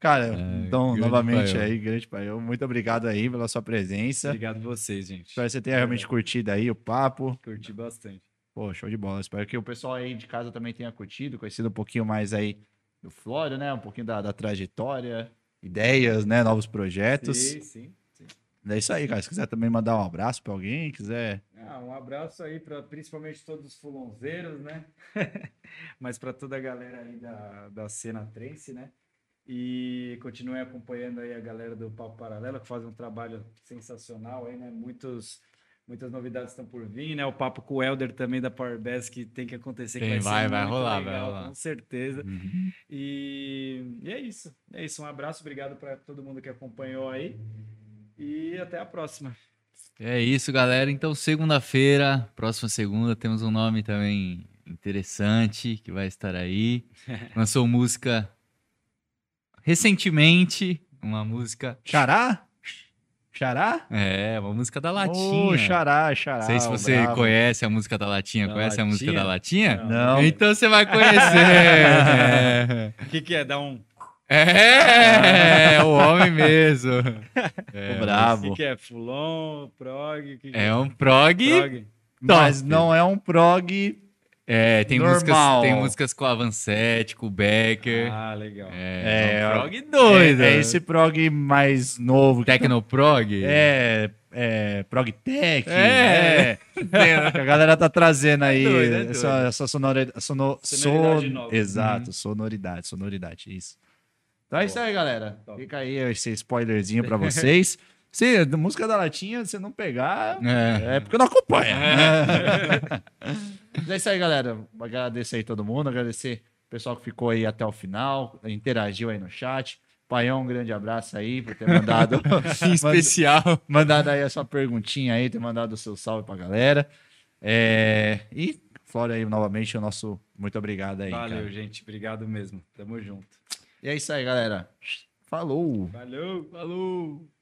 Cara,
É,
então, novamente aí, grande Paião, muito obrigado aí pela sua presença.
Obrigado vocês, gente.
Espero que você tenha realmente curtido aí o papo.
Curti bastante.
Pô, show de bola. Espero que o pessoal aí de casa também tenha curtido, conhecido um pouquinho mais aí do Flório, né? Um pouquinho da, da trajetória, ideias, né? Novos projetos.
Sim, sim. sim.
É isso aí, cara. Se quiser também mandar um abraço pra alguém, quiser.
Ah, um abraço aí para principalmente todos os fulonzeiros, né? Mas para toda a galera aí da, da cena trance, né? E continuem acompanhando aí a galera do Papo Paralelo, que faz um trabalho sensacional aí, né? Muitos, muitas novidades estão por vir, né? O papo com o Helder também da Power Bass que tem que acontecer, que vai,
vai, vai rolar, vai
legal,
rolar.
com certeza.
Uhum.
E, e é isso. É isso. Um abraço, obrigado para todo mundo que acompanhou aí. E até a próxima.
É isso, galera. Então, segunda-feira, próxima segunda, temos um nome também interessante que vai estar aí. Lançou música recentemente, uma música.
Xará? Xará?
É, uma música da Latinha.
xará, xará.
Não sei se você
brabo.
conhece a música da Latinha.
Da
conhece a música
Latinha?
da Latinha?
Não.
Então você vai conhecer. é.
O que, que é? Dar um.
É, o homem mesmo. É,
O brabo.
O que, que é? Fulon, prog? O que que
É um prog.
Prog.
Mas não é um prog.
É, tem
Normal.
músicas, tem músicas com a Avancete, com o Becker.
Ah, legal.
é,
É,
é um prog doido.
É, é esse prog mais novo.
Tecnoprog?
É, é prog tech.
É.
é. a galera tá trazendo aí
doido, é doido.
essa, essa sonoridade. Sono,
Sonoridade
son-. Exato,
Uhum.
sonoridade, sonoridade, isso. Então é isso aí, galera.
Top.
Fica aí esse spoilerzinho pra vocês. Se a música da latinha você não pegar,
É.
é porque não acompanha. Mas é isso aí, galera. Agradecer aí todo mundo, agradecer o pessoal que ficou aí até o final, interagiu aí no chat. Paião, um grande abraço aí por ter mandado,
Em especial.
mandado aí a sua perguntinha aí, ter mandado o seu salve pra galera. É, E, Flora aí, novamente, o nosso muito obrigado aí.
Valeu,
cara.
gente. Obrigado mesmo. Tamo junto.
E é isso aí, galera. Falou!
Valeu.
Falou.